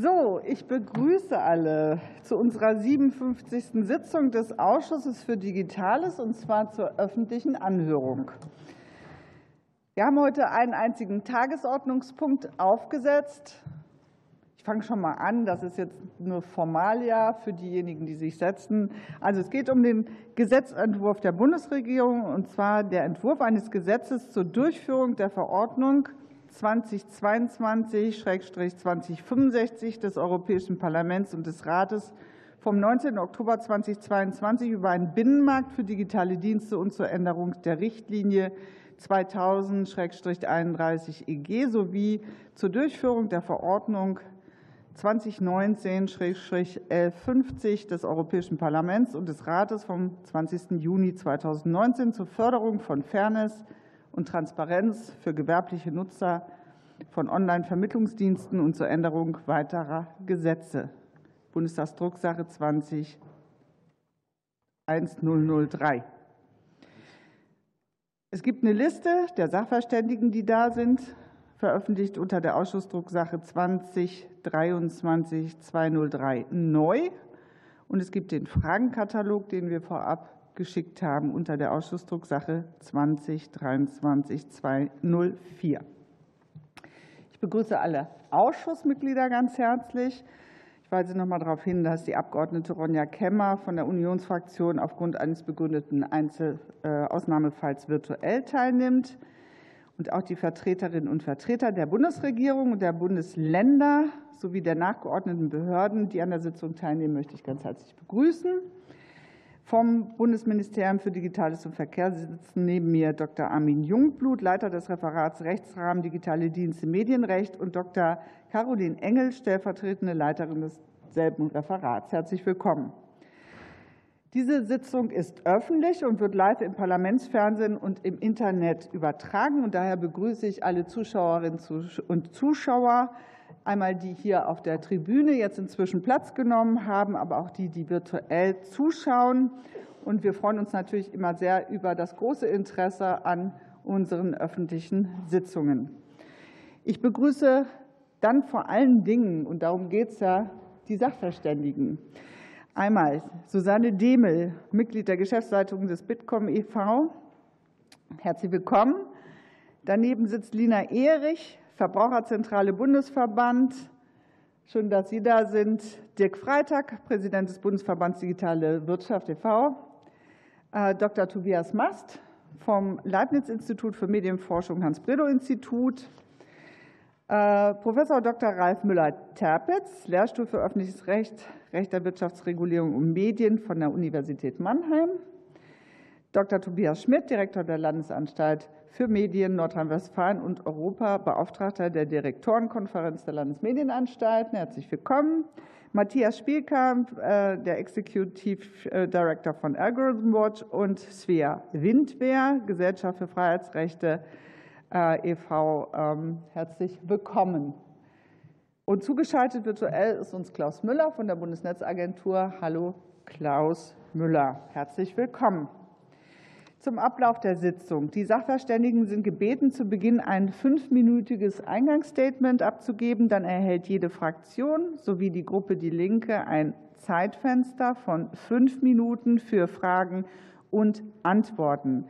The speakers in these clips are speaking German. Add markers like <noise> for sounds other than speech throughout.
So, ich begrüße alle zu unserer 57. Sitzung des Ausschusses für Digitales, und zwar zur öffentlichen Anhörung. Wir haben heute einen einzigen Tagesordnungspunkt aufgesetzt. Ich fange schon mal an, das ist jetzt nur Formalia für diejenigen, die sich setzen. Also es geht um den Gesetzentwurf der Bundesregierung, und zwar der Entwurf eines Gesetzes zur Durchführung der Verordnung 2022-2065 des Europäischen Parlaments und des Rates vom 19. Oktober 2022 über einen Binnenmarkt für digitale Dienste und zur Änderung der Richtlinie 2000-31-EG sowie zur Durchführung der Verordnung 2019-1150 des Europäischen Parlaments und des Rates vom 20. Juni 2019 zur Förderung von Fairness, und Transparenz für gewerbliche Nutzer von Online-Vermittlungsdiensten und zur Änderung weiterer Gesetze. Bundestagsdrucksache 20-1003. Es gibt eine Liste der Sachverständigen, die da sind, veröffentlicht unter der Ausschussdrucksache 20-23-203 neu. Und es gibt den Fragenkatalog, den wir vorab geschickt haben unter der Ausschussdrucksache 2023-204. Ich begrüße alle Ausschussmitglieder ganz herzlich. Ich weise noch mal darauf hin, dass die Abgeordnete Ronja Kemmer von der Unionsfraktion aufgrund eines begründeten Ausnahmefalls virtuell teilnimmt. Und auch die Vertreterinnen und Vertreter der Bundesregierung und der Bundesländer sowie der nachgeordneten Behörden, die an der Sitzung teilnehmen, möchte ich ganz herzlich begrüßen. Vom Bundesministerium für Digitales und Verkehr sitzen neben mir Dr. Armin Jungblut, Leiter des Referats Rechtsrahmen Digitale Dienste Medienrecht, und Dr. Caroline Engel, stellvertretende Leiterin desselben Referats. Herzlich willkommen. Diese Sitzung ist öffentlich und wird live im Parlamentsfernsehen und im Internet übertragen. Und daher begrüße ich alle Zuschauerinnen und Zuschauer, einmal die hier auf der Tribüne jetzt inzwischen Platz genommen haben, aber auch die, die virtuell zuschauen. Und wir freuen uns natürlich immer sehr über das große Interesse an unseren öffentlichen Sitzungen. Ich begrüße dann vor allen Dingen, und darum geht es ja, die Sachverständigen. Einmal Susanne Demel, Mitglied der Geschäftsleitung des Bitkom e.V. Herzlich willkommen. Daneben sitzt Lina Ehrich, Verbraucherzentrale Bundesverband. Schön, dass Sie da sind. Dirk Freitag, Präsident des Bundesverbands Digitale Wirtschaft e.V. Äh, Dr. Tobias Mast vom Leibniz-Institut für Medienforschung Hans-Bredow-Institut. Äh, Professor Dr. Ralf Müller-Terpitz, Lehrstuhl für öffentliches Recht, Recht der Wirtschaftsregulierung und Medien von der Universität Mannheim. Dr. Tobias Schmidt, Direktor der Landesanstalt für Medien Nordrhein-Westfalen und Europa, Beauftragter der Direktorenkonferenz der Landesmedienanstalten. Herzlich willkommen. Matthias Spielkamp, äh, der Executive äh, Director von Algorithm Watch und Svea Windwehr, Gesellschaft für Freiheitsrechte äh, e.V. Ähm, herzlich willkommen. Und zugeschaltet virtuell ist uns Klaus Müller von der Bundesnetzagentur. Hallo Klaus Müller, herzlich willkommen. Zum Ablauf der Sitzung. Die Sachverständigen sind gebeten, zu Beginn ein fünfminütiges Eingangsstatement abzugeben. Dann erhält jede Fraktion sowie die Gruppe Die Linke ein Zeitfenster von fünf Minuten für Fragen und Antworten.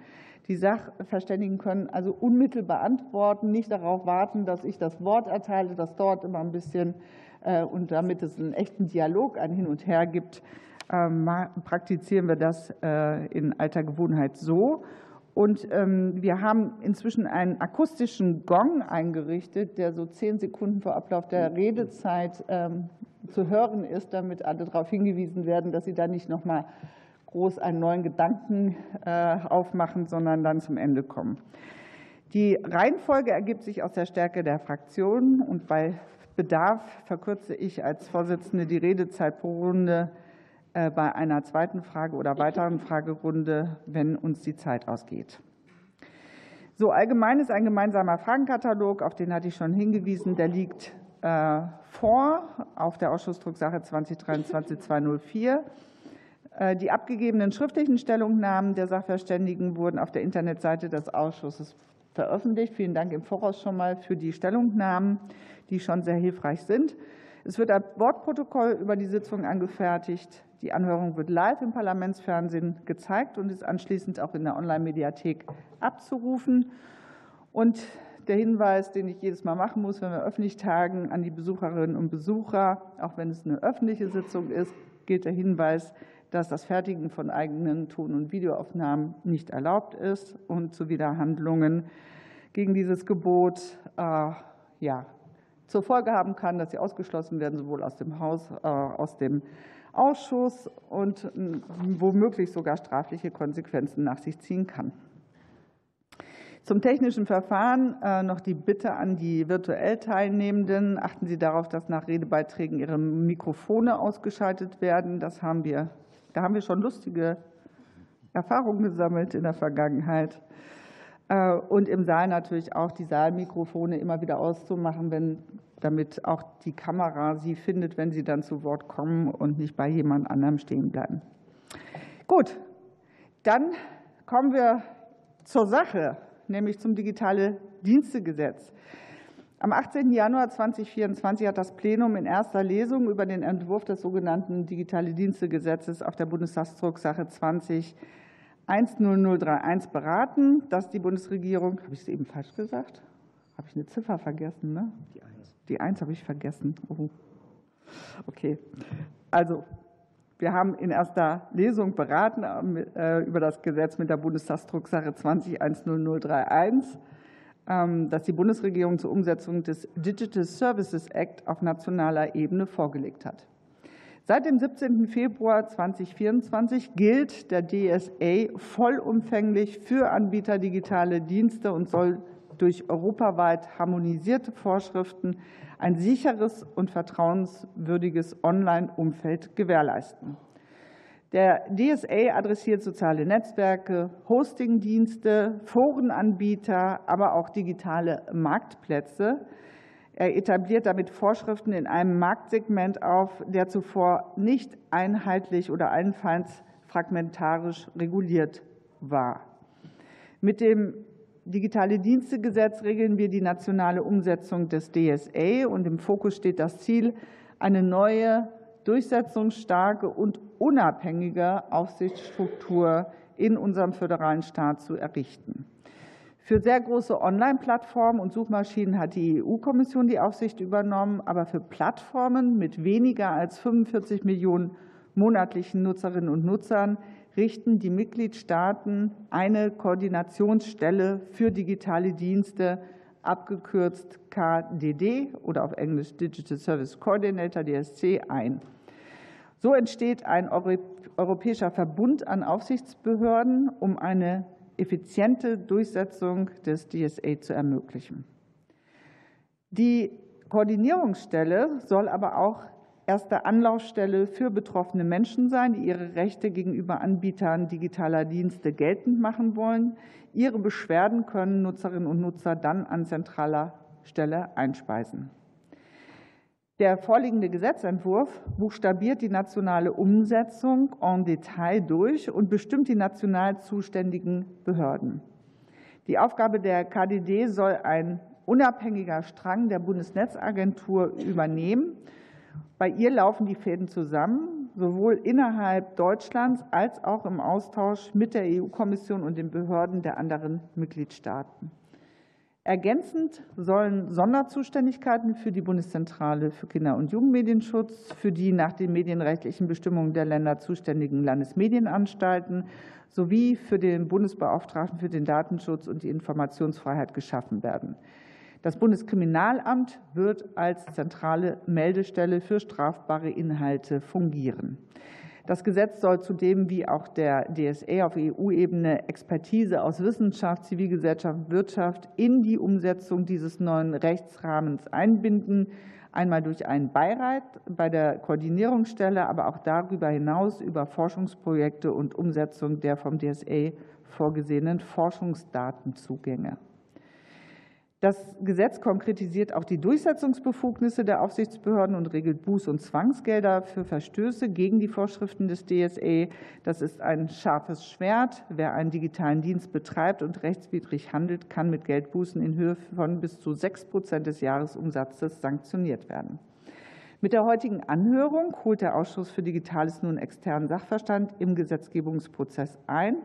Die Sachverständigen können also unmittelbar antworten, nicht darauf warten, dass ich das Wort erteile. Das dauert immer ein bisschen. Äh, und damit es einen echten Dialog, ein Hin und Her gibt, praktizieren wir das äh, in alter Gewohnheit so. Und ähm, wir haben inzwischen einen akustischen Gong eingerichtet, der so zehn Sekunden vor Ablauf der Redezeit ähm, zu hören ist, damit alle darauf hingewiesen werden, dass sie da nicht noch mal groß einen neuen Gedanken äh, aufmachen, sondern dann zum Ende kommen. Die Reihenfolge ergibt sich aus der Stärke der Fraktionen und bei Bedarf verkürze ich als Vorsitzende die Redezeit pro Runde bei einer zweiten Frage oder weiteren Fragerunde, wenn uns die Zeit ausgeht. So allgemein ist ein gemeinsamer Fragenkatalog, auf den hatte ich schon hingewiesen, der liegt äh, vor auf der Ausschussdrucksache 2023-204. Äh, die abgegebenen schriftlichen Stellungnahmen der Sachverständigen wurden auf der Internetseite des Ausschusses veröffentlicht. Vielen Dank im Voraus schon mal für die Stellungnahmen, die schon sehr hilfreich sind. Es wird ein Wortprotokoll über die Sitzung angefertigt. Die Anhörung wird live im Parlamentsfernsehen gezeigt und ist anschließend auch in der Online-Mediathek abzurufen. Und der Hinweis, den ich jedes Mal machen muss, wenn wir öffentlich tagen, an die Besucherinnen und Besucher, auch wenn es eine öffentliche Sitzung ist, gilt der Hinweis, dass das Fertigen von eigenen Ton- und Videoaufnahmen nicht erlaubt ist und Zuwiderhandlungen gegen dieses Gebot äh, ja, zur Folge haben kann, dass sie ausgeschlossen werden, sowohl aus dem Haus, äh, aus dem Ausschuss und womöglich sogar strafliche Konsequenzen nach sich ziehen kann. Zum technischen Verfahren äh, noch die Bitte an die virtuell Teilnehmenden. Achten Sie darauf, dass nach Redebeiträgen Ihre Mikrofone ausgeschaltet werden. Das haben wir, da haben wir schon lustige Erfahrungen gesammelt in der Vergangenheit. Äh, und im Saal natürlich auch die Saalmikrofone immer wieder auszumachen, wenn, damit auch die Kamera sie findet, wenn sie dann zu Wort kommen und nicht bei jemand anderem stehen bleiben. Gut, dann kommen wir zur Sache, nämlich zum Digitale Dienstegesetz. Am 18. Januar 2024 hat das Plenum in erster Lesung über den Entwurf des sogenannten Digitale Dienstegesetzes auf der Bundestagsdrucksache 20 10031 beraten, dass die Bundesregierung, habe ich es eben falsch gesagt? Habe ich eine Ziffer vergessen? Ne? Die 1. Die 1 habe ich vergessen. Oh. Okay. Also, wir haben in erster Lesung beraten äh, über das Gesetz mit der Bundestagsdrucksache 20-10031, ähm, das die Bundesregierung zur Umsetzung des Digital Services Act auf nationaler Ebene vorgelegt hat. Seit dem 17. Februar 2024 gilt der DSA vollumfänglich für Anbieter digitale Dienste und soll durch europaweit harmonisierte Vorschriften ein sicheres und vertrauenswürdiges Online-Umfeld gewährleisten. Der DSA adressiert soziale Netzwerke, Hostingdienste, Forenanbieter, aber auch digitale Marktplätze er etabliert damit Vorschriften in einem Marktsegment auf, der zuvor nicht einheitlich oder allenfalls fragmentarisch reguliert war. Mit dem Digitale Dienstegesetz regeln wir die nationale Umsetzung des DSA und im Fokus steht das Ziel, eine neue, durchsetzungsstarke und unabhängige Aufsichtsstruktur in unserem föderalen Staat zu errichten. Für sehr große Online-Plattformen und Suchmaschinen hat die EU-Kommission die Aufsicht übernommen, aber für Plattformen mit weniger als 45 Millionen monatlichen Nutzerinnen und Nutzern richten die Mitgliedstaaten eine Koordinationsstelle für digitale Dienste, abgekürzt KDD oder auf Englisch Digital Service Coordinator, DSC, ein. So entsteht ein europäischer Verbund an Aufsichtsbehörden, um eine effiziente Durchsetzung des DSA zu ermöglichen. Die Koordinierungsstelle soll aber auch erste Anlaufstelle für betroffene Menschen sein, die ihre Rechte gegenüber Anbietern digitaler Dienste geltend machen wollen. Ihre Beschwerden können Nutzerinnen und Nutzer dann an zentraler Stelle einspeisen. Der vorliegende Gesetzentwurf buchstabiert die nationale Umsetzung en Detail durch und bestimmt die national zuständigen Behörden. Die Aufgabe der KDD soll ein unabhängiger Strang der Bundesnetzagentur übernehmen. Bei ihr laufen die Fäden zusammen, sowohl innerhalb Deutschlands als auch im Austausch mit der EU-Kommission und den Behörden der anderen Mitgliedstaaten. Ergänzend sollen Sonderzuständigkeiten für die Bundeszentrale für Kinder- und Jugendmedienschutz, für die nach den medienrechtlichen Bestimmungen der Länder zuständigen Landesmedienanstalten sowie für den Bundesbeauftragten für den Datenschutz und die Informationsfreiheit geschaffen werden. Das Bundeskriminalamt wird als zentrale Meldestelle für strafbare Inhalte fungieren. Das Gesetz soll zudem wie auch der DSA auf EU-Ebene Expertise aus Wissenschaft, Zivilgesellschaft, Wirtschaft in die Umsetzung dieses neuen Rechtsrahmens einbinden, einmal durch einen Beirat bei der Koordinierungsstelle, aber auch darüber hinaus über Forschungsprojekte und Umsetzung der vom DSA vorgesehenen Forschungsdatenzugänge. Das Gesetz konkretisiert auch die Durchsetzungsbefugnisse der Aufsichtsbehörden und regelt Buß- und Zwangsgelder für Verstöße gegen die Vorschriften des DSA. Das ist ein scharfes Schwert. Wer einen digitalen Dienst betreibt und rechtswidrig handelt, kann mit Geldbußen in Höhe von bis zu sechs Prozent des Jahresumsatzes sanktioniert werden. Mit der heutigen Anhörung holt der Ausschuss für Digitales nun externen Sachverstand im Gesetzgebungsprozess ein.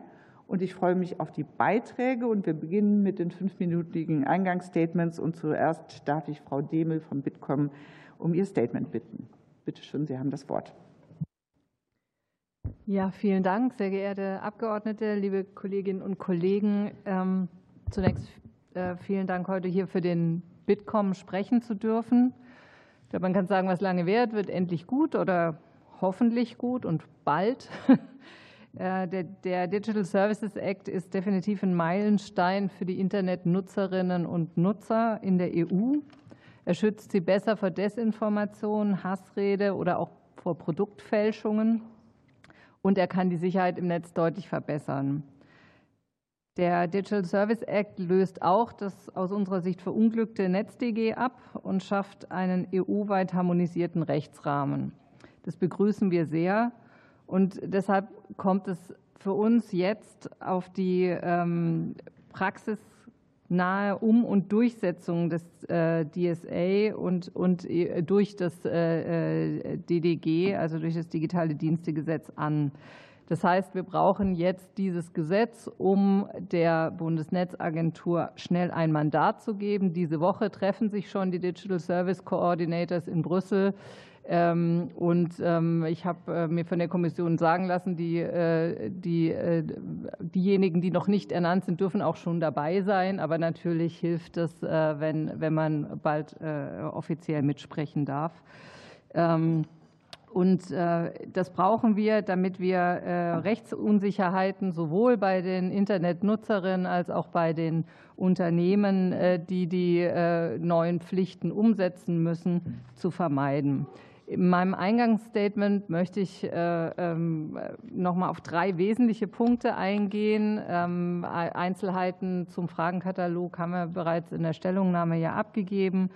Und ich freue mich auf die Beiträge. Und wir beginnen mit den fünfminütigen Eingangsstatements. Und zuerst darf ich Frau Demel von Bitkom um ihr Statement bitten. Bitte schön, Sie haben das Wort. Ja, vielen Dank, sehr geehrte Abgeordnete, liebe Kolleginnen und Kollegen. Ähm, zunächst äh, vielen Dank, heute hier für den Bitkom sprechen zu dürfen man kann sagen, was lange währt, wird endlich gut oder hoffentlich gut und bald. <laughs> Äh, der Digital Services Act ist definitiv ein Meilenstein für die Internetnutzerinnen und Nutzer in der EU. Er schützt sie besser vor Desinformation, Hassrede oder auch vor Produktfälschungen. Und er kann die Sicherheit im Netz deutlich verbessern. Der Digital Service Act löst auch das aus unserer Sicht verunglückte NetzDG ab und schafft einen EU-weit harmonisierten Rechtsrahmen. Das begrüßen wir sehr. Und deshalb kommt es für uns jetzt auf die ähm, praxisnahe Um- und Durchsetzung des äh, DSA und, und äh, durch das äh, DDG, also durch das Digitale Dienstegesetz an. Das heißt, wir brauchen jetzt dieses Gesetz, um der Bundesnetzagentur schnell ein Mandat zu geben. Diese Woche treffen sich schon die Digital Service Coordinators in Brüssel. Ähm, und ähm, ich habe äh, mir von der Kommission sagen lassen, die, äh, die, äh, diejenigen, die noch nicht ernannt sind, dürfen auch schon dabei sein. Aber natürlich hilft es, wenn, wenn man bald offiziell mitsprechen darf. Ähm, und das brauchen wir, damit wir Rechtsunsicherheiten sowohl bei den Internetnutzerinnen als auch bei den Unternehmen, die die neuen Pflichten umsetzen müssen, zu vermeiden. In meinem Eingangsstatement möchte ich ähm, noch mal auf drei wesentliche Punkte eingehen. Ähm, Einzelheiten zum Fragenkatalog haben wir bereits in der Stellungnahme ja abgegeben.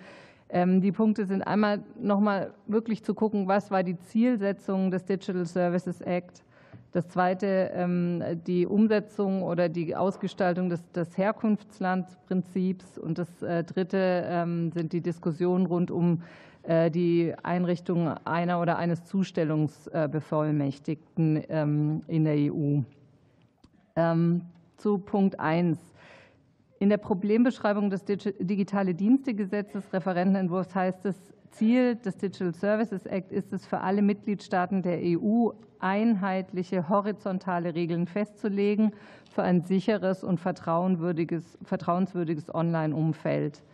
Ähm, die Punkte sind einmal noch mal wirklich zu gucken, was war die Zielsetzung des Digital Services Act. Das zweite, ähm, die Umsetzung oder die Ausgestaltung des, des Herkunftslandprinzips. Und das äh, dritte ähm, sind die Diskussionen rund um äh, die Einrichtung einer oder eines Zustellungsbevollmächtigten in der EU. Zu Punkt 1. In der Problembeschreibung des Digitale Dienstegesetzes, Referentenentwurfs, heißt es, Ziel des Digital Services Act ist es, für alle Mitgliedstaaten der EU einheitliche horizontale Regeln festzulegen für ein sicheres und vertrauenswürdiges Online-Umfeld.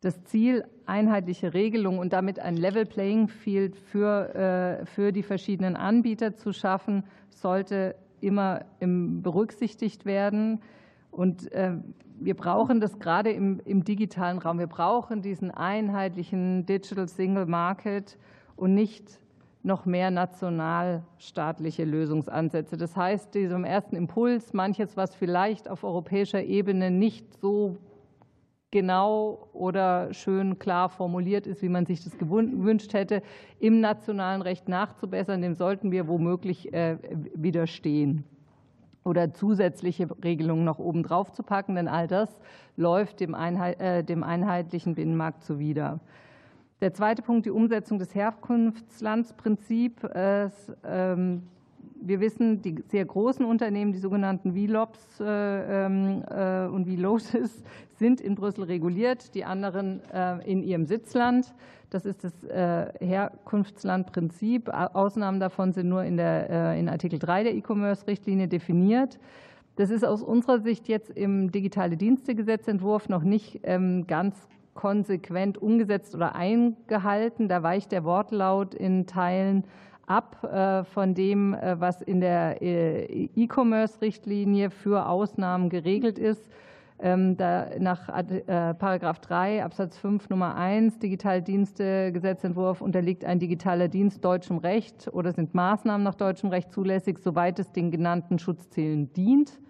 Das Ziel, einheitliche Regelungen und damit ein Level Playing Field für, äh, für die verschiedenen Anbieter zu schaffen, sollte immer berücksichtigt werden. Und äh, wir brauchen das gerade im, im digitalen Raum. Wir brauchen diesen einheitlichen Digital Single Market und nicht noch mehr nationalstaatliche Lösungsansätze. Das heißt, diesem ersten Impuls, manches, was vielleicht auf europäischer Ebene nicht so genau oder schön klar formuliert ist, wie man sich das gewünscht hätte, im nationalen Recht nachzubessern, dem sollten wir womöglich äh, widerstehen oder zusätzliche Regelungen noch oben drauf zu packen, denn all das läuft dem, äh, einheitlichen Binnenmarkt zuwider. Der zweite Punkt, die Umsetzung des Herkunftslandsprinzips. Äh, ähm, wir wissen, die sehr großen Unternehmen, die sogenannten VLOPs äh, ähm, äh, und VLOSIS, sind in Brüssel reguliert, die anderen äh, in ihrem Sitzland. Das ist das Herkunftslandprinzip. Ausnahmen davon sind nur in, der, in Artikel 3 der E-Commerce-Richtlinie definiert. Das ist aus unserer Sicht jetzt im digitale Dienstegesetzentwurf noch nicht ähm, ganz konsequent umgesetzt oder eingehalten. Da weicht der Wortlaut in Teilen ab äh, von dem, äh, was in der äh, E-Commerce-Richtlinie für Ausnahmen geregelt ist. Ähm, nach Paragraph 3 Absatz 5 Nummer 1 Digitaldienste-Gesetzentwurf unterliegt ein digitaler Dienst deutschem Recht oder sind Maßnahmen nach deutschem Recht zulässig, soweit es den genannten Schutzzielen dient.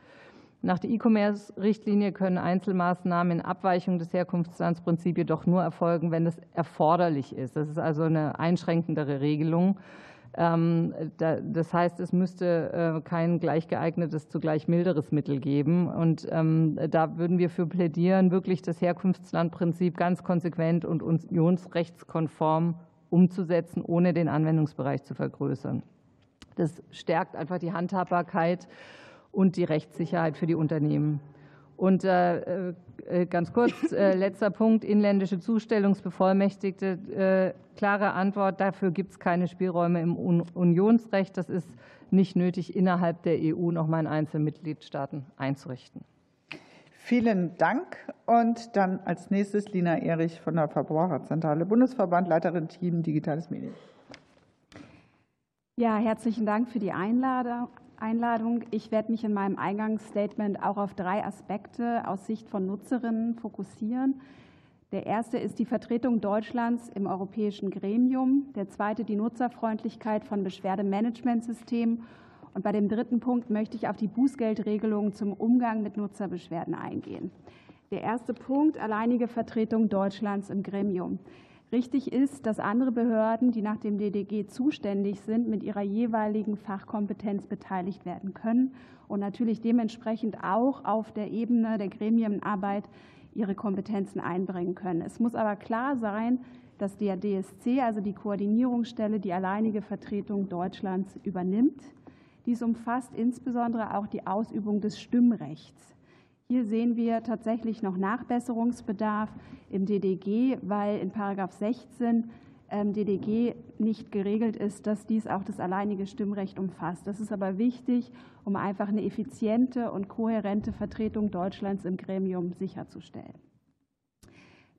Nach der E-Commerce-Richtlinie können Einzelmaßnahmen in Abweichung des Herkunftslandsprinzips jedoch nur erfolgen, wenn es erforderlich ist. Das ist also eine einschränkendere Regelung. Ähm, das heißt, es müsste äh, kein gleich geeignetes, zugleich milderes Mittel geben. Und ähm, da würden wir für plädieren, wirklich das Herkunftslandprinzip ganz konsequent und unionsrechtskonform umzusetzen, ohne den Anwendungsbereich zu vergrößern. Das stärkt einfach die Handhabbarkeit und die Rechtssicherheit für die Unternehmen. Und äh, äh, ganz kurz, <laughs> äh, letzter Punkt, inländische Zustellungsbevollmächtigte. Äh, klare Antwort, dafür gibt es keine Spielräume im Unionsrecht. Das ist nicht nötig, innerhalb der EU noch mal in einzelnen Mitgliedstaaten einzurichten. Vielen Dank. Und dann als nächstes Lina Erich von der Verbraucherzentrale Bundesverband, Leiterin Team Digitales Medien. Ja, herzlichen Dank für die Einladung. Einladung. Ich werde mich in meinem Eingangsstatement auch auf drei Aspekte aus Sicht von Nutzerinnen fokussieren. Der erste ist die Vertretung Deutschlands im europäischen Gremium. Der zweite die Nutzerfreundlichkeit von Beschwerdemanagementsystemen. Und bei dem dritten Punkt möchte ich auf die Bußgeldregelungen zum Umgang mit Nutzerbeschwerden eingehen. Der erste Punkt, alleinige Vertretung Deutschlands im Gremium. Richtig ist, dass andere Behörden, die nach dem DDG zuständig sind, mit ihrer jeweiligen Fachkompetenz beteiligt werden können und natürlich dementsprechend auch auf der Ebene der Gremienarbeit ihre Kompetenzen einbringen können. Es muss aber klar sein, dass der DSC, also die Koordinierungsstelle, die alleinige Vertretung Deutschlands übernimmt. Dies umfasst insbesondere auch die Ausübung des Stimmrechts. Hier sehen wir tatsächlich noch Nachbesserungsbedarf im DDG, weil in Paragraph 16 ähm, DDG nicht geregelt ist, dass dies auch das alleinige Stimmrecht umfasst. Das ist aber wichtig, um einfach eine effiziente und kohärente Vertretung Deutschlands im Gremium sicherzustellen.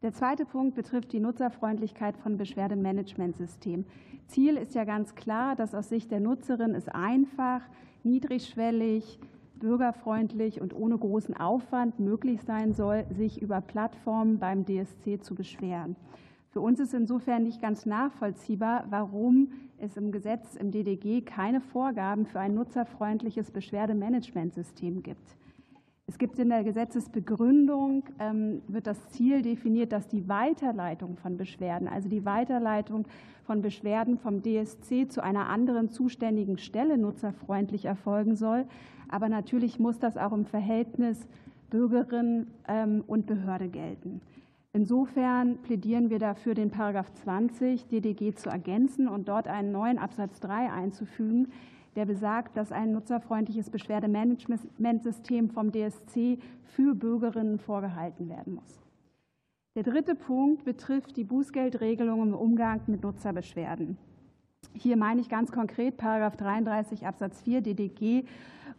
Der zweite Punkt betrifft die Nutzerfreundlichkeit von Beschwerdemanagementsystemen. Ziel ist ja ganz klar, dass aus Sicht der Nutzerin es einfach, niedrigschwellig, bürgerfreundlich und ohne großen Aufwand möglich sein soll, sich über Plattformen beim DSC zu beschweren. Für uns ist insofern nicht ganz nachvollziehbar, warum es im Gesetz im DDG keine Vorgaben für ein nutzerfreundliches Beschwerdemanagementsystem gibt. Es gibt in der Gesetzesbegründung, ähm, wird das Ziel definiert, dass die Weiterleitung von Beschwerden, also die Weiterleitung von Beschwerden vom DSC zu einer anderen zuständigen Stelle nutzerfreundlich erfolgen soll. Aber natürlich muss das auch im Verhältnis Bürgerin ähm, und Behörde gelten. Insofern plädieren wir dafür, den Paragraph 20 DDG zu ergänzen und dort einen neuen Absatz 3 einzufügen, der besagt, dass ein nutzerfreundliches Beschwerdemanagementsystem vom DSC für Bürgerinnen vorgehalten werden muss. Der dritte Punkt betrifft die Bußgeldregelung im Umgang mit Nutzerbeschwerden. Hier meine ich ganz konkret Paragraph 33 Absatz 4 DDG,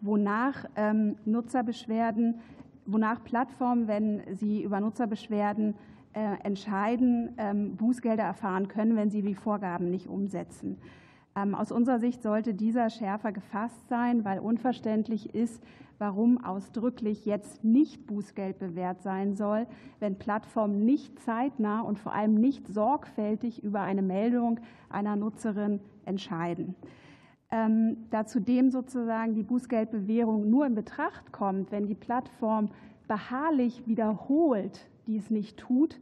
wonach ähm, Nutzerbeschwerden, wonach Plattformen, wenn sie über Nutzerbeschwerden äh, entscheiden, ähm, Bußgelder erfahren können, wenn sie die Vorgaben nicht umsetzen. Ähm, aus unserer Sicht sollte dieser schärfer gefasst sein, weil unverständlich ist, warum ausdrücklich jetzt nicht Bußgeld bewährt sein soll, wenn Plattformen nicht zeitnah und vor allem nicht sorgfältig über eine Meldung einer Nutzerin entscheiden. Ähm, da zudem sozusagen die Bußgeldbewährung nur in Betracht kommt, wenn die Plattform beharrlich wiederholt dies nicht tut,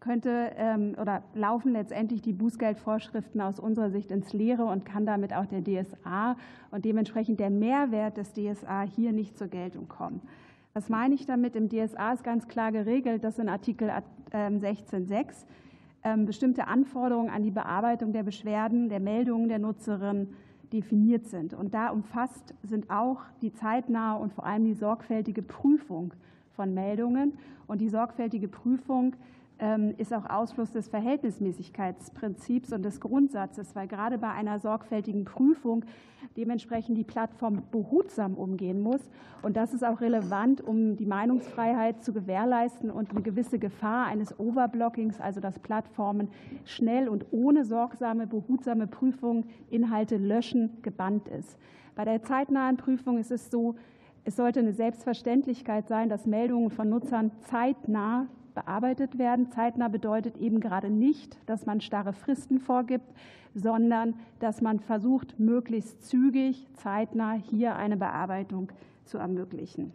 könnte ähm, oder laufen letztendlich die Bußgeldvorschriften aus unserer Sicht ins Leere und kann damit auch der DSA und dementsprechend der Mehrwert des DSA hier nicht zur Geltung kommen. Was meine ich damit? Im DSA ist ganz klar geregelt, dass in Artikel 16.6 ähm, ähm, bestimmte Anforderungen an die Bearbeitung der Beschwerden, der Meldungen der Nutzerin definiert sind. Und da umfasst sind auch die zeitnahe und vor allem die sorgfältige Prüfung von Meldungen. Und die sorgfältige Prüfung ist auch Ausfluss des Verhältnismäßigkeitsprinzips und des Grundsatzes, weil gerade bei einer sorgfältigen Prüfung dementsprechend die Plattform behutsam umgehen muss. Und das ist auch relevant, um die Meinungsfreiheit zu gewährleisten und eine gewisse Gefahr eines Overblockings, also dass Plattformen schnell und ohne sorgsame, behutsame Prüfung Inhalte löschen, gebannt ist. Bei der zeitnahen Prüfung ist es so, es sollte eine Selbstverständlichkeit sein, dass Meldungen von Nutzern zeitnah bearbeitet werden. Zeitnah bedeutet eben gerade nicht, dass man starre Fristen vorgibt, sondern dass man versucht, möglichst zügig, zeitnah hier eine Bearbeitung zu ermöglichen.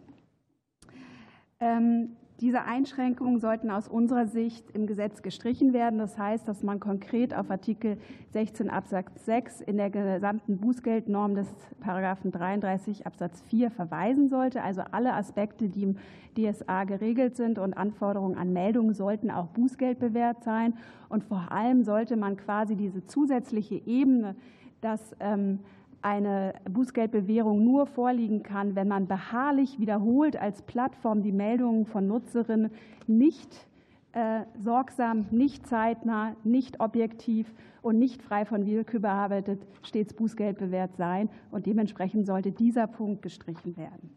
Ähm, Diese Einschränkungen sollten aus unserer Sicht im Gesetz gestrichen werden. Das heißt, dass man konkret auf Artikel 16 Absatz 6 in der gesamten Bußgeldnorm des Paragraphen 33 Absatz 4 verweisen sollte. Also alle Aspekte, die im DSA geregelt sind und Anforderungen an Meldungen sollten auch Bußgeld bewährt sein. Und vor allem sollte man quasi diese zusätzliche Ebene, dass ähm, eine Bußgeldbewährung nur vorliegen kann, wenn man beharrlich wiederholt als Plattform die Meldungen von Nutzerinnen nicht äh, sorgsam, nicht zeitnah, nicht objektiv und nicht frei von Willkür bearbeitet, stets Bußgeld bewährt sein. Und dementsprechend sollte dieser Punkt gestrichen werden.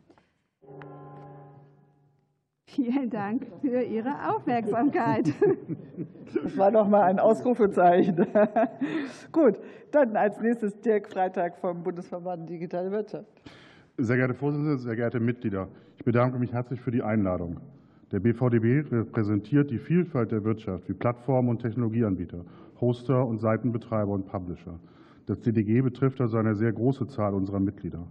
Vielen Dank für Ihre Aufmerksamkeit. <laughs> Das war doch mal ein Ausrufezeichen. <laughs> Gut, dann als nächstes Dirk Freitag vom Bundesverband Digitale Wirtschaft. Sehr geehrte Vorsitzende, sehr geehrte Mitglieder, ich bedanke mich herzlich für die Einladung. Der BVDB repräsentiert die Vielfalt der Wirtschaft wie Plattformen und Technologieanbieter, Hoster und Seitenbetreiber und Publisher. Das CDG betrifft also eine sehr große Zahl unserer Mitglieder.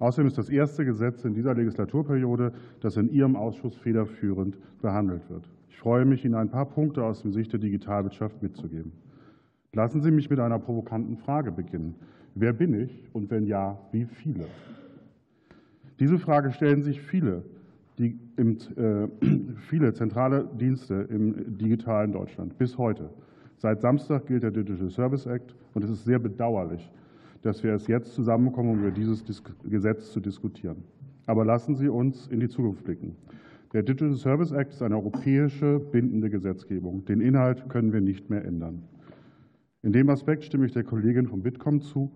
Außerdem ist das erste Gesetz in dieser Legislaturperiode, das in Ihrem Ausschuss federführend behandelt wird. Ich freue mich, Ihnen ein paar Punkte aus der Sicht der Digitalwirtschaft mitzugeben. Lassen Sie mich mit einer provokanten Frage beginnen. Wer bin ich und wenn ja, wie viele? Diese Frage stellen sich viele, die im, äh, <clears throat> viele zentrale Dienste im digitalen Deutschland bis heute. Seit Samstag gilt der Digital Service Act und es ist sehr bedauerlich, dass wir es jetzt zusammenkommen, um über dieses Gesetz zu diskutieren. Aber lassen Sie uns in die Zukunft blicken. Der Digital Service Act ist eine europäische bindende Gesetzgebung. Den Inhalt können wir nicht mehr ändern. In dem Aspekt stimme ich der Kollegin vom Bitkom zu.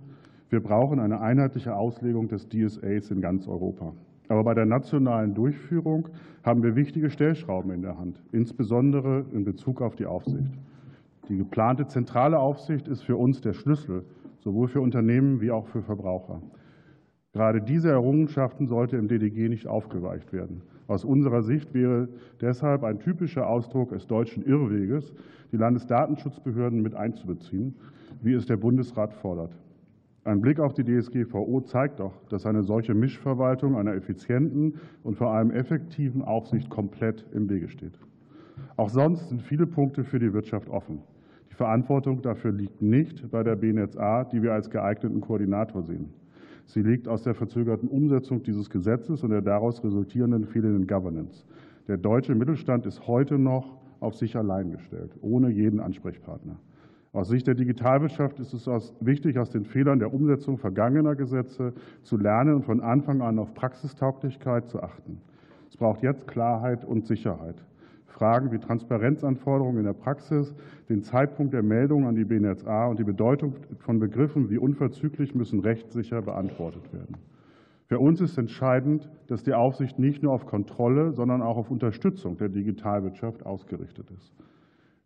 Wir brauchen eine einheitliche Auslegung des DSAs in ganz Europa. Aber bei der nationalen Durchführung haben wir wichtige Stellschrauben in der Hand, insbesondere in Bezug auf die Aufsicht. Die geplante zentrale Aufsicht ist für uns der Schlüssel sowohl für Unternehmen wie auch für Verbraucher. Gerade diese Errungenschaften sollte im DDG nicht aufgeweicht werden. Aus unserer Sicht wäre deshalb ein typischer Ausdruck des deutschen Irrweges, die Landesdatenschutzbehörden mit einzubeziehen, wie es der Bundesrat fordert. Ein Blick auf die DSGVO zeigt doch, dass eine solche Mischverwaltung einer effizienten und vor allem effektiven Aufsicht komplett im Wege steht. Auch sonst sind viele Punkte für die Wirtschaft offen. Die Verantwortung dafür liegt nicht bei der BNetzA, die wir als geeigneten Koordinator sehen. Sie liegt aus der verzögerten Umsetzung dieses Gesetzes und der daraus resultierenden fehlenden Governance. Der deutsche Mittelstand ist heute noch auf sich allein gestellt, ohne jeden Ansprechpartner. Aus Sicht der Digitalwirtschaft ist es wichtig, aus den Fehlern der Umsetzung vergangener Gesetze zu lernen und von Anfang an auf Praxistauglichkeit zu achten. Es braucht jetzt Klarheit und Sicherheit. Fragen wie Transparenzanforderungen in der Praxis, den Zeitpunkt der Meldung an die BNetzA und die Bedeutung von Begriffen wie unverzüglich müssen rechtssicher beantwortet werden. Für uns ist entscheidend, dass die Aufsicht nicht nur auf Kontrolle, sondern auch auf Unterstützung der Digitalwirtschaft ausgerichtet ist.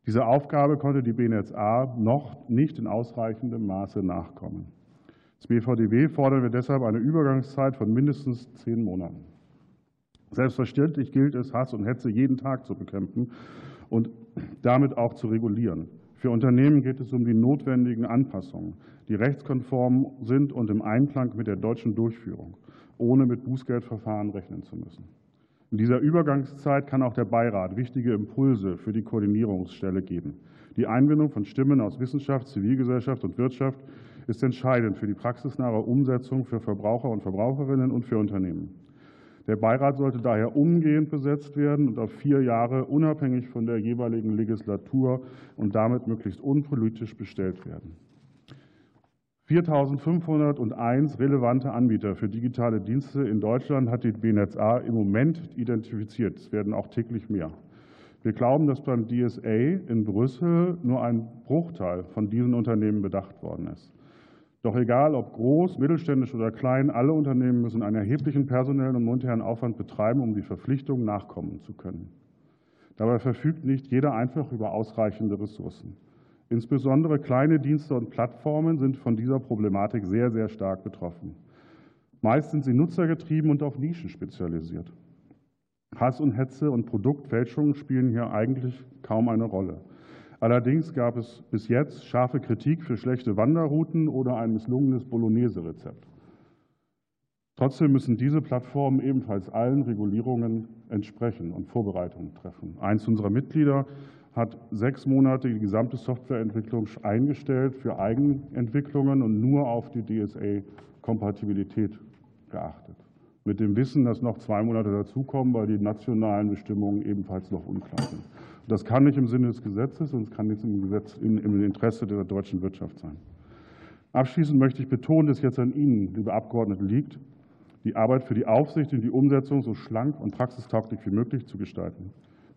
Diese Aufgabe konnte die BNetzA noch nicht in ausreichendem Maße nachkommen. Das BVDW fordern wir deshalb eine Übergangszeit von mindestens zehn Monaten. Selbstverständlich gilt es, Hass und Hetze jeden Tag zu bekämpfen und damit auch zu regulieren. Für Unternehmen geht es um die notwendigen Anpassungen, die rechtskonform sind und im Einklang mit der deutschen Durchführung, ohne mit Bußgeldverfahren rechnen zu müssen. In dieser Übergangszeit kann auch der Beirat wichtige Impulse für die Koordinierungsstelle geben. Die Einbindung von Stimmen aus Wissenschaft, Zivilgesellschaft und Wirtschaft ist entscheidend für die praxisnahe Umsetzung für Verbraucher und Verbraucherinnen und für Unternehmen. Der Beirat sollte daher umgehend besetzt werden und auf vier Jahre unabhängig von der jeweiligen Legislatur und damit möglichst unpolitisch bestellt werden. 4.501 relevante Anbieter für digitale Dienste in Deutschland hat die BNetzA im Moment identifiziert. Es werden auch täglich mehr. Wir glauben, dass beim DSA in Brüssel nur ein Bruchteil von diesen Unternehmen bedacht worden ist. Doch egal ob groß, mittelständisch oder klein, alle Unternehmen müssen einen erheblichen personellen und monetären Aufwand betreiben, um die Verpflichtungen nachkommen zu können. Dabei verfügt nicht jeder einfach über ausreichende Ressourcen. Insbesondere kleine Dienste und Plattformen sind von dieser Problematik sehr, sehr stark betroffen. Meist sind sie nutzergetrieben und auf Nischen spezialisiert. Hass und Hetze und Produktfälschungen spielen hier eigentlich kaum eine Rolle. Allerdings gab es bis jetzt scharfe Kritik für schlechte Wanderrouten oder ein misslungenes Bolognese-Rezept. Trotzdem müssen diese Plattformen ebenfalls allen Regulierungen entsprechen und Vorbereitungen treffen. Eins unserer Mitglieder hat sechs Monate die gesamte Softwareentwicklung eingestellt für Eigenentwicklungen und nur auf die DSA-Kompatibilität geachtet. Mit dem Wissen, dass noch zwei Monate dazukommen, weil die nationalen Bestimmungen ebenfalls noch unklar sind. Das kann nicht im Sinne des Gesetzes und es kann nicht im, Gesetz, im Interesse der deutschen Wirtschaft sein. Abschließend möchte ich betonen, dass jetzt an Ihnen, liebe Abgeordnete, liegt, die Arbeit für die Aufsicht und die Umsetzung so schlank und praxistauglich wie möglich zu gestalten.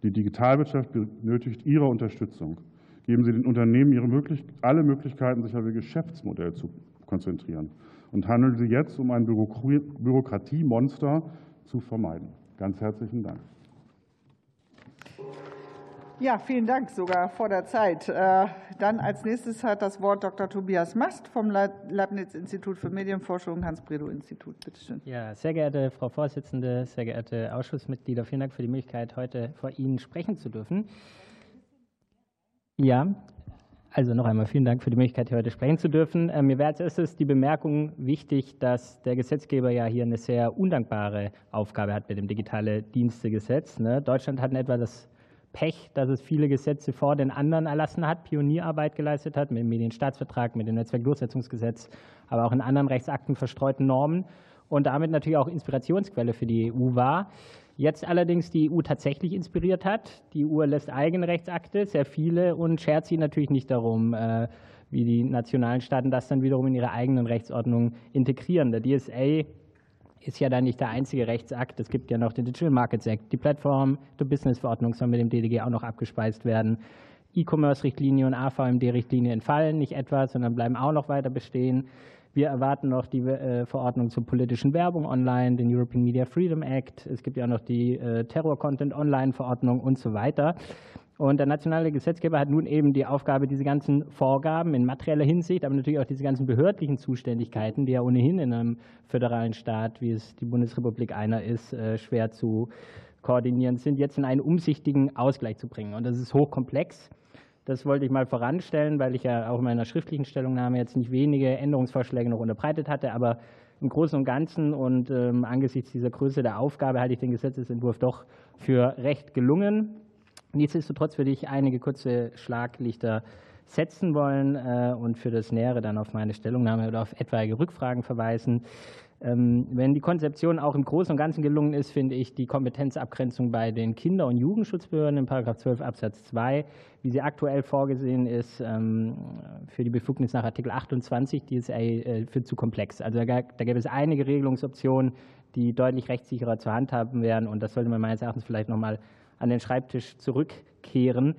Die Digitalwirtschaft benötigt Ihre Unterstützung. Geben Sie den Unternehmen ihre möglich alle Möglichkeiten, sich auf ihr Geschäftsmodell zu konzentrieren. Und handeln Sie jetzt, um ein Bürokratiemonster zu vermeiden. Ganz herzlichen Dank. Ja, vielen Dank, sogar vor der Zeit. Äh, dann als nächstes hat das Wort Dr. Tobias Mast vom Leibniz-Institut für Medienforschung, Hans-Bredow-Institut. Bitte schön. Ja, sehr geehrte Frau Vorsitzende, sehr geehrte Ausschussmitglieder, vielen Dank für die Möglichkeit, heute vor Ihnen sprechen zu dürfen. Ja, also noch einmal vielen Dank für die Möglichkeit, hier heute sprechen zu dürfen. Äh, mir wäre als erstes die Bemerkung wichtig, dass der Gesetzgeber ja hier eine sehr undankbare Aufgabe hat mit dem digitale Dienstegesetz. Ne? Deutschland hat in etwa das Pech, dass es viele Gesetze vor den anderen erlassen hat, Pionierarbeit geleistet hat, mit dem Medienstaatsvertrag, mit dem Netzwerkdurchsetzungsgesetz, aber auch in anderen Rechtsakten verstreuten Normen und damit natürlich auch Inspirationsquelle für die EU war. Jetzt allerdings die EU tatsächlich inspiriert hat. Die EU lässt eigene Rechtsakte, sehr viele, und schert sie natürlich nicht darum, äh, wie die nationalen Staaten das dann wiederum in ihre eigenen Rechtsordnungen integrieren. Der DSA ist ja dann nicht der einzige Rechtsakt. Es gibt ja noch den Digital Markets Act, die Plattform, die Business-Verordnung soll mit dem DDG auch noch abgespeist werden. E-Commerce-Richtlinie und AVMD-Richtlinie entfallen nicht etwa, sondern bleiben auch noch weiter bestehen. Wir erwarten noch die äh, Verordnung zur politischen Werbung online, den European Media Freedom Act. Es gibt ja auch noch die äh, Terror-Content-Online-Verordnung und so weiter. Und der nationale Gesetzgeber hat nun eben die Aufgabe, diese ganzen Vorgaben in materieller Hinsicht, aber natürlich auch diese ganzen behördlichen Zuständigkeiten, die ja ohnehin in einem föderalen Staat, wie es die Bundesrepublik einer ist, äh, schwer zu koordinieren sind, jetzt in einen umsichtigen Ausgleich zu bringen. Und das ist hochkomplex. Das wollte ich mal voranstellen, weil ich ja auch in meiner schriftlichen Stellungnahme jetzt nicht wenige Änderungsvorschläge noch unterbreitet hatte, aber im Großen und Ganzen und ähm, angesichts dieser Größe der Aufgabe halte ich den Gesetzesentwurf doch für recht gelungen. Nichtsdestotrotz würde ich einige kurze Schlaglichter setzen wollen äh, und für das Nähere dann auf meine Stellungnahme oder auf etwaige Rückfragen verweisen. Ähm, wenn die Konzeption auch im Großen und Ganzen gelungen ist, finde ich die Kompetenzabgrenzung bei den Kinder- und Jugendschutzbehörden in 12 Absatz 2, wie sie aktuell vorgesehen ist, ähm, für die Befugnis nach Artikel 28 DSA für zu komplex. Also da gäbe es einige Regelungsoptionen, die deutlich rechtssicherer zu handhaben wären und das sollte man meines Erachtens vielleicht noch mal an den Schreibtisch zurückkehren.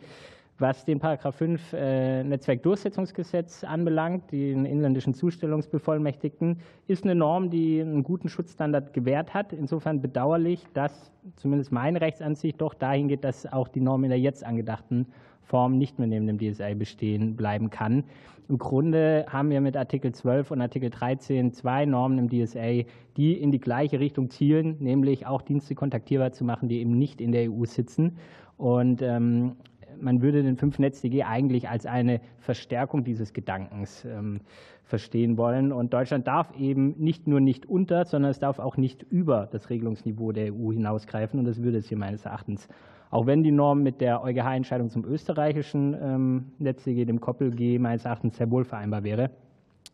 Was den Paragraph 5 äh, Netzwerkdurchsetzungsgesetz anbelangt, den inländischen Zustellungsbevollmächtigten, ist eine Norm, die einen guten Schutzstandard gewährt hat. Insofern bedauerlich, dass zumindest meine Rechtsansicht doch dahin geht, dass auch die Norm in der jetzt angedachten Form nicht mehr neben dem DSI bestehen bleiben kann. Im Grunde haben wir mit Artikel 12 und Artikel 13 zwei Normen im DSA, die in die gleiche Richtung zielen, nämlich auch Dienste kontaktierbar zu machen, die eben nicht in der EU sitzen. Und ähm, man würde den 5-Netz-DG eigentlich als eine Verstärkung dieses Gedankens ähm, verstehen wollen. Und Deutschland darf eben nicht nur nicht unter, sondern es darf auch nicht über das Regelungsniveau der EU hinausgreifen. Und das würde es hier meines Erachtens auch wenn die Norm mit der EuGH-Entscheidung zum österreichischen ähm, NetzDG, dem Koppel-G, meines Erachtens sehr wohl vereinbar wäre,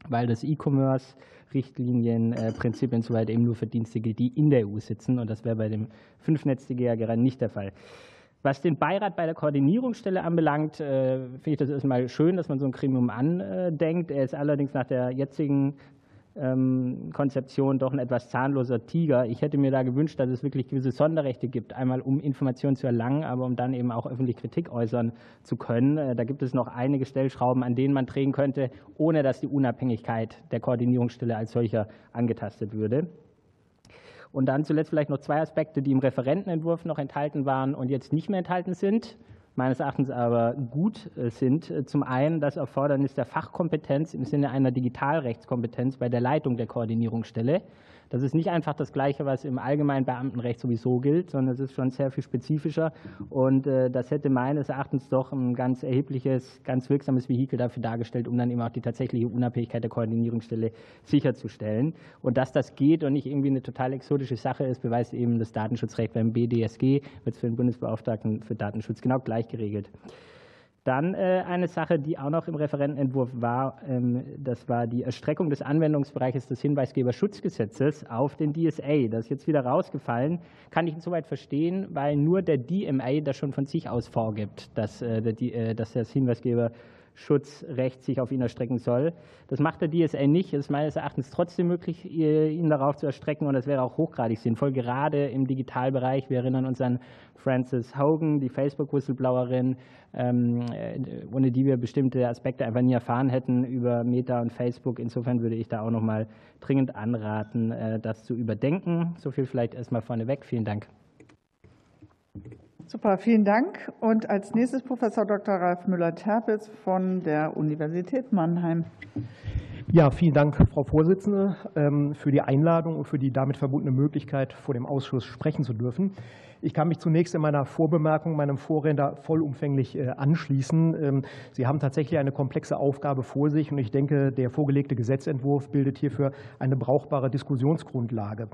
weil das E-Commerce Richtlinienprinzip insoweit eben nur für Dienste gilt, die in der EU sitzen. Und das wäre bei dem 5-Netz-DG ja gerade nicht der Fall. Was den Beirat bei der Koordinierungsstelle anbelangt, äh, finde ich das erstmal schön, dass man so ein Gremium andenkt. Er ist allerdings nach der jetzigen ähm, Konzeption doch ein etwas zahnloser Tiger. Ich hätte mir da gewünscht, dass es wirklich gewisse Sonderrechte gibt, einmal um Informationen zu erlangen, aber um dann eben auch öffentlich Kritik äußern zu können. Äh, da gibt es noch einige Stellschrauben, an denen man drehen könnte, ohne dass die Unabhängigkeit der Koordinierungsstelle als solcher angetastet würde. Und dann zuletzt vielleicht noch zwei Aspekte, die im Referentenentwurf noch enthalten waren und jetzt nicht mehr enthalten sind meines Erachtens aber gut äh, sind. Äh, zum einen das Erfordernis der Fachkompetenz im Sinne einer Digitalrechtskompetenz bei der Leitung der Koordinierungsstelle. Das ist nicht einfach das Gleiche, was im allgemeinen Beamtenrecht sowieso gilt, sondern es ist schon sehr viel spezifischer. Und äh, das hätte meines Erachtens doch ein ganz erhebliches, ganz wirksames Vehikel dafür dargestellt, um dann eben auch die tatsächliche Unabhängigkeit der Koordinierungsstelle sicherzustellen. Und dass das geht und nicht irgendwie eine total exotische Sache ist, beweist eben das Datenschutzrecht beim BDSG, wird es für den Bundesbeauftragten für Datenschutz genau gleich geregelt. Dann äh, eine Sache, die auch noch im Referentenentwurf war, ähm, das war die Erstreckung des Anwendungsbereiches des Hinweisgeberschutzgesetzes auf den DSA. Das ist jetzt wieder rausgefallen. Kann ich insoweit verstehen, weil nur der DMA das schon von sich aus vorgibt, dass, äh, äh, dass das Hinweisgeber Schutzrecht sich auf ihn erstrecken soll. Das macht der DSA nicht. Es ist meines Erachtens trotzdem möglich, ihn darauf zu erstrecken und das wäre auch hochgradig sinnvoll, gerade im Digitalbereich. Wir erinnern uns an Frances Hogan, die Facebook-Whistleblowerin, ähm, äh, ohne die wir bestimmte Aspekte einfach nie erfahren hätten über Meta und Facebook. Insofern würde ich da auch noch mal dringend anraten, äh, das zu überdenken. So viel vielleicht erstmal vorneweg. Vielen Dank. Super, vielen Dank. Und als nächstes Professor Dr. Ralf Müller-Terpitz von der Universität Mannheim. Ja, vielen Dank, Frau Vorsitzende, ähm, für die Einladung und für die damit verbundene Möglichkeit, vor dem Ausschuss sprechen zu dürfen. Ich kann mich zunächst in meiner Vorbemerkung meinem Vorredner vollumfänglich äh, anschließen. Ähm, Sie haben tatsächlich eine komplexe Aufgabe vor sich und ich denke, der vorgelegte Gesetzentwurf bildet hierfür eine brauchbare Diskussionsgrundlage.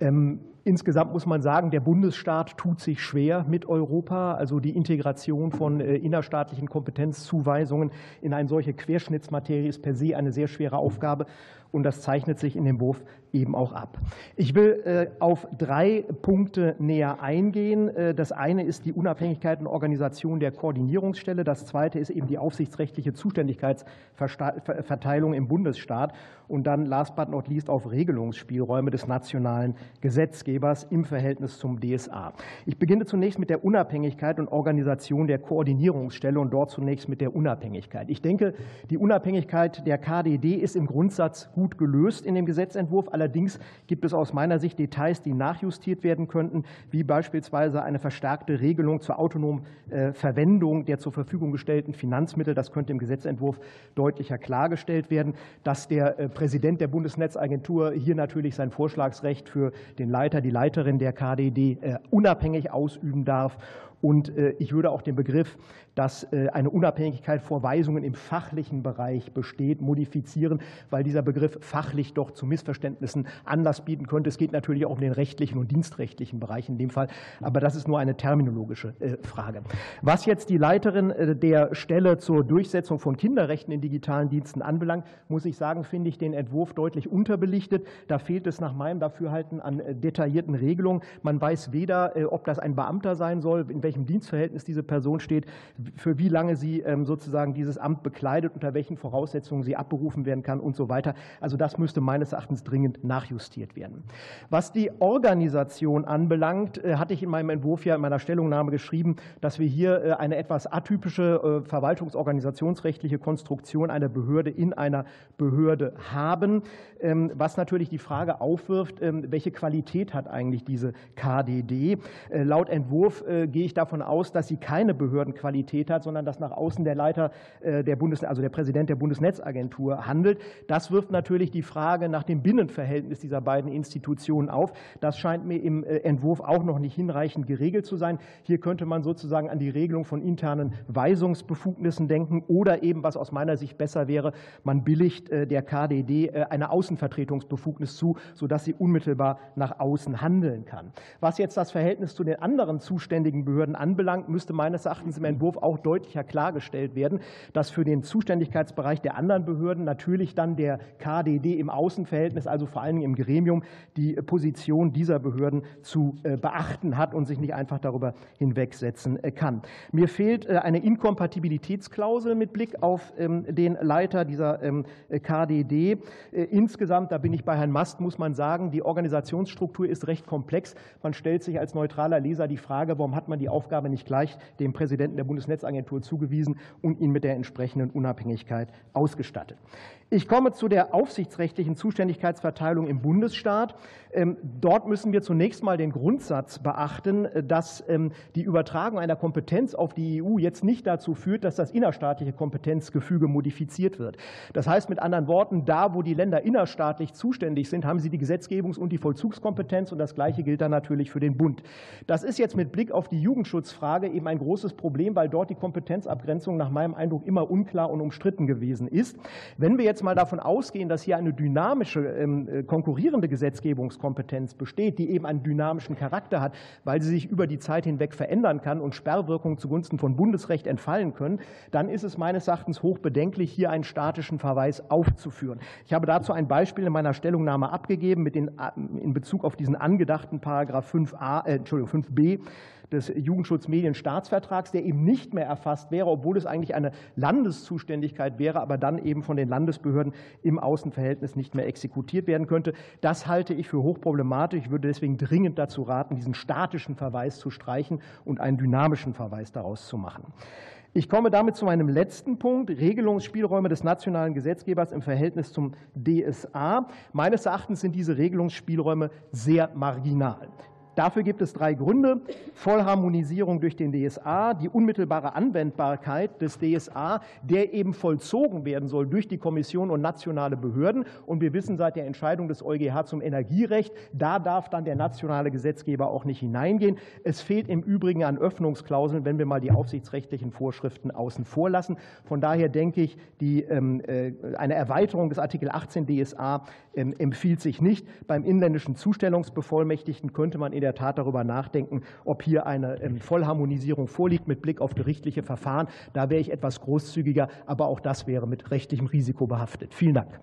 Ähm, insgesamt muss man sagen, der Bundesstaat tut sich schwer mit Europa. Also die Integration von äh, innerstaatlichen Kompetenzzuweisungen in eine solche Querschnittsmaterie ist per se eine sehr schwere Aufgabe und das zeichnet sich in dem Wurf eben auch ab. Ich will äh, auf drei Punkte näher eingehen. Äh, das eine ist die Unabhängigkeit und Organisation der Koordinierungsstelle. Das zweite ist eben die aufsichtsrechtliche Zuständigkeitsverteilung im Bundesstaat. Und dann, last but not least, auf Regelungsspielräume des nationalen Gesetzgebers im Verhältnis zum DSA. Ich beginne zunächst mit der Unabhängigkeit und Organisation der Koordinierungsstelle und dort zunächst mit der Unabhängigkeit. Ich denke, die Unabhängigkeit der KDD ist im Grundsatz gut gut gelöst in dem Gesetzentwurf. Allerdings gibt es aus meiner Sicht Details, die nachjustiert werden könnten, wie beispielsweise eine verstärkte Regelung zur autonomen äh, Verwendung der zur Verfügung gestellten Finanzmittel. Das könnte im Gesetzentwurf deutlicher klargestellt werden, dass der äh, Präsident der Bundesnetzagentur hier natürlich sein Vorschlagsrecht für den Leiter, die Leiterin der KDD äh, unabhängig ausüben darf und äh, ich würde auch den Begriff, dass äh, eine Unabhängigkeit vor Weisungen im fachlichen Bereich besteht, modifizieren, weil dieser Begriff fachlich doch zu Missverständnissen Anlass bieten könnte. Es geht natürlich auch um den rechtlichen und dienstrechtlichen Bereich in dem Fall, aber das ist nur eine terminologische äh, Frage. Was jetzt die Leiterin der Stelle zur Durchsetzung von Kinderrechten in digitalen Diensten anbelangt, muss ich sagen, finde ich den Entwurf deutlich unterbelichtet. Da fehlt es nach meinem Dafürhalten an detaillierten Regelungen. Man weiß weder, ob das ein Beamter sein soll, in welchem welchem Dienstverhältnis diese Person steht, für wie lange sie ähm, sozusagen dieses Amt bekleidet, unter welchen Voraussetzungen sie abberufen werden kann und so weiter. Also das müsste meines Erachtens dringend nachjustiert werden. Was die Organisation anbelangt, äh, hatte ich in meinem Entwurf ja in meiner Stellungnahme geschrieben, dass wir hier äh, eine etwas atypische äh, verwaltungsorganisationsrechtliche Konstruktion einer Behörde in einer Behörde haben, ähm, was natürlich die Frage aufwirft, ähm, welche Qualität hat eigentlich diese KDD? Laut Entwurf gehe ich davon davon aus, dass sie keine Behördenqualität hat, sondern dass nach außen der Leiter äh, der Bundes, also der Präsident der Bundesnetzagentur handelt. Das wirft natürlich die Frage nach dem Binnenverhältnis dieser beiden Institutionen auf. Das scheint mir im äh, Entwurf auch noch nicht hinreichend geregelt zu sein. Hier könnte man sozusagen an die Regelung von internen Weisungsbefugnissen denken oder eben, was aus meiner Sicht besser wäre, man billigt äh, der KDD eine Außenvertretungsbefugnis zu, sodass sie unmittelbar nach außen handeln kann. Was jetzt das Verhältnis zu den anderen zuständigen Behörden Behörden anbelangt, müsste meines Erachtens im Entwurf auch deutlicher klargestellt werden, dass für den Zuständigkeitsbereich der anderen Behörden natürlich dann der KDD im Außenverhältnis, also vor allen Dingen im Gremium, die Position dieser Behörden zu äh, beachten hat und sich nicht einfach darüber hinwegsetzen äh, kann. Mir fehlt äh, eine Inkompatibilitätsklausel mit Blick auf ähm, den Leiter dieser ähm, KDD. Insgesamt, da bin ich bei Herrn Mast, muss man sagen, die Organisationsstruktur ist recht komplex. Man stellt sich als neutraler Leser die Frage, warum hat man die Aufgabe nicht gleich dem Präsidenten der Bundesnetzagentur zugewiesen und ihn mit der entsprechenden Unabhängigkeit ausgestattet. Ich komme zu der aufsichtsrechtlichen Zuständigkeitsverteilung im Bundesstaat. Ähm, dort müssen wir zunächst mal den Grundsatz beachten, äh, dass ähm, die Übertragung einer Kompetenz auf die EU jetzt nicht dazu führt, dass das innerstaatliche Kompetenzgefüge modifiziert wird. Das heißt mit anderen Worten, da wo die Länder innerstaatlich zuständig sind, haben sie die Gesetzgebungs- und die Vollzugskompetenz und das Gleiche gilt dann natürlich für den Bund. Das ist jetzt mit Blick auf die Jugendschutzfrage eben ein großes Problem, weil dort die Kompetenzabgrenzung nach meinem Eindruck immer unklar und umstritten gewesen ist. Wenn wir jetzt mal davon ausgehen, dass hier eine dynamische, ähm, äh, konkurrierende Gesetzgebungskompetenz besteht, die eben einen dynamischen Charakter hat, weil sie sich über die Zeit hinweg verändern kann und Sperrwirkungen zugunsten von Bundesrecht entfallen können, dann ist es meines Erachtens hoch bedenklich, hier einen statischen Verweis aufzuführen. Ich habe dazu ein Beispiel in meiner Stellungnahme abgegeben mit den, äh, in Bezug auf diesen angedachten Paragraph 5a, äh, Entschuldigung, 5b des Jugendschutzmedienstaatsvertrags, der eben nicht mehr erfasst wäre, obwohl es eigentlich eine Landeszuständigkeit wäre, aber dann eben von den Landesbehörden im Außenverhältnis nicht mehr exekutiert werden könnte. Das halte ich für hochproblematisch. Ich würde deswegen dringend dazu raten, diesen statischen Verweis zu streichen und einen dynamischen Verweis daraus zu machen. Ich komme damit zu meinem letzten Punkt, Regelungsspielräume des nationalen Gesetzgebers im Verhältnis zum DSA. Meines Erachtens sind diese Regelungsspielräume sehr marginal. Dafür gibt es drei Gründe. Vollharmonisierung durch den DSA, die unmittelbare Anwendbarkeit des DSA, der eben vollzogen werden soll durch die Kommission und nationale Behörden. Und wir wissen seit der Entscheidung des EuGH zum Energierecht, da darf dann der nationale Gesetzgeber auch nicht hineingehen. Es fehlt im Übrigen an Öffnungsklauseln, wenn wir mal die aufsichtsrechtlichen Vorschriften außen vor lassen. Von daher denke ich, die, ähm, äh, eine Erweiterung des Artikel 18 DSA ähm, empfiehlt sich nicht. Beim inländischen Zustellungsbevollmächtigten könnte man in der Tat darüber nachdenken, ob hier eine ähm, Vollharmonisierung vorliegt mit Blick auf gerichtliche Verfahren. Da wäre ich etwas großzügiger, aber auch das wäre mit rechtlichem Risiko behaftet. Vielen Dank.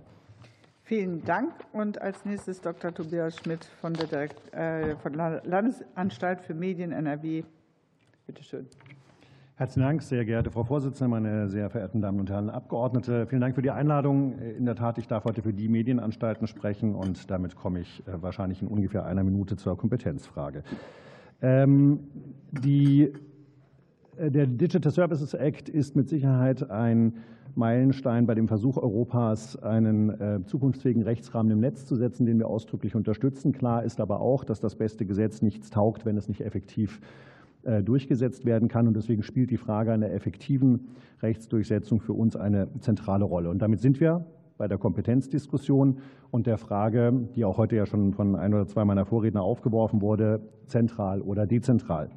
Vielen Dank. Und als nächstes Dr. Tobias Schmidt von der, äh, von der Landesanstalt für Medien NRW. Bitte schön. Herzlichen Dank, sehr geehrte Frau Vorsitzende, meine sehr verehrten Damen und Herren Abgeordnete. Vielen Dank für die Einladung. In der Tat, ich darf heute für die Medienanstalten sprechen und damit komme ich äh, wahrscheinlich in ungefähr einer Minute zur Kompetenzfrage. Ähm, die, äh, der Digital Services Act ist mit Sicherheit ein Meilenstein bei dem Versuch Europas, einen äh, zukunftsfähigen Rechtsrahmen im Netz zu setzen, den wir ausdrücklich unterstützen. Klar ist aber auch, dass das beste Gesetz nichts taugt, wenn es nicht effektiv durchgesetzt werden kann. Und deswegen spielt die Frage einer effektiven Rechtsdurchsetzung für uns eine zentrale Rolle. Und damit sind wir bei der Kompetenzdiskussion und der Frage, die auch heute ja schon von ein oder zwei meiner Vorredner aufgeworfen wurde, zentral oder dezentral.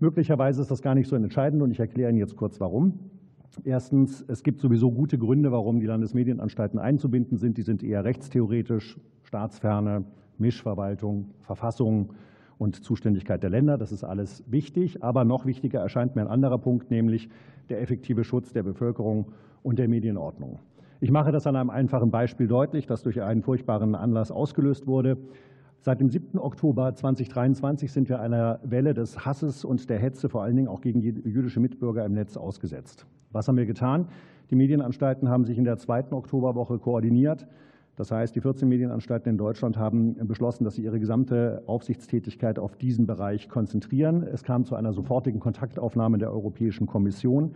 Möglicherweise ist das gar nicht so entscheidend und ich erkläre Ihnen jetzt kurz warum. Erstens, es gibt sowieso gute Gründe, warum die Landesmedienanstalten einzubinden sind. Die sind eher rechtstheoretisch, staatsferne, Mischverwaltung, Verfassung, und Zuständigkeit der Länder. Das ist alles wichtig. Aber noch wichtiger erscheint mir ein anderer Punkt, nämlich der effektive Schutz der Bevölkerung und der Medienordnung. Ich mache das an einem einfachen Beispiel deutlich, das durch einen furchtbaren Anlass ausgelöst wurde. Seit dem 7. Oktober 2023 sind wir einer Welle des Hasses und der Hetze, vor allen Dingen auch gegen jüdische Mitbürger im Netz, ausgesetzt. Was haben wir getan? Die Medienanstalten haben sich in der zweiten Oktoberwoche koordiniert. Das heißt, die 14 Medienanstalten in Deutschland haben beschlossen, dass sie ihre gesamte Aufsichtstätigkeit auf diesen Bereich konzentrieren. Es kam zu einer sofortigen Kontaktaufnahme der Europäischen Kommission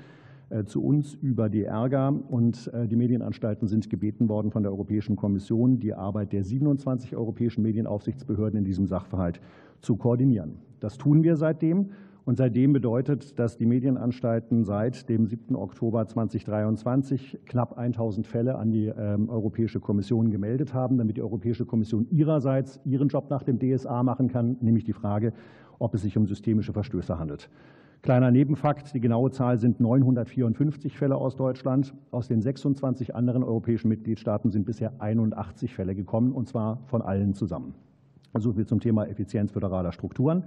äh, zu uns über die Ärger und äh, die Medienanstalten sind gebeten worden von der Europäischen Kommission, die Arbeit der 27 europäischen Medienaufsichtsbehörden in diesem Sachverhalt zu koordinieren. Das tun wir seitdem und seitdem bedeutet, dass die Medienanstalten seit dem 7. Oktober 2023 knapp 1000 Fälle an die ähm, Europäische Kommission gemeldet haben, damit die Europäische Kommission ihrerseits ihren Job nach dem DSA machen kann, nämlich die Frage, ob es sich um systemische Verstöße handelt. Kleiner Nebenfakt, die genaue Zahl sind 954 Fälle aus Deutschland. Aus den 26 anderen europäischen Mitgliedstaaten sind bisher 81 Fälle gekommen, und zwar von allen zusammen. So viel zum Thema Effizienz föderaler Strukturen.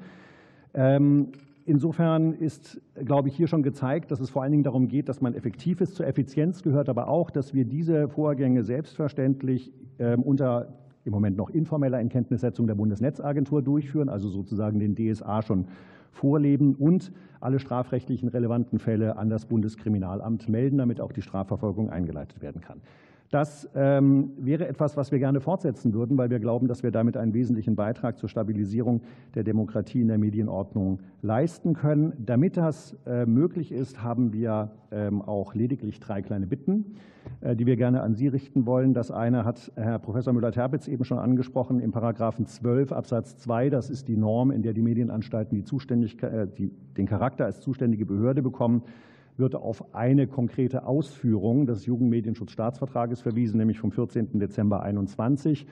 Ähm, Insofern ist, glaube ich, hier schon gezeigt, dass es vor allen Dingen darum geht, dass man effektiv ist. Zur Effizienz gehört aber auch, dass wir diese Vorgänge selbstverständlich ähm, unter im Moment noch informeller Inkenntnissetzung der Bundesnetzagentur durchführen, also sozusagen den DSA schon vorleben und alle strafrechtlichen relevanten Fälle an das Bundeskriminalamt melden, damit auch die Strafverfolgung eingeleitet werden kann. Das ähm, wäre etwas, was wir gerne fortsetzen würden, weil wir glauben, dass wir damit einen wesentlichen Beitrag zur Stabilisierung der Demokratie in der Medienordnung leisten können. Damit das äh, möglich ist, haben wir ähm, auch lediglich drei kleine Bitten, äh, die wir gerne an Sie richten wollen. Das eine hat Herr Professor Müller-Terpitz eben schon angesprochen, im Paragraphen 12 Absatz 2. Das ist die Norm, in der die Medienanstalten die Zuständigkeit, äh, die, den Charakter als zuständige Behörde bekommen wird auf eine konkrete Ausführung des Jugendmedienschutzstaatsvertrages verwiesen, nämlich vom 14. Dezember 2021.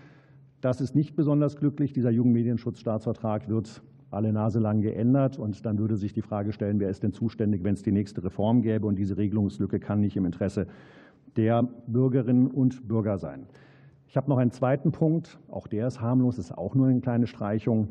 Das ist nicht besonders glücklich. Dieser Jugendmedienschutzstaatsvertrag wird alle Nase lang geändert. Und dann würde sich die Frage stellen, wer ist denn zuständig, wenn es die nächste Reform gäbe? Und diese Regelungslücke kann nicht im Interesse der Bürgerinnen und Bürger sein. Ich habe noch einen zweiten Punkt. Auch der ist harmlos, ist auch nur eine kleine Streichung.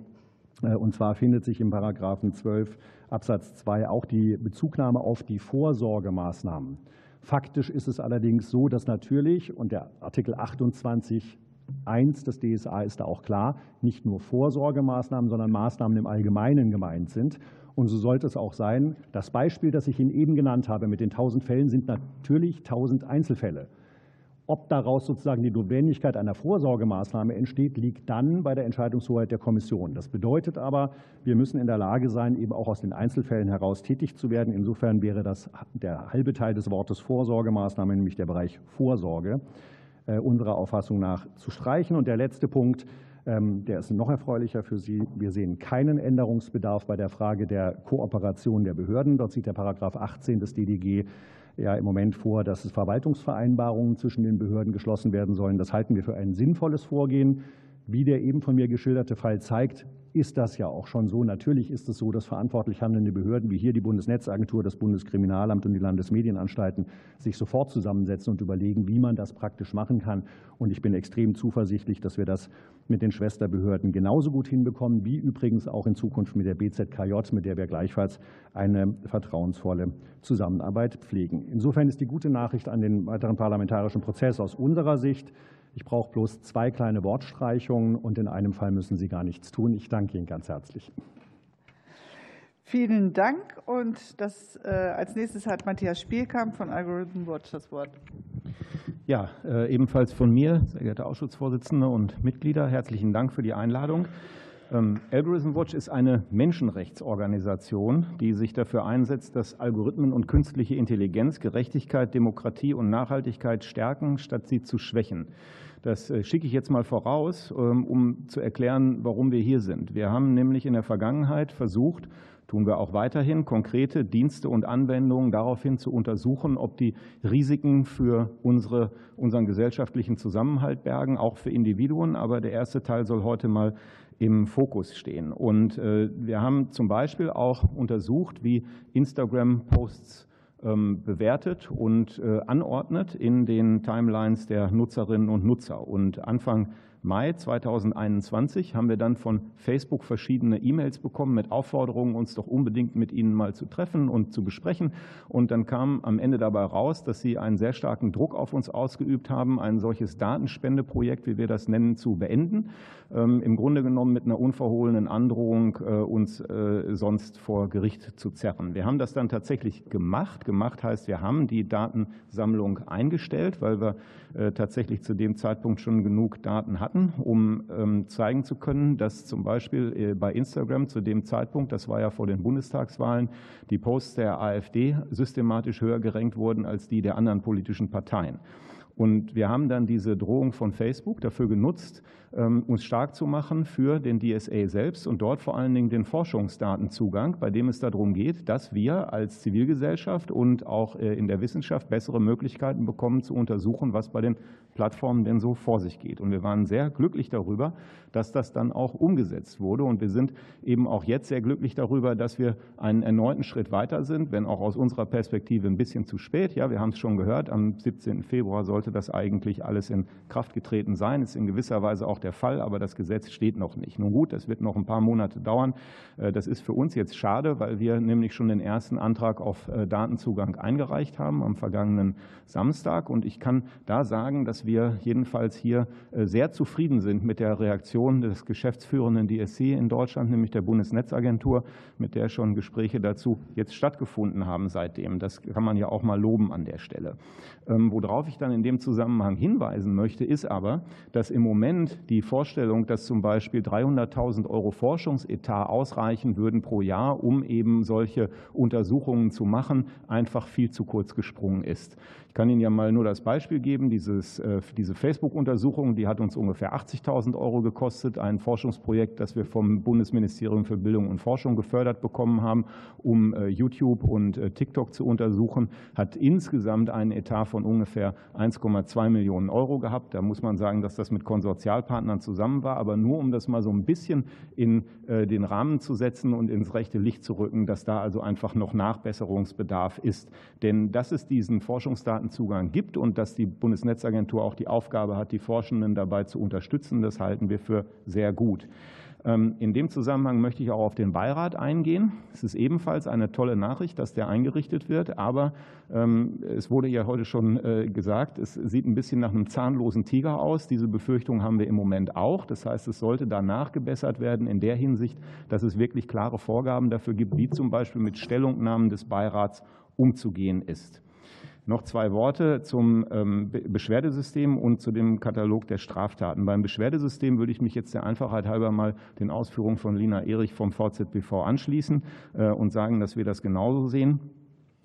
Äh, und zwar findet sich im Paragraphen 12 Absatz 2 auch die Bezugnahme auf die Vorsorgemaßnahmen. Faktisch ist es allerdings so, dass natürlich, und der Artikel 28 1 des DSA ist da auch klar, nicht nur Vorsorgemaßnahmen, sondern Maßnahmen im Allgemeinen gemeint sind. Und so sollte es auch sein. Das Beispiel, das ich Ihnen eben genannt habe mit den 1000 Fällen, sind natürlich 1000 Einzelfälle. Ob daraus sozusagen die Notwendigkeit einer Vorsorgemaßnahme entsteht, liegt dann bei der Entscheidungshoheit der Kommission. Das bedeutet aber, wir müssen in der Lage sein, eben auch aus den Einzelfällen heraus tätig zu werden. Insofern wäre das der halbe Teil des Wortes Vorsorgemaßnahme, nämlich der Bereich Vorsorge, äh, unserer Auffassung nach zu streichen. Und der letzte Punkt, ähm, der ist noch erfreulicher für Sie. Wir sehen keinen Änderungsbedarf bei der Frage der Kooperation der Behörden. Dort sieht der Paragraph 18 des DDG ja im Moment vor, dass es Verwaltungsvereinbarungen zwischen den Behörden geschlossen werden sollen. Das halten wir für ein sinnvolles Vorgehen. Wie der eben von mir geschilderte Fall zeigt, ist das ja auch schon so. Natürlich ist es so, dass verantwortlich handelnde Behörden wie hier die Bundesnetzagentur, das Bundeskriminalamt und die Landesmedienanstalten sich sofort zusammensetzen und überlegen, wie man das praktisch machen kann. Und ich bin extrem zuversichtlich, dass wir das mit den Schwesterbehörden genauso gut hinbekommen, wie übrigens auch in Zukunft mit der BZKJ, mit der wir gleichfalls eine vertrauensvolle Zusammenarbeit pflegen. Insofern ist die gute Nachricht an den weiteren parlamentarischen Prozess aus unserer Sicht, ich brauche bloß zwei kleine Wortstreichungen und in einem Fall müssen Sie gar nichts tun. Ich danke Ihnen ganz herzlich. Vielen Dank. Und das, äh, als nächstes hat Matthias Spielkamp von Algorithm Watch das Wort. Ja, äh, ebenfalls von mir, sehr geehrte Ausschussvorsitzende und Mitglieder, herzlichen Dank für die Einladung. Ähm, Algorithm Watch ist eine Menschenrechtsorganisation, die sich dafür einsetzt, dass Algorithmen und künstliche Intelligenz Gerechtigkeit, Demokratie und Nachhaltigkeit stärken, statt sie zu schwächen. Das äh, schicke ich jetzt mal voraus, ähm, um zu erklären, warum wir hier sind. Wir haben nämlich in der Vergangenheit versucht, tun wir auch weiterhin, konkrete Dienste und Anwendungen daraufhin zu untersuchen, ob die Risiken für unsere, unseren gesellschaftlichen Zusammenhalt bergen, auch für Individuen. Aber der erste Teil soll heute mal im Fokus stehen. Und äh, wir haben zum Beispiel auch untersucht, wie Instagram-Posts bewertet und äh, anordnet in den Timelines der Nutzerinnen und Nutzer. Und Anfang Mai 2021 haben wir dann von Facebook verschiedene E-Mails bekommen mit Aufforderungen, uns doch unbedingt mit ihnen mal zu treffen und zu besprechen. Und dann kam am Ende dabei raus, dass sie einen sehr starken Druck auf uns ausgeübt haben, ein solches Datenspendeprojekt, wie wir das nennen, zu beenden. Ähm, Im Grunde genommen mit einer unverhohlenen Androhung, äh, uns äh, sonst vor Gericht zu zerren. Wir haben das dann tatsächlich gemacht. Gemacht heißt, wir haben die Datensammlung eingestellt, weil wir äh, tatsächlich zu dem Zeitpunkt schon genug Daten hatten hatten, um ähm, zeigen zu können, dass zum Beispiel äh, bei Instagram zu dem Zeitpunkt, das war ja vor den Bundestagswahlen, die Posts der AfD systematisch höher gerankt wurden als die der anderen politischen Parteien. Und wir haben dann diese Drohung von Facebook dafür genutzt, uns stark zu machen für den DSA selbst und dort vor allen Dingen den Forschungsdatenzugang, bei dem es darum geht, dass wir als Zivilgesellschaft und auch äh, in der Wissenschaft bessere Möglichkeiten bekommen, zu untersuchen, was bei den Plattformen denn so vor sich geht. Und wir waren sehr glücklich darüber, dass das dann auch umgesetzt wurde. Und wir sind eben auch jetzt sehr glücklich darüber, dass wir einen erneuten Schritt weiter sind, wenn auch aus unserer Perspektive ein bisschen zu spät. Ja, wir haben es schon gehört, am 17. Februar sollte das eigentlich alles in Kraft getreten sein. Ist in gewisser Weise auch der Fall, aber das Gesetz steht noch nicht. Nun gut, das wird noch ein paar Monate dauern. Äh, das ist für uns jetzt schade, weil wir nämlich schon den ersten Antrag auf äh, Datenzugang eingereicht haben am vergangenen Samstag. Und ich kann da sagen, dass wir jedenfalls hier äh, sehr zufrieden sind mit der Reaktion des geschäftsführenden DSC in Deutschland, nämlich der Bundesnetzagentur, mit der schon Gespräche dazu jetzt stattgefunden haben seitdem. Das kann man ja auch mal loben an der Stelle. Ähm, worauf ich dann in dem Zusammenhang hinweisen möchte, ist aber, dass im Moment die Vorstellung, dass zum Beispiel 300.000 Euro Forschungsetat ausreichen würden pro Jahr, um eben solche Untersuchungen zu machen, einfach viel zu kurz gesprungen ist kann Ihnen ja mal nur das Beispiel geben. Dieses, äh, diese Facebook-Untersuchung, die hat uns ungefähr 80.000 Euro gekostet. Ein Forschungsprojekt, das wir vom Bundesministerium für Bildung und Forschung gefördert bekommen haben, um äh, YouTube und äh, TikTok zu untersuchen, hat insgesamt einen Etat von ungefähr 1,2 Millionen Euro gehabt. Da muss man sagen, dass das mit Konsortialpartnern zusammen war. Aber nur um das mal so ein bisschen in den Rahmen zu setzen und ins rechte Licht zu rücken, dass da also einfach noch Nachbesserungsbedarf ist. Denn das ist diesen Forschungsdaten Datenzugang gibt und dass die Bundesnetzagentur auch die Aufgabe hat, die Forschenden dabei zu unterstützen. Das halten wir für sehr gut. Ähm, in dem Zusammenhang möchte ich auch auf den Beirat eingehen. Es ist ebenfalls eine tolle Nachricht, dass der eingerichtet wird, aber ähm, es wurde ja heute schon äh, gesagt, es sieht ein bisschen nach einem zahnlosen Tiger aus. Diese Befürchtung haben wir im Moment auch. Das heißt, es sollte danach gebessert werden in der Hinsicht, dass es wirklich klare Vorgaben dafür gibt, wie zum Beispiel mit Stellungnahmen des Beirats umzugehen ist. Noch zwei Worte zum ähm, Beschwerdesystem und zu dem Katalog der Straftaten. Beim Beschwerdesystem würde ich mich jetzt der Einfachheit halber mal den Ausführungen von Lina Erich vom VZBV anschließen äh, und sagen, dass wir das genauso sehen.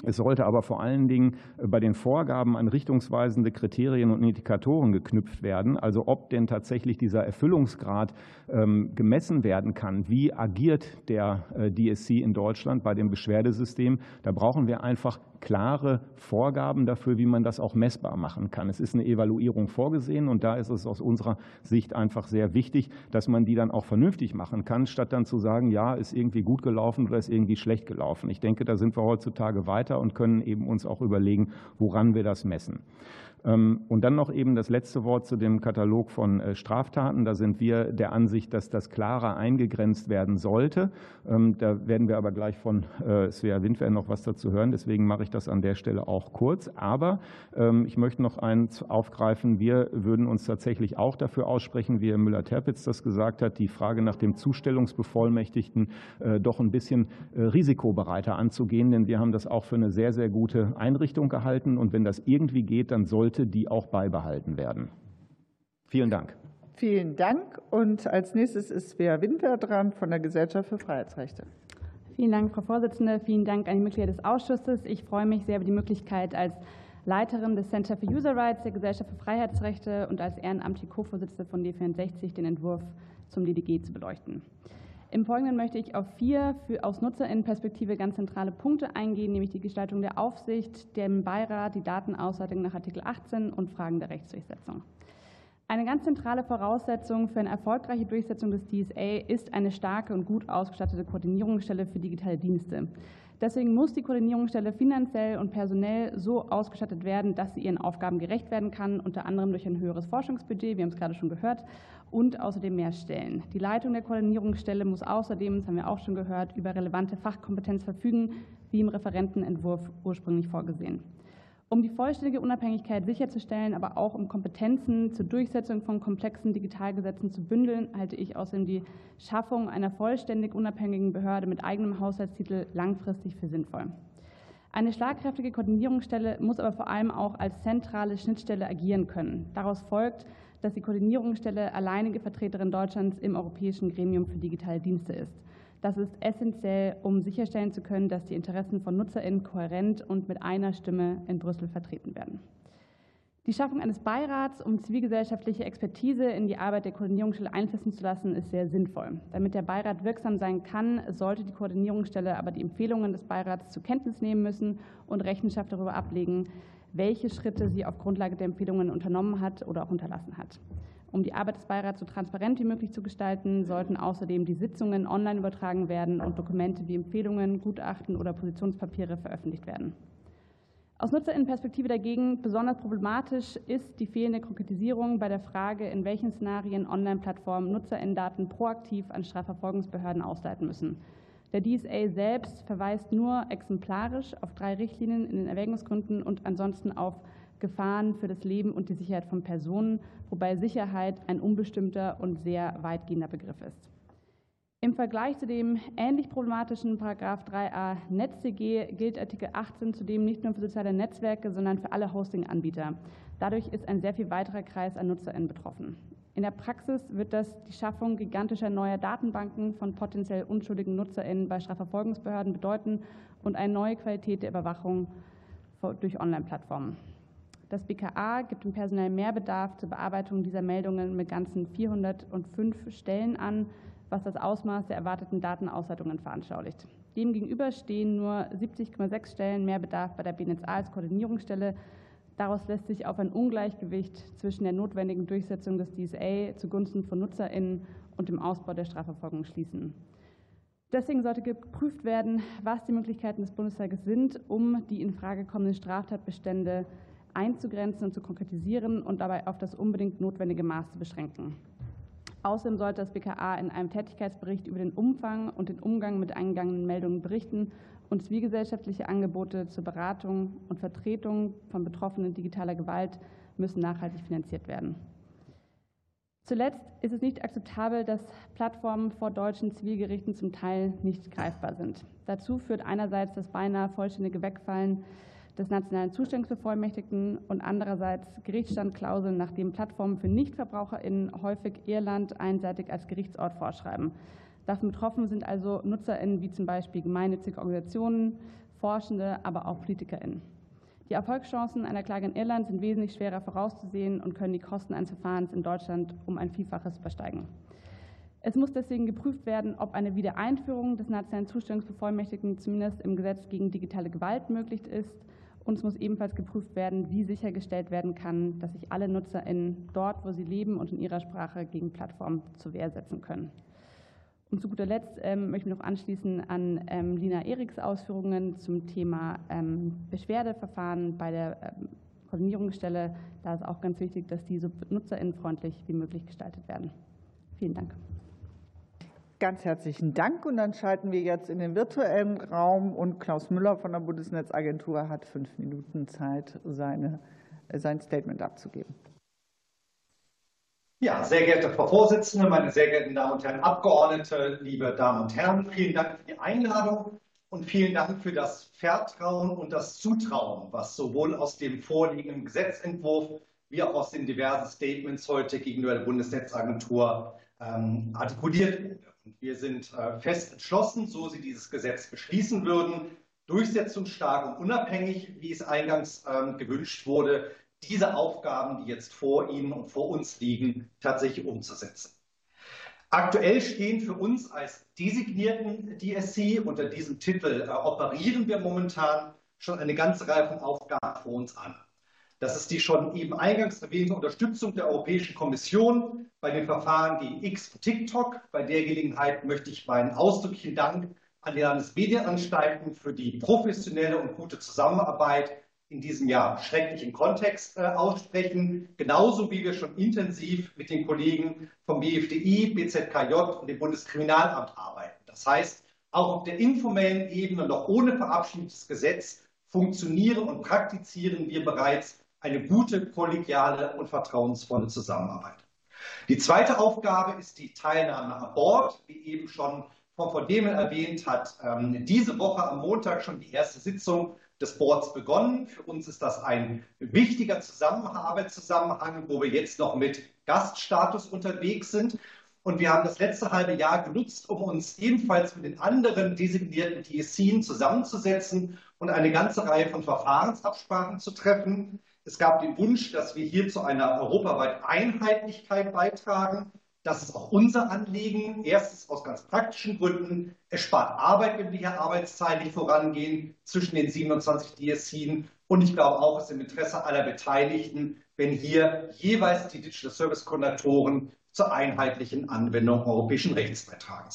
Es sollte aber vor allen Dingen äh, bei den Vorgaben an richtungsweisende Kriterien und Indikatoren geknüpft werden, also ob denn tatsächlich dieser Erfüllungsgrad ähm, gemessen werden kann. Wie agiert der äh, DSC in Deutschland bei dem Beschwerdesystem? Da brauchen wir einfach klare Vorgaben dafür, wie man das auch messbar machen kann. Es ist eine Evaluierung vorgesehen und da ist es aus unserer Sicht einfach sehr wichtig, dass man die dann auch vernünftig machen kann, statt dann zu sagen, ja, ist irgendwie gut gelaufen oder ist irgendwie schlecht gelaufen. Ich denke, da sind wir heutzutage weiter und können eben uns auch überlegen, woran wir das messen. Ähm, und dann noch eben das letzte Wort zu dem Katalog von äh, Straftaten. Da sind wir der Ansicht, dass das klarer eingegrenzt werden sollte. Ähm, da werden wir aber gleich von äh, Svea Windwehr noch was dazu hören. Deswegen mache ich das an der Stelle auch kurz. Aber ähm, ich möchte noch eins aufgreifen. Wir würden uns tatsächlich auch dafür aussprechen, wie Herr Müller-Terpitz das gesagt hat, die Frage nach dem Zustellungsbevollmächtigten äh, doch ein bisschen risikobereiter anzugehen. Denn wir haben das auch für eine sehr, sehr gute Einrichtung gehalten. Und wenn das irgendwie geht, dann sollte sollte die auch beibehalten werden. Vielen Dank. Vielen Dank. Und als nächstes ist Svea Winter dran von der Gesellschaft für Freiheitsrechte. Vielen Dank, Frau Vorsitzende. Vielen Dank an die Mitglieder des Ausschusses. Ich freue mich sehr über die Möglichkeit, als Leiterin des Center for User Rights der Gesellschaft für Freiheitsrechte und als ehrenamtliche Co-Vorsitzende von D64 den Entwurf zum DDG zu beleuchten. Im Folgenden möchte ich auf vier aus Nutzerinnenperspektive ganz zentrale Punkte eingehen, nämlich die Gestaltung der Aufsicht, dem Beirat, die Datenauswertung nach Artikel 18 und Fragen der Rechtsdurchsetzung. Eine ganz zentrale Voraussetzung für eine erfolgreiche Durchsetzung des DSA ist eine starke und gut ausgestattete Koordinierungsstelle für digitale Dienste. Deswegen muss die Koordinierungsstelle finanziell und personell so ausgestattet werden, dass sie ihren Aufgaben gerecht werden kann, unter anderem durch ein höheres Forschungsbudget, wir haben es gerade schon gehört, und außerdem mehr Stellen. Die Leitung der Koordinierungsstelle muss außerdem, das haben wir auch schon gehört, über relevante Fachkompetenz verfügen, wie im Referentenentwurf ursprünglich vorgesehen. Um die vollständige Unabhängigkeit sicherzustellen, aber auch um Kompetenzen zur Durchsetzung von komplexen Digitalgesetzen zu bündeln, halte ich außerdem die Schaffung einer vollständig unabhängigen Behörde mit eigenem Haushaltstitel langfristig für sinnvoll. Eine schlagkräftige Koordinierungsstelle muss aber vor allem auch als zentrale Schnittstelle agieren können. Daraus folgt, dass die Koordinierungsstelle alleinige Vertreterin Deutschlands im Europäischen Gremium für digitale Dienste ist. Das ist essentiell, um sicherstellen zu können, dass die Interessen von NutzerInnen kohärent und mit einer Stimme in Brüssel vertreten werden. Die Schaffung eines Beirats, um zivilgesellschaftliche Expertise in die Arbeit der Koordinierungsstelle einfließen zu lassen, ist sehr sinnvoll. Damit der Beirat wirksam sein kann, sollte die Koordinierungsstelle aber die Empfehlungen des Beirats zur Kenntnis nehmen müssen und Rechenschaft darüber ablegen, welche Schritte sie auf Grundlage der Empfehlungen unternommen hat oder auch unterlassen hat. Um die Arbeit des Beirats so transparent wie möglich zu gestalten, sollten außerdem die Sitzungen online übertragen werden und Dokumente wie Empfehlungen, Gutachten oder Positionspapiere veröffentlicht werden. Aus Nutzerinnenperspektive dagegen besonders problematisch ist die fehlende Konkretisierung bei der Frage, in welchen Szenarien Online-Plattformen Nutzerinnendaten proaktiv an Strafverfolgungsbehörden ausleiten müssen. Der DSA selbst verweist nur exemplarisch auf drei Richtlinien in den Erwägungsgründen und ansonsten auf Gefahren für das Leben und die Sicherheit von Personen, wobei Sicherheit ein unbestimmter und sehr weitgehender Begriff ist. Im Vergleich zu dem ähnlich problematischen Paragraph 3a NetzDG gilt Artikel 18 zudem nicht nur für soziale Netzwerke, sondern für alle Hosting-Anbieter. Dadurch ist ein sehr viel weiterer Kreis an NutzerInnen betroffen. In der Praxis wird das die Schaffung gigantischer neuer Datenbanken von potenziell unschuldigen NutzerInnen bei Strafverfolgungsbehörden bedeuten und eine neue Qualität der Überwachung durch Online-Plattformen. Das BKA gibt den personellen Mehrbedarf zur Bearbeitung dieser Meldungen mit ganzen 405 Stellen an, was das Ausmaß der erwarteten Datenausleitungen veranschaulicht. Demgegenüber stehen nur 70,6 Stellen Mehrbedarf bei der BNetzA als Koordinierungsstelle Daraus lässt sich auf ein Ungleichgewicht zwischen der notwendigen Durchsetzung des DSA zugunsten von NutzerInnen und dem Ausbau der Strafverfolgung schließen. Deswegen sollte geprüft werden, was die Möglichkeiten des Bundestages sind, um die in Frage kommenden Straftatbestände einzugrenzen und zu konkretisieren und dabei auf das unbedingt notwendige Maß zu beschränken. Außerdem sollte das BKA in einem Tätigkeitsbericht über den Umfang und den Umgang mit eingegangenen Meldungen berichten und zivilgesellschaftliche Angebote zur Beratung und Vertretung von Betroffenen digitaler Gewalt müssen nachhaltig finanziert werden. Zuletzt ist es nicht akzeptabel, dass Plattformen vor deutschen Zivilgerichten zum Teil nicht greifbar sind. Dazu führt einerseits das beinahe vollständige Wegfallen des nationalen Zustellungsbevollmächtigten und andererseits Gerichtsstandklauseln, nachdem Plattformen für NichtverbraucherInnen häufig Irland einseitig als Gerichtsort vorschreiben. Davon betroffen sind also NutzerInnen wie zum Beispiel gemeinnützige Organisationen, Forschende, aber auch PolitikerInnen. Die Erfolgschancen einer Klage in Irland sind wesentlich schwerer vorauszusehen und können die Kosten eines Verfahrens in Deutschland um ein Vielfaches übersteigen. Es muss deswegen geprüft werden, ob eine Wiedereinführung des nationalen Zustellungsbevollmächtigten zumindest im Gesetz gegen digitale Gewalt möglich ist. Und es muss ebenfalls geprüft werden, wie sichergestellt werden kann, dass sich alle NutzerInnen dort, wo sie leben und in ihrer Sprache gegen Plattformen zur Wehr setzen können. Und zu guter Letzt ähm, möchte ich noch anschließen an ähm, Lina Eriks Ausführungen zum Thema ähm, Beschwerdeverfahren bei der Koordinierungsstelle. Da ist auch ganz wichtig, dass die so nutzerinnenfreundlich wie möglich gestaltet werden. Vielen Dank. Ganz herzlichen Dank. Und dann schalten wir jetzt in den virtuellen Raum. Und Klaus Müller von der Bundesnetzagentur hat fünf Minuten Zeit, seine, sein Statement abzugeben. Ja, sehr geehrte Frau Vorsitzende, meine sehr geehrten Damen und Herren Abgeordnete, liebe Damen und Herren, vielen Dank für die Einladung und vielen Dank für das Vertrauen und das Zutrauen, was sowohl aus dem vorliegenden Gesetzentwurf wie auch aus den diversen Statements heute gegenüber der Bundesnetzagentur ähm, artikuliert wurde. Wir sind äh, fest entschlossen, so Sie dieses Gesetz beschließen würden, durchsetzungsstark und unabhängig, wie es eingangs ähm, gewünscht wurde, diese Aufgaben, die jetzt vor Ihnen und vor uns liegen, tatsächlich umzusetzen. Aktuell stehen für uns als designierten DSC unter diesem Titel äh, operieren wir momentan schon eine ganze Reihe von Aufgaben vor uns an. Das ist die schon eben eingangs erwähnte Unterstützung der Europäischen Kommission bei den Verfahren gegen X und TikTok. Bei der Gelegenheit möchte ich meinen ausdrücklichen Dank an die Landesmedienanstalten für die professionelle und gute Zusammenarbeit in diesem Jahr schrecklichen Kontext äh, aussprechen, genauso wie wir schon intensiv mit den Kollegen vom BFDI, BZKJ und dem Bundeskriminalamt arbeiten. Das heißt, auch auf der informellen Ebene noch ohne verabschiedetes Gesetz funktionieren und praktizieren wir bereits eine gute, kollegiale und vertrauensvolle Zusammenarbeit. Die zweite Aufgabe ist die Teilnahme an Bord, wie eben schon Frau von Demel erwähnt hat. Ähm, diese Woche am Montag schon die erste Sitzung des Boards begonnen. Für uns ist das ein wichtiger Zusammenarbeitszusammenhang, wo wir jetzt noch mit Gaststatus unterwegs sind. Und wir haben das letzte halbe Jahr genutzt, um uns ebenfalls mit den anderen designierten TSCen zusammenzusetzen und eine ganze Reihe von Verfahrensabsprachen zu treffen. Es gab den Wunsch, dass wir hier zu einer europaweiten Einheitlichkeit beitragen. Das ist auch unser Anliegen. Erstens aus ganz praktischen Gründen. Es spart Arbeit, wenn wir hier arbeitszeitig vorangehen zwischen den 27 DSCen. Und ich glaube auch, es ist im Interesse aller Beteiligten, wenn hier jeweils die Digital Service Konduktoren zur einheitlichen Anwendung europäischen Rechts beitragen.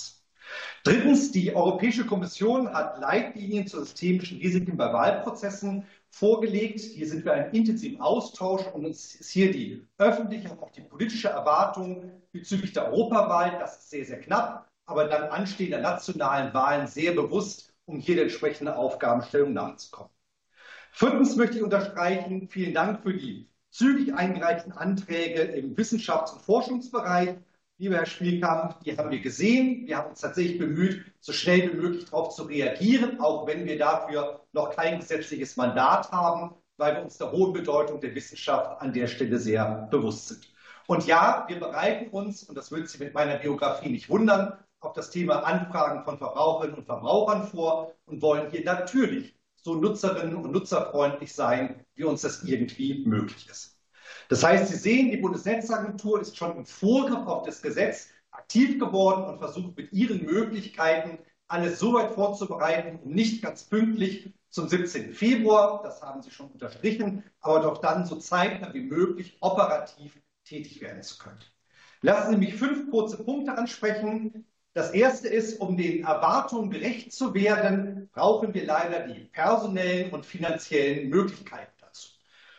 Drittens, die Europäische Kommission hat Leitlinien zu systemischen Risiken bei Wahlprozessen vorgelegt. Hier sind wir in intensivem Austausch und uns ist hier die öffentliche und auch die politische Erwartung bezüglich der Europawahl, das ist sehr, sehr knapp, aber dann anstehender nationalen Wahlen sehr bewusst, um hier der entsprechenden Aufgabenstellung nachzukommen. Viertens möchte ich unterstreichen, vielen Dank für die zügig eingereichten Anträge im Wissenschafts- und Forschungsbereich. Lieber Herr Spielkamp, die haben wir gesehen. Wir haben uns tatsächlich bemüht, so schnell wie möglich darauf zu reagieren, auch wenn wir dafür noch kein gesetzliches Mandat haben. weil wir uns der hohen Bedeutung der Wissenschaft an der Stelle sehr bewusst sind. Und ja, wir bereiten uns, und das wird Sie mit meiner Biografie nicht wundern, auf das Thema Anfragen von Verbraucherinnen und Verbrauchern vor und wollen hier natürlich so nutzerinnen und nutzerfreundlich sein, wie uns das irgendwie möglich ist. Das heißt, Sie sehen, die Bundesnetzagentur ist schon im Vorgriff auf das Gesetz aktiv geworden und versucht mit ihren Möglichkeiten alles so weit vorzubereiten, um nicht ganz pünktlich zum 17. Februar, das haben Sie schon unterstrichen, aber doch dann so zeitnah wie möglich operativ tätig werden zu können. Lassen Sie mich fünf kurze Punkte ansprechen. Das erste ist, um den Erwartungen gerecht zu werden, brauchen wir leider die personellen und finanziellen Möglichkeiten.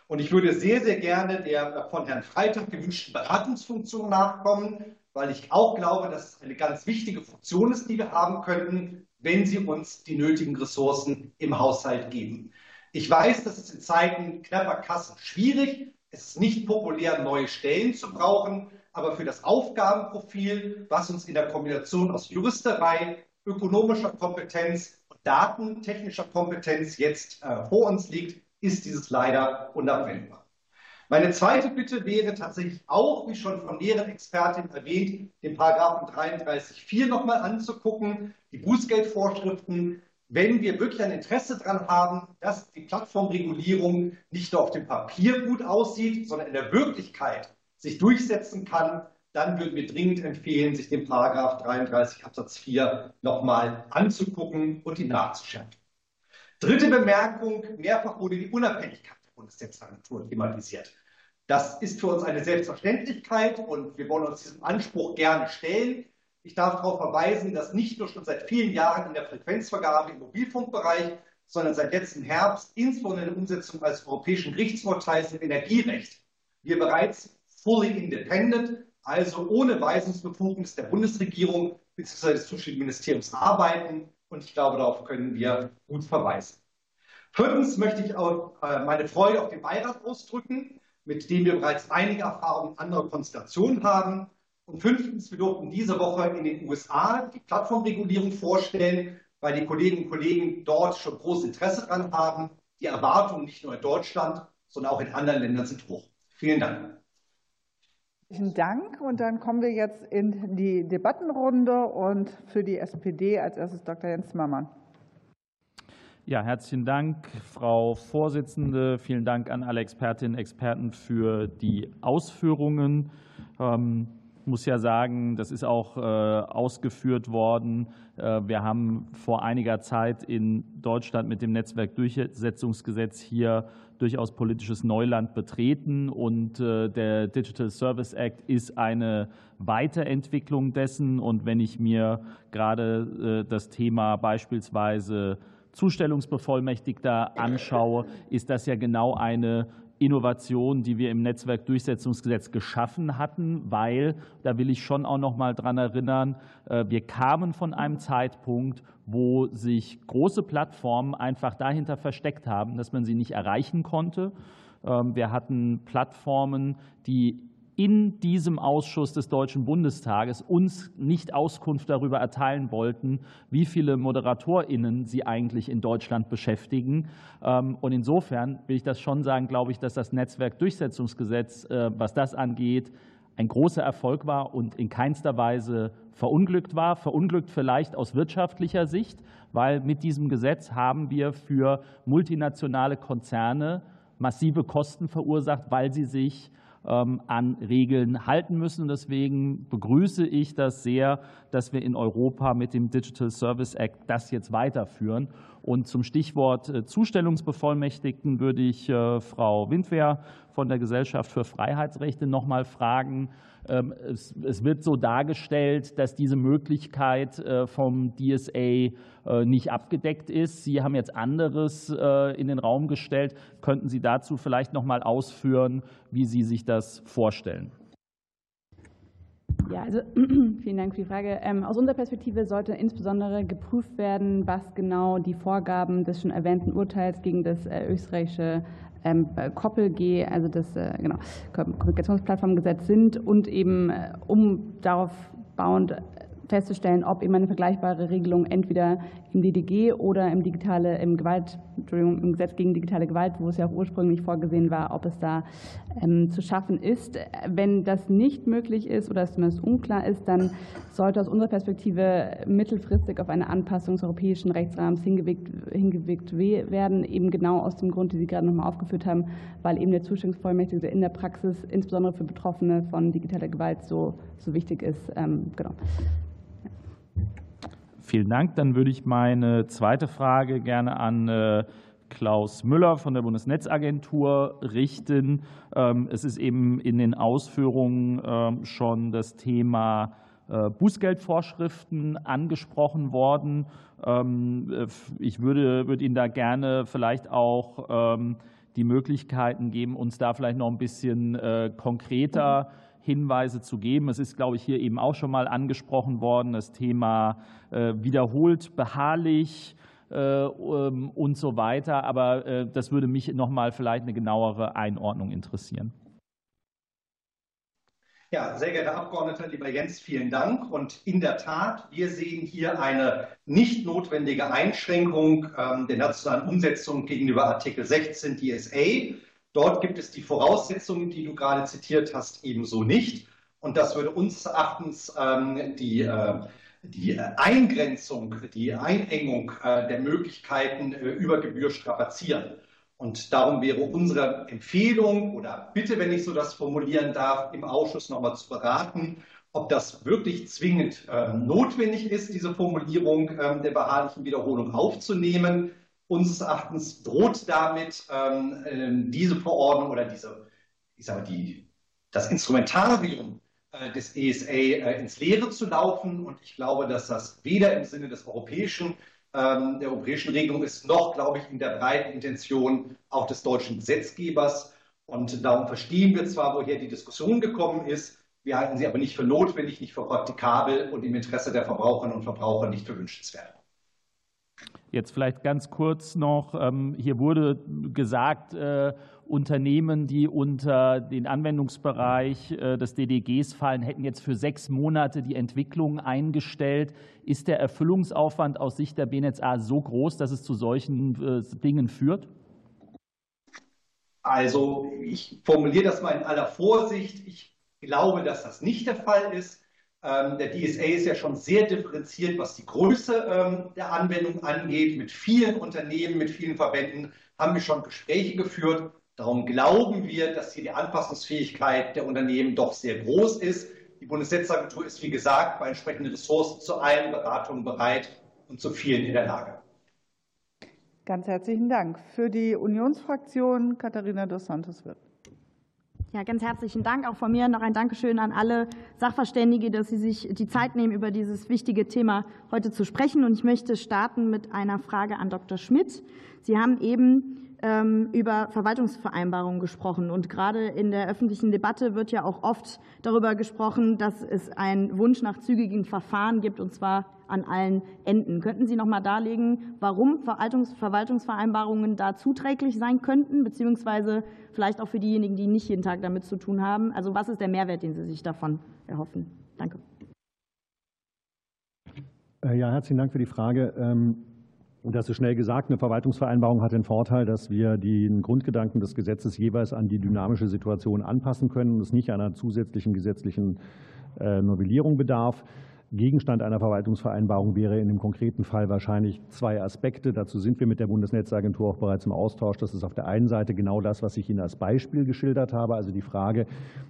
Und ich würde sehr, sehr gerne der von Herrn Freitag gewünschten Beratungsfunktion nachkommen, weil ich auch glaube, dass es eine ganz wichtige Funktion ist, die wir haben könnten, wenn Sie uns die nötigen Ressourcen im Haushalt geben. Ich weiß, das ist in Zeiten knapper Kassen schwierig. Es ist nicht populär, neue Stellen zu brauchen aber für das Aufgabenprofil, was uns in der Kombination aus Juristerei, ökonomischer Kompetenz und datentechnischer Kompetenz jetzt äh, vor uns liegt, ist dieses leider unabwendbar. Meine zweite Bitte wäre tatsächlich auch, wie schon von mehreren Expertinnen erwähnt, den Paragraphen 33.4 nochmal anzugucken, die Bußgeldvorschriften, wenn wir wirklich ein Interesse daran haben, dass die Plattformregulierung nicht nur auf dem Papier gut aussieht, sondern in der Wirklichkeit sich durchsetzen kann, dann würden wir dringend empfehlen, sich den Paragraph 33 Absatz 4 nochmal anzugucken und ihn nachzuschärfen. Dritte Bemerkung, mehrfach wurde die Unabhängigkeit der Bundesnetzagentur thematisiert. Das ist für uns eine Selbstverständlichkeit und wir wollen uns diesem Anspruch gerne stellen. Ich darf darauf verweisen, dass nicht nur schon seit vielen Jahren in der Frequenzvergabe im Mobilfunkbereich, sondern seit letztem Herbst, insbesondere in der Umsetzung als europäischen Gerichtsurteils im Energierecht, wir bereits fully independent, also ohne Weisungsbefugnis der Bundesregierung bzw. des zuständigen Ministeriums arbeiten. Und ich glaube, darauf können wir gut verweisen. Viertens möchte ich auch äh, meine Freude auf den Beirat ausdrücken, mit dem wir bereits einige Erfahrungen anderer Konstellationen haben. Und fünftens, wir durften diese Woche in den USA die Plattformregulierung vorstellen, weil die Kolleginnen und Kollegen dort schon großes Interesse daran haben. Die Erwartungen nicht nur in Deutschland, sondern auch in anderen Ländern sind hoch. Vielen Dank. Vielen Dank. Und dann kommen wir jetzt in die Debattenrunde und für die SPD als erstes Dr. Jens Mammann. Ja, herzlichen Dank, Frau Vorsitzende. Vielen Dank an alle Expertinnen und Experten für die Ausführungen. Ähm, muss ja sagen, das ist auch äh, ausgeführt worden. Äh, wir haben vor einiger Zeit in Deutschland mit dem Netzwerkdurchsetzungsgesetz hier durchaus politisches Neuland betreten. Und äh, der Digital Service Act ist eine Weiterentwicklung dessen. Und wenn ich mir gerade das Thema beispielsweise Zustellungsbevollmächtigter anschaue, ist das ja genau eine Innovation, die wir im Netzwerkdurchsetzungsgesetz geschaffen hatten, weil, da will ich schon auch noch mal dran erinnern, äh, wir kamen von einem Zeitpunkt, wo sich große Plattformen einfach dahinter versteckt haben, dass man sie nicht erreichen konnte. Ähm, wir hatten Plattformen, die in diesem Ausschuss des Deutschen Bundestages uns nicht Auskunft darüber erteilen wollten, wie viele ModeratorInnen sie eigentlich in Deutschland beschäftigen. Ähm, und insofern will ich das schon sagen, glaube ich, dass das Netzwerkdurchsetzungsgesetz, äh, was das angeht, ein großer Erfolg war und in keinster Weise verunglückt war. Verunglückt vielleicht aus wirtschaftlicher Sicht, weil mit diesem Gesetz haben wir für multinationale Konzerne massive Kosten verursacht, weil sie sich an Regeln halten müssen. Deswegen begrüße ich das sehr, dass wir in Europa mit dem Digital Service Act das jetzt weiterführen. Und zum Stichwort äh, Zustellungsbevollmächtigten würde ich äh, Frau Windwehr von der Gesellschaft für Freiheitsrechte noch mal fragen. Ähm, es wird so dargestellt, dass diese Möglichkeit äh, vom DSA nicht abgedeckt ist. Sie haben jetzt anderes in den Raum gestellt. Könnten Sie dazu vielleicht noch mal ausführen, wie Sie sich das vorstellen? Ja, also <clears throat> vielen Dank für die Frage. Ähm, aus unserer Perspektive sollte insbesondere geprüft werden, was genau die Vorgaben des schon erwähnten Urteils gegen das äh, österreichische ähm, Koppel-G, also das äh, genau, Kommunikationsplattformgesetz sind und eben um darauf bauend festzustellen, ob eben eine vergleichbare Regelung entweder im DDG oder im digitale, im Gewalt, Entschuldigung, im Gesetz gegen digitale Gewalt, wo es ja auch ursprünglich vorgesehen war, ob es da ähm, zu schaffen ist. Wenn das nicht möglich ist oder es zumindest unklar ist, dann sollte aus unserer Perspektive mittelfristig auf eine Anpassung des europäischen Rechtsrahmens hingewirkt, hingewirkt werden, eben genau aus dem Grund, den Sie gerade noch mal aufgeführt haben, weil eben der Zustimmungsvollmächtige in der Praxis insbesondere für Betroffene von digitaler Gewalt so, so wichtig ist. Ähm, genau. Vielen Dank. Dann würde ich meine zweite Frage gerne an äh, Klaus Müller von der Bundesnetzagentur richten. Ähm, es ist eben in den Ausführungen ähm, schon das Thema äh, Bußgeldvorschriften angesprochen worden. Ähm, äh, ich würde, würde Ihnen da gerne vielleicht auch die Möglichkeiten geben, uns da vielleicht noch ein bisschen konkreter Hinweise zu geben. Es ist, glaube ich, hier eben auch schon mal angesprochen worden, das Thema äh, wiederholt, beharrlich äh, ähm, und so weiter. Aber äh, das würde mich noch mal vielleicht eine genauere Einordnung interessieren. Ja, sehr geehrter Abgeordneter, lieber Jens, vielen Dank. Und in der Tat, wir sehen hier eine nicht notwendige Einschränkung ähm, der nationalen Umsetzung gegenüber Artikel 16 DSA. Dort gibt es die Voraussetzungen, die du gerade zitiert hast, ebenso nicht. Und das würde uns Erachtens ähm, die, äh, die Eingrenzung, die Einengung äh, der Möglichkeiten äh, über Gebühr strapazieren. Und darum wäre unsere Empfehlung oder Bitte, wenn ich so das formulieren darf, im Ausschuss nochmal zu beraten, ob das wirklich zwingend äh, notwendig ist, diese Formulierung äh, der beharrlichen Wiederholung aufzunehmen Unseres Erachtens droht damit ähm, ähm, diese Verordnung oder diese, ich sage die, das Instrumentarium äh, des ESA äh, ins Leere zu laufen. Und ich glaube, dass das weder im Sinne des europäischen, ähm, der europäischen Regelung ist, noch, glaube ich, in der breiten Intention auch des deutschen Gesetzgebers. Und darum verstehen wir zwar, woher die Diskussion gekommen ist, wir halten sie aber nicht für notwendig, nicht für praktikabel und im Interesse der Verbraucherinnen und Verbraucher nicht für wünschenswert. Jetzt vielleicht ganz kurz noch, ähm, hier wurde gesagt, äh, Unternehmen, die unter den Anwendungsbereich äh, des DDGs fallen, hätten jetzt für sechs Monate die Entwicklung eingestellt. Ist der Erfüllungsaufwand aus Sicht der BNetzA so groß, dass es zu solchen äh, Dingen führt? Also ich formuliere das mal in aller Vorsicht. Ich glaube, dass das nicht der Fall ist. Ähm, der DSA ist ja schon sehr differenziert, was die Größe ähm, der Anwendung angeht. Mit vielen Unternehmen, mit vielen Verbänden haben wir schon Gespräche geführt. Darum glauben wir, dass hier die Anpassungsfähigkeit der Unternehmen doch sehr groß ist. Die Bundesnetzagentur ist, wie gesagt, bei entsprechenden Ressourcen zu allen Beratungen bereit und zu vielen in der Lage. Ganz herzlichen Dank. Für die Unionsfraktion Katharina dos Santos wird. Ja, ganz herzlichen Dank auch von mir. Noch ein Dankeschön an alle Sachverständige, dass Sie sich die Zeit nehmen, über dieses wichtige Thema heute zu sprechen. Und ich möchte starten mit einer Frage an Dr. Schmidt. Sie haben eben über Verwaltungsvereinbarungen gesprochen. Und gerade in der öffentlichen Debatte wird ja auch oft darüber gesprochen, dass es einen Wunsch nach zügigen Verfahren gibt, und zwar an allen Enden. Könnten Sie noch mal darlegen, warum Verwaltungsvereinbarungen da zuträglich sein könnten, beziehungsweise vielleicht auch für diejenigen, die nicht jeden Tag damit zu tun haben? Also was ist der Mehrwert, den Sie sich davon erhoffen? Danke. Äh, ja, herzlichen Dank für die Frage. Und das ist schnell gesagt. Eine Verwaltungsvereinbarung hat den Vorteil, dass wir den Grundgedanken des Gesetzes jeweils an die dynamische Situation anpassen können und es nicht einer zusätzlichen gesetzlichen äh, Novellierung bedarf. Gegenstand einer Verwaltungsvereinbarung wäre in dem konkreten Fall wahrscheinlich zwei Aspekte. Dazu sind wir mit der Bundesnetzagentur auch bereits im Austausch. Das ist auf der einen Seite genau das, was ich Ihnen als Beispiel geschildert habe, also die Frage,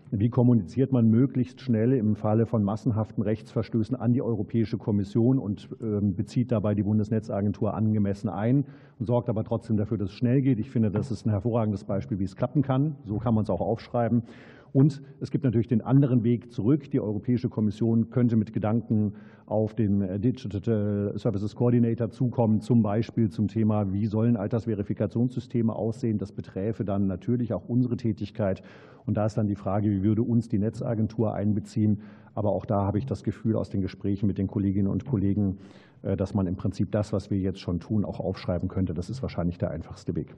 wie kommuniziert man möglichst schnell im Falle von massenhaften Rechtsverstößen an die Europäische Kommission und ähm, bezieht dabei die Bundesnetzagentur angemessen ein und sorgt aber trotzdem dafür, dass es schnell geht. Ich finde, das ist ein hervorragendes Beispiel, wie es klappen kann. So kann man es auch aufschreiben. Und es gibt natürlich den anderen Weg zurück. Die Europäische Kommission könnte mit Gedanken auf den äh, Digital Services Coordinator zukommen, zum Beispiel zum Thema, wie sollen Altersverifikationssysteme aussehen. Das beträfe dann natürlich auch unsere Tätigkeit. Und da ist dann die Frage, wie würde uns die Netzagentur einbeziehen. Aber auch da habe ich das Gefühl aus den Gesprächen mit den Kolleginnen und Kollegen, äh, dass man im Prinzip das, was wir jetzt schon tun, auch aufschreiben könnte. Das ist wahrscheinlich der einfachste Weg.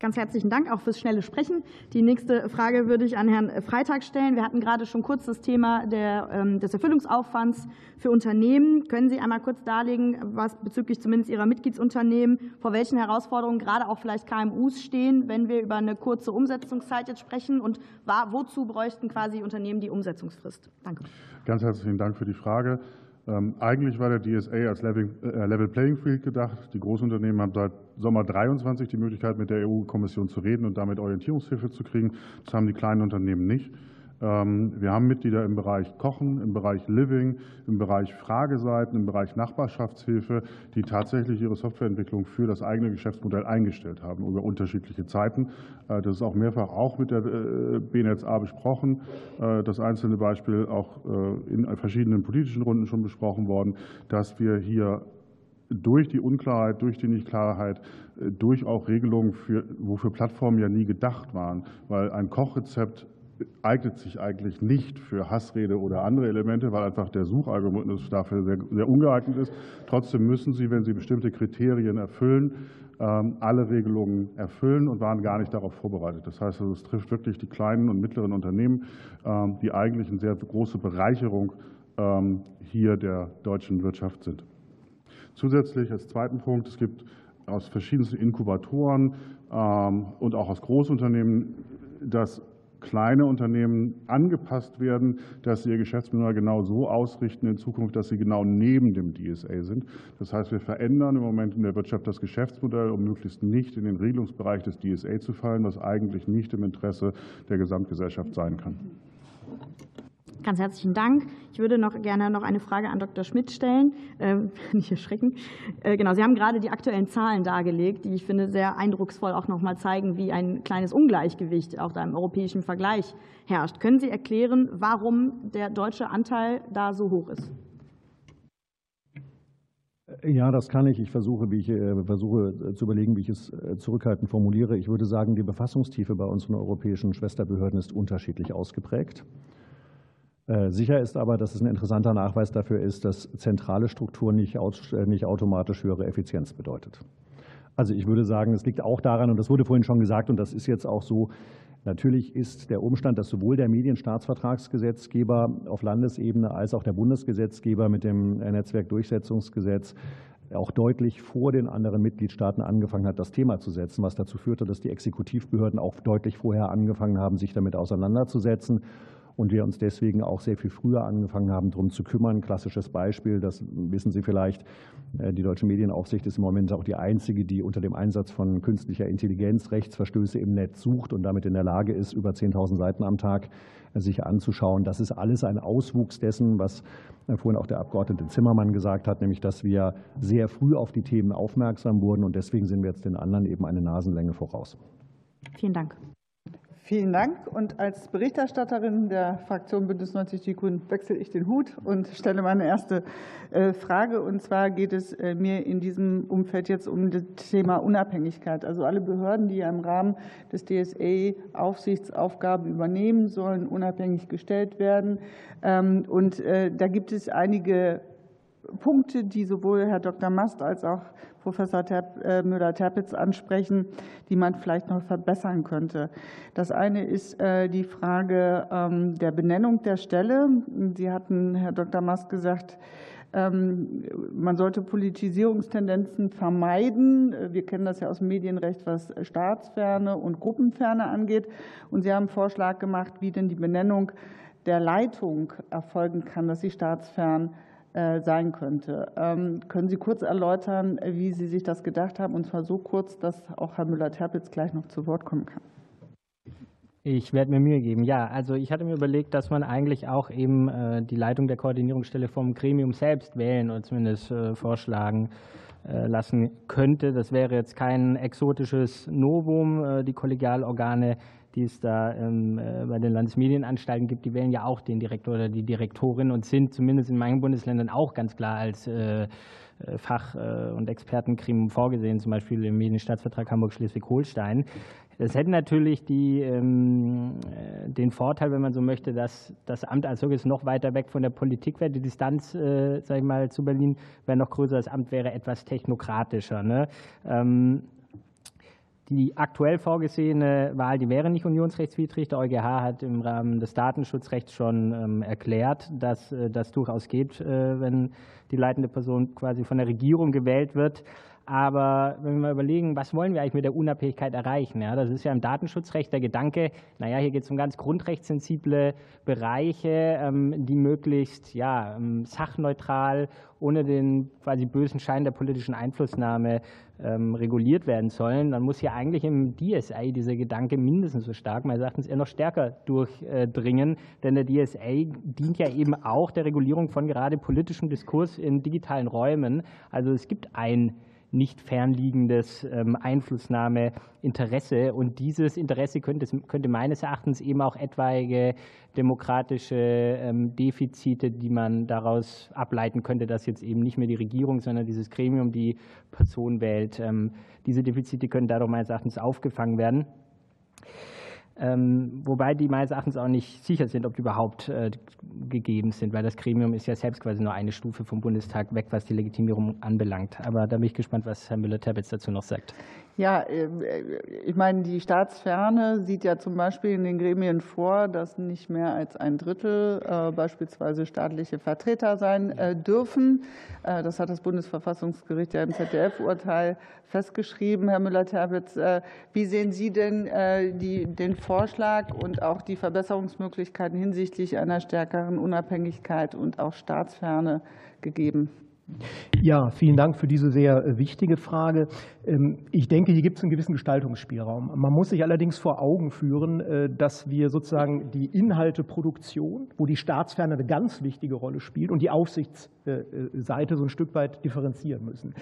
Ganz herzlichen Dank auch fürs schnelle Sprechen. Die nächste Frage würde ich an Herrn Freitag stellen. Wir hatten gerade schon kurz das Thema der, ähm, des Erfüllungsaufwands für Unternehmen. Können Sie einmal kurz darlegen, was bezüglich zumindest Ihrer Mitgliedsunternehmen, vor welchen Herausforderungen gerade auch vielleicht KMUs stehen, wenn wir über eine kurze Umsetzungszeit jetzt sprechen? Und wozu bräuchten quasi Unternehmen die Umsetzungsfrist? Danke. Ganz herzlichen Dank für die Frage. Ähm, eigentlich war der DSA als äh, Level Playing Field gedacht. Die Großunternehmen haben seit Sommer 23 die Möglichkeit, mit der EU-Kommission zu reden und damit Orientierungshilfe zu kriegen. Das haben die kleinen Unternehmen nicht. Ähm, wir haben Mitglieder im Bereich Kochen, im Bereich Living, im Bereich Frageseiten, im Bereich Nachbarschaftshilfe, die tatsächlich ihre Softwareentwicklung für das eigene Geschäftsmodell eingestellt haben über unterschiedliche Zeiten. Äh, das ist auch mehrfach auch mit der äh, BNetzA besprochen. Äh, das einzelne Beispiel auch in verschiedenen politischen Runden schon besprochen worden, dass wir hier durch die Unklarheit, durch die Nichtklarheit, durch auch Regelungen, für, wofür Plattformen ja nie gedacht waren, weil ein Kochrezept eignet sich eigentlich nicht für Hassrede oder andere Elemente, weil einfach der Suchalgorithmus dafür sehr, sehr ungeeignet ist. Trotzdem müssen Sie, wenn Sie bestimmte Kriterien erfüllen, ähm, alle Regelungen erfüllen und waren gar nicht darauf vorbereitet. Das heißt, also, es trifft wirklich die kleinen und mittleren Unternehmen, ähm, die eigentlich eine sehr große Bereicherung ähm, hier der deutschen Wirtschaft sind. Zusätzlich als zweiten Punkt, es gibt aus verschiedensten Inkubatoren und auch aus Großunternehmen das kleine Unternehmen angepasst werden, dass sie ihr Geschäftsmodell genau so ausrichten in Zukunft, dass sie genau neben dem DSA sind. Das heißt, wir verändern im Moment in der Wirtschaft das Geschäftsmodell, um möglichst nicht in den Regelungsbereich des DSA zu fallen, was eigentlich nicht im Interesse der Gesamtgesellschaft sein kann. Ganz herzlichen Dank. Ich würde noch gerne noch eine Frage an Dr. Schmidt stellen. Ähm, <laughs> nicht erschrecken. Äh, genau, Sie haben gerade die aktuellen Zahlen dargelegt, die ich finde sehr eindrucksvoll auch noch mal zeigen, wie ein kleines Ungleichgewicht auch da im europäischen Vergleich herrscht. Können Sie erklären, warum der deutsche Anteil da so hoch ist? Ja, das kann ich. Ich versuche, wie ich äh, versuche äh, zu überlegen, wie ich es zurückhaltend formuliere. Ich würde sagen, die Befassungstiefe bei unseren europäischen Schwesterbehörden ist unterschiedlich ausgeprägt. Äh, sicher ist aber, dass es ein interessanter Nachweis dafür ist, dass zentrale Struktur nicht, äh, nicht automatisch höhere Effizienz bedeutet. Also ich würde sagen, es liegt auch daran, und das wurde vorhin schon gesagt, und das ist jetzt auch so, Natürlich ist der Umstand, dass sowohl der Medienstaatsvertragsgesetzgeber auf Landesebene als auch der Bundesgesetzgeber mit dem Netzwerkdurchsetzungsgesetz auch deutlich vor den anderen Mitgliedstaaten angefangen hat, das Thema zu setzen, was dazu führte, dass die Exekutivbehörden auch deutlich vorher angefangen haben, sich damit auseinanderzusetzen und wir uns deswegen auch sehr viel früher angefangen haben, darum zu kümmern. Klassisches Beispiel, das wissen Sie vielleicht, äh, die Deutsche Medienaufsicht ist im Moment auch die einzige, die unter dem Einsatz von künstlicher Intelligenz Rechtsverstöße im Netz sucht und damit in der Lage ist, über 10.000 Seiten am Tag äh, sich anzuschauen. Das ist alles ein Auswuchs dessen, was äh, vorhin auch der Abgeordnete Zimmermann gesagt hat, nämlich dass wir sehr früh auf die Themen aufmerksam wurden und deswegen sind wir jetzt den anderen eben eine Nasenlänge voraus. Vielen Dank. Vielen Dank. Und als Berichterstatterin der Fraktion Bündnis 90 Die Grünen wechsle ich den Hut und stelle meine erste äh, Frage. Und zwar geht es äh, mir in diesem Umfeld jetzt um das Thema Unabhängigkeit. Also alle Behörden, die im Rahmen des DSA Aufsichtsaufgaben übernehmen, sollen unabhängig gestellt werden. Ähm, und äh, da gibt es einige Punkte, die sowohl Herr Dr. Mast als auch Professor äh, Müller-Terpitz ansprechen, die man vielleicht noch verbessern könnte. Das eine ist äh, die Frage ähm, der Benennung der Stelle. Sie hatten, Herr Dr. Mast, gesagt, ähm, man sollte Politisierungstendenzen vermeiden. Wir kennen das ja aus dem Medienrecht, was Staatsferne und Gruppenferne angeht. Und Sie haben einen Vorschlag gemacht, wie denn die Benennung der Leitung erfolgen kann, dass sie staatsfern sein könnte. Ähm, können Sie kurz erläutern, wie Sie sich das gedacht haben, und zwar so kurz, dass auch Herr Müller-Terpitz gleich noch zu Wort kommen kann? Ich werde mir Mühe geben. Ja, also ich hatte mir überlegt, dass man eigentlich auch eben äh, die Leitung der Koordinierungsstelle vom Gremium selbst wählen oder zumindest äh, vorschlagen lassen könnte. Das wäre jetzt kein exotisches Novum. Die Kollegialorgane die es da ähm, äh, bei den Landesmedienanstalten gibt, die wählen ja auch den Direktor oder die Direktorin und sind zumindest in meinen Bundesländern auch ganz klar als äh, äh, Fach- und Expertengremium vorgesehen, zum Beispiel im Medienstaatsvertrag Hamburg-Schleswig-Holstein. Das hätte natürlich die, ähm, den Vorteil, wenn man so möchte, dass das Amt als solches noch weiter weg von der Politik wäre. Die Distanz, äh, sage ich mal, zu Berlin wäre noch größer. Das Amt wäre etwas technokratischer. Ne? Die aktuell vorgesehene Wahl, die wäre nicht unionsrechtswidrig. Der EuGH hat im Rahmen des Datenschutzrechts schon ähm, erklärt, dass äh, das durchaus geht, äh, wenn die leitende Person quasi von der Regierung gewählt wird. Aber wenn wir mal überlegen, was wollen wir eigentlich mit der Unabhängigkeit erreichen? Ja, das ist ja im Datenschutzrecht der Gedanke, naja, hier geht es um ganz grundrechtssensible Bereiche, ähm, die möglichst ja, ähm, sachneutral, ohne den quasi bösen Schein der politischen Einflussnahme ähm, reguliert werden sollen. Dann muss hier eigentlich im DSA dieser Gedanke mindestens so stark, meines Erachtens eher noch stärker durchdringen. Denn der DSA dient ja eben auch der Regulierung von gerade politischem Diskurs in digitalen Räumen. Also es gibt ein nicht fernliegendes ähm, Einflussnahmeinteresse. Und dieses Interesse könnte, könnte, meines Erachtens eben auch etwaige demokratische ähm, Defizite, die man daraus ableiten könnte, dass jetzt eben nicht mehr die Regierung, sondern dieses Gremium die Person wählt. Ähm, diese Defizite können dadurch meines Erachtens aufgefangen werden. Ähm, wobei die meines Erachtens auch nicht sicher sind, ob die überhaupt äh, gegeben sind, weil das Gremium ist ja selbst quasi nur eine Stufe vom Bundestag weg, was die Legitimierung anbelangt. Aber da bin ich gespannt, was Herr Müller-Terbitz dazu noch sagt. Ja, ähm, äh, ich meine, die Staatsferne sieht ja zum Beispiel in den Gremien vor, dass nicht mehr als ein Drittel äh, beispielsweise staatliche Vertreter sein äh, dürfen. Das hat das Bundesverfassungsgericht ja im ZDF-Urteil festgeschrieben. Herr Müller-Terbitz, wie sehen Sie denn die, den Vorschlag und auch die Verbesserungsmöglichkeiten hinsichtlich einer stärkeren Unabhängigkeit und auch Staatsferne gegeben? Ja, vielen Dank für diese sehr äh, wichtige Frage. Ähm, ich denke, hier gibt es einen gewissen Gestaltungsspielraum. Man muss sich allerdings vor Augen führen, äh, dass wir sozusagen die Inhalteproduktion, wo die Staatsferne eine ganz wichtige Rolle spielt, und die Aufsichtsseite so ein Stück weit differenzieren müssen.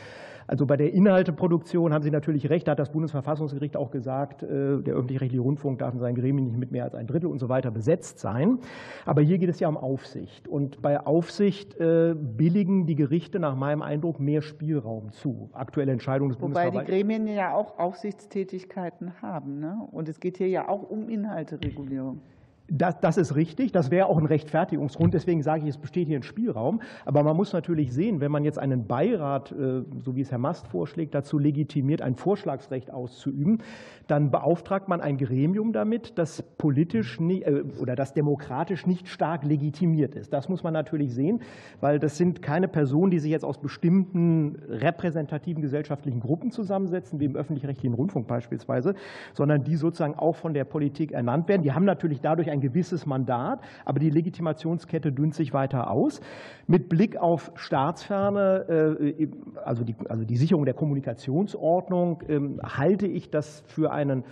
Also bei der Inhalteproduktion haben Sie natürlich recht, da hat das Bundesverfassungsgericht auch gesagt, äh, der öffentlich-rechtliche Rundfunk darf in seinen Gremien nicht mit mehr als ein Drittel und so weiter besetzt sein. Aber hier geht es ja um Aufsicht. Und bei Aufsicht billigen die Gerichte Gerichte nach meinem Eindruck mehr Spielraum zu. Aktuelle Entscheidung des Wobei die Gremien ja auch Aufsichtstätigkeiten haben. Ne? Und es geht hier ja auch um Inhalteregulierung. Das, das, ist richtig. Das wäre auch ein Rechtfertigungsgrund. Deswegen sage ich, es besteht hier ein Spielraum. Aber man muss natürlich sehen, wenn man jetzt einen Beirat, äh, so wie es Herr Mast vorschlägt, dazu legitimiert, ein Vorschlagsrecht auszuüben, dann beauftragt man ein Gremium damit, das politisch äh, oder das demokratisch nicht stark legitimiert ist. Das muss man natürlich sehen, weil das sind keine Personen, die sich jetzt aus bestimmten repräsentativen gesellschaftlichen Gruppen zusammensetzen, wie im öffentlich-rechtlichen Rundfunk beispielsweise, sondern die sozusagen auch von der Politik ernannt werden. Die haben natürlich dadurch ein gewisses Mandat, aber die Legitimationskette dünnt sich weiter aus. Mit Blick auf Staatsferne, äh, also die, also die Sicherung der Kommunikationsordnung, ähm, halte ich das für einen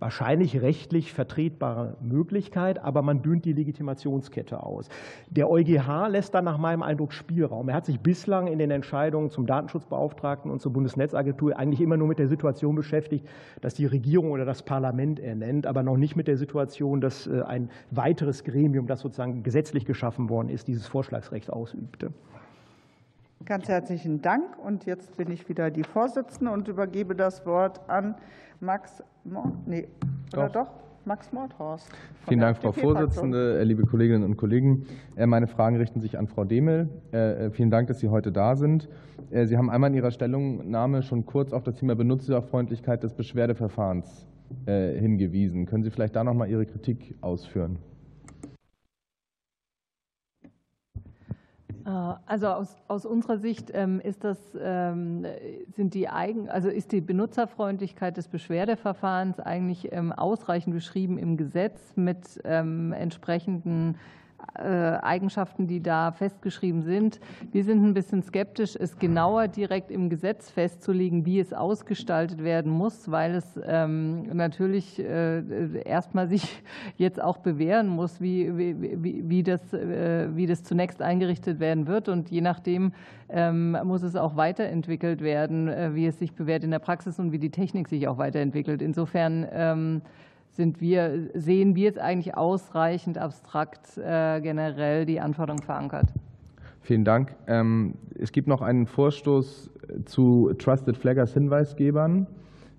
wahrscheinlich rechtlich vertretbare Möglichkeit, aber man dünnt die Legitimationskette aus. Der EuGH lässt dann nach meinem Eindruck Spielraum. Er hat sich bislang in den Entscheidungen zum Datenschutzbeauftragten und zur Bundesnetzagentur eigentlich immer nur mit der Situation beschäftigt, dass die Regierung oder das Parlament ernennt, aber noch nicht mit der Situation, dass äh, ein weiteres Gremium, das sozusagen gesetzlich geschaffen worden ist, dieses Vorschlagsrecht ausübte. Ganz herzlichen Dank. Und jetzt bin ich wieder die Vorsitzende und übergebe das Wort an Max Mord, nee, oder doch. doch? Max Mordhorst. Vielen Dank, Frau Vorsitzende, äh, liebe Kolleginnen und Kollegen. Äh, meine Fragen richten sich an Frau Demel. Äh, vielen Dank, dass Sie heute da sind. Sie haben einmal in Ihrer Stellungnahme schon kurz auf das Thema Benutzerfreundlichkeit des Beschwerdeverfahrens hingewiesen. Können Sie vielleicht da noch mal Ihre Kritik ausführen? Also aus, aus unserer Sicht ähm, ist das, ähm, sind die Eigen, also ist die Benutzerfreundlichkeit des Beschwerdeverfahrens eigentlich ähm, ausreichend beschrieben im Gesetz mit entsprechenden äh, Eigenschaften, die da festgeschrieben sind. Wir sind ein bisschen skeptisch, es genauer direkt im Gesetz festzulegen, wie es ausgestaltet werden muss, weil es ähm, natürlich äh, erstmal sich <laughs> jetzt auch bewähren muss, wie, wie, wie, das, äh, wie das zunächst eingerichtet werden wird. Und je nachdem ähm, muss es auch weiterentwickelt werden, wie es sich bewährt in der Praxis und wie die Technik sich auch weiterentwickelt. Insofern ähm, sind wir, sehen wir es eigentlich ausreichend abstrakt äh, generell die Anforderungen verankert. Vielen Dank. Ähm, es gibt noch einen Vorstoß zu Trusted Flaggers Hinweisgebern,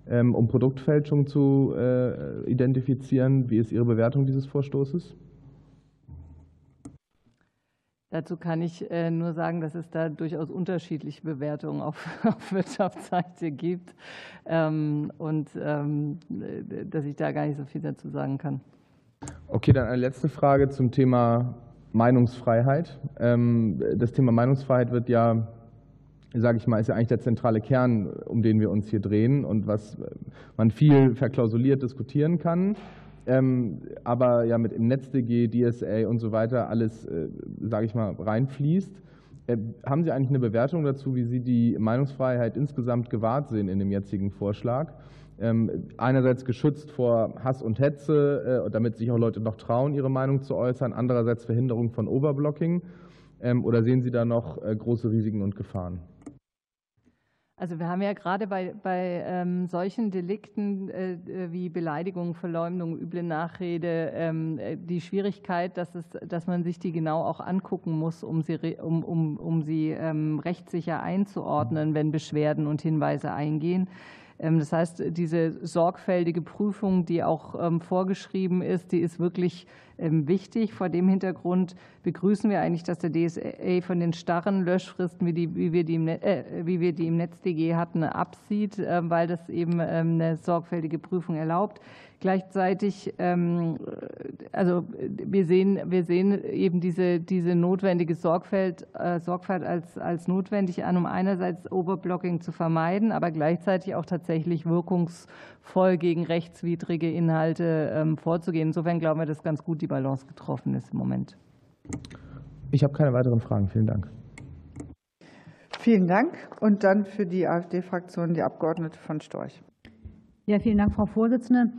ähm, um Produktfälschung zu äh, identifizieren. Wie ist Ihre Bewertung dieses Vorstoßes? Dazu kann ich äh, nur sagen, dass es da durchaus unterschiedliche Bewertungen <laughs> auf, Wirtschaftsseite gibt ähm, und ähm, dass ich da gar nicht so viel dazu sagen kann. Okay, dann eine letzte Frage zum Thema Meinungsfreiheit. Ähm, das Thema Meinungsfreiheit wird ja, sage ich mal, ist ja eigentlich der zentrale Kern, um den wir uns hier drehen und was man viel verklausuliert diskutieren kann. Ähm, aber ja mit im NetzDG, DSA und so weiter alles, äh, sage ich mal, reinfließt. Äh, haben Sie eigentlich eine Bewertung dazu, wie Sie die Meinungsfreiheit insgesamt gewahrt sehen in dem jetzigen Vorschlag? Ähm, einerseits geschützt vor Hass und Hetze, äh, damit sich auch Leute noch trauen, ihre Meinung zu äußern, andererseits Verhinderung von Overblocking. Ähm, oder sehen Sie da noch große Risiken und Gefahren? Also wir haben ja gerade bei, bei ähm, solchen Delikten äh, wie Beleidigung, Verleumdung, üble Nachrede ähm, äh, die Schwierigkeit, dass, es, dass man sich die genau auch angucken muss, um sie, um, um, um sie ähm, rechtssicher einzuordnen, wenn Beschwerden und Hinweise eingehen. Ähm, das heißt, diese sorgfältige Prüfung, die auch ähm, vorgeschrieben ist, die ist wirklich ähm, wichtig. Vor dem Hintergrund begrüßen wir eigentlich, dass der DSA von den starren Löschfristen, wie, die, wie, wir, die im, äh, wie wir die im NetzDG hatten, absieht, äh, weil das eben eine sorgfältige Prüfung erlaubt. Gleichzeitig, ähm, also wir sehen, wir sehen eben diese, diese notwendige Sorgfalt, äh, Sorgfalt als, als notwendig an, um einerseits Overblocking zu vermeiden, aber gleichzeitig auch tatsächlich wirkungsvoll gegen rechtswidrige Inhalte ähm, vorzugehen. Insofern glauben wir, dass ganz gut die Balance getroffen ist im Moment. Ich habe keine weiteren Fragen. Vielen Dank. Vielen Dank. Und dann für die AfD-Fraktion die Abgeordnete von Storch. Ja, vielen Dank, Frau Vorsitzende.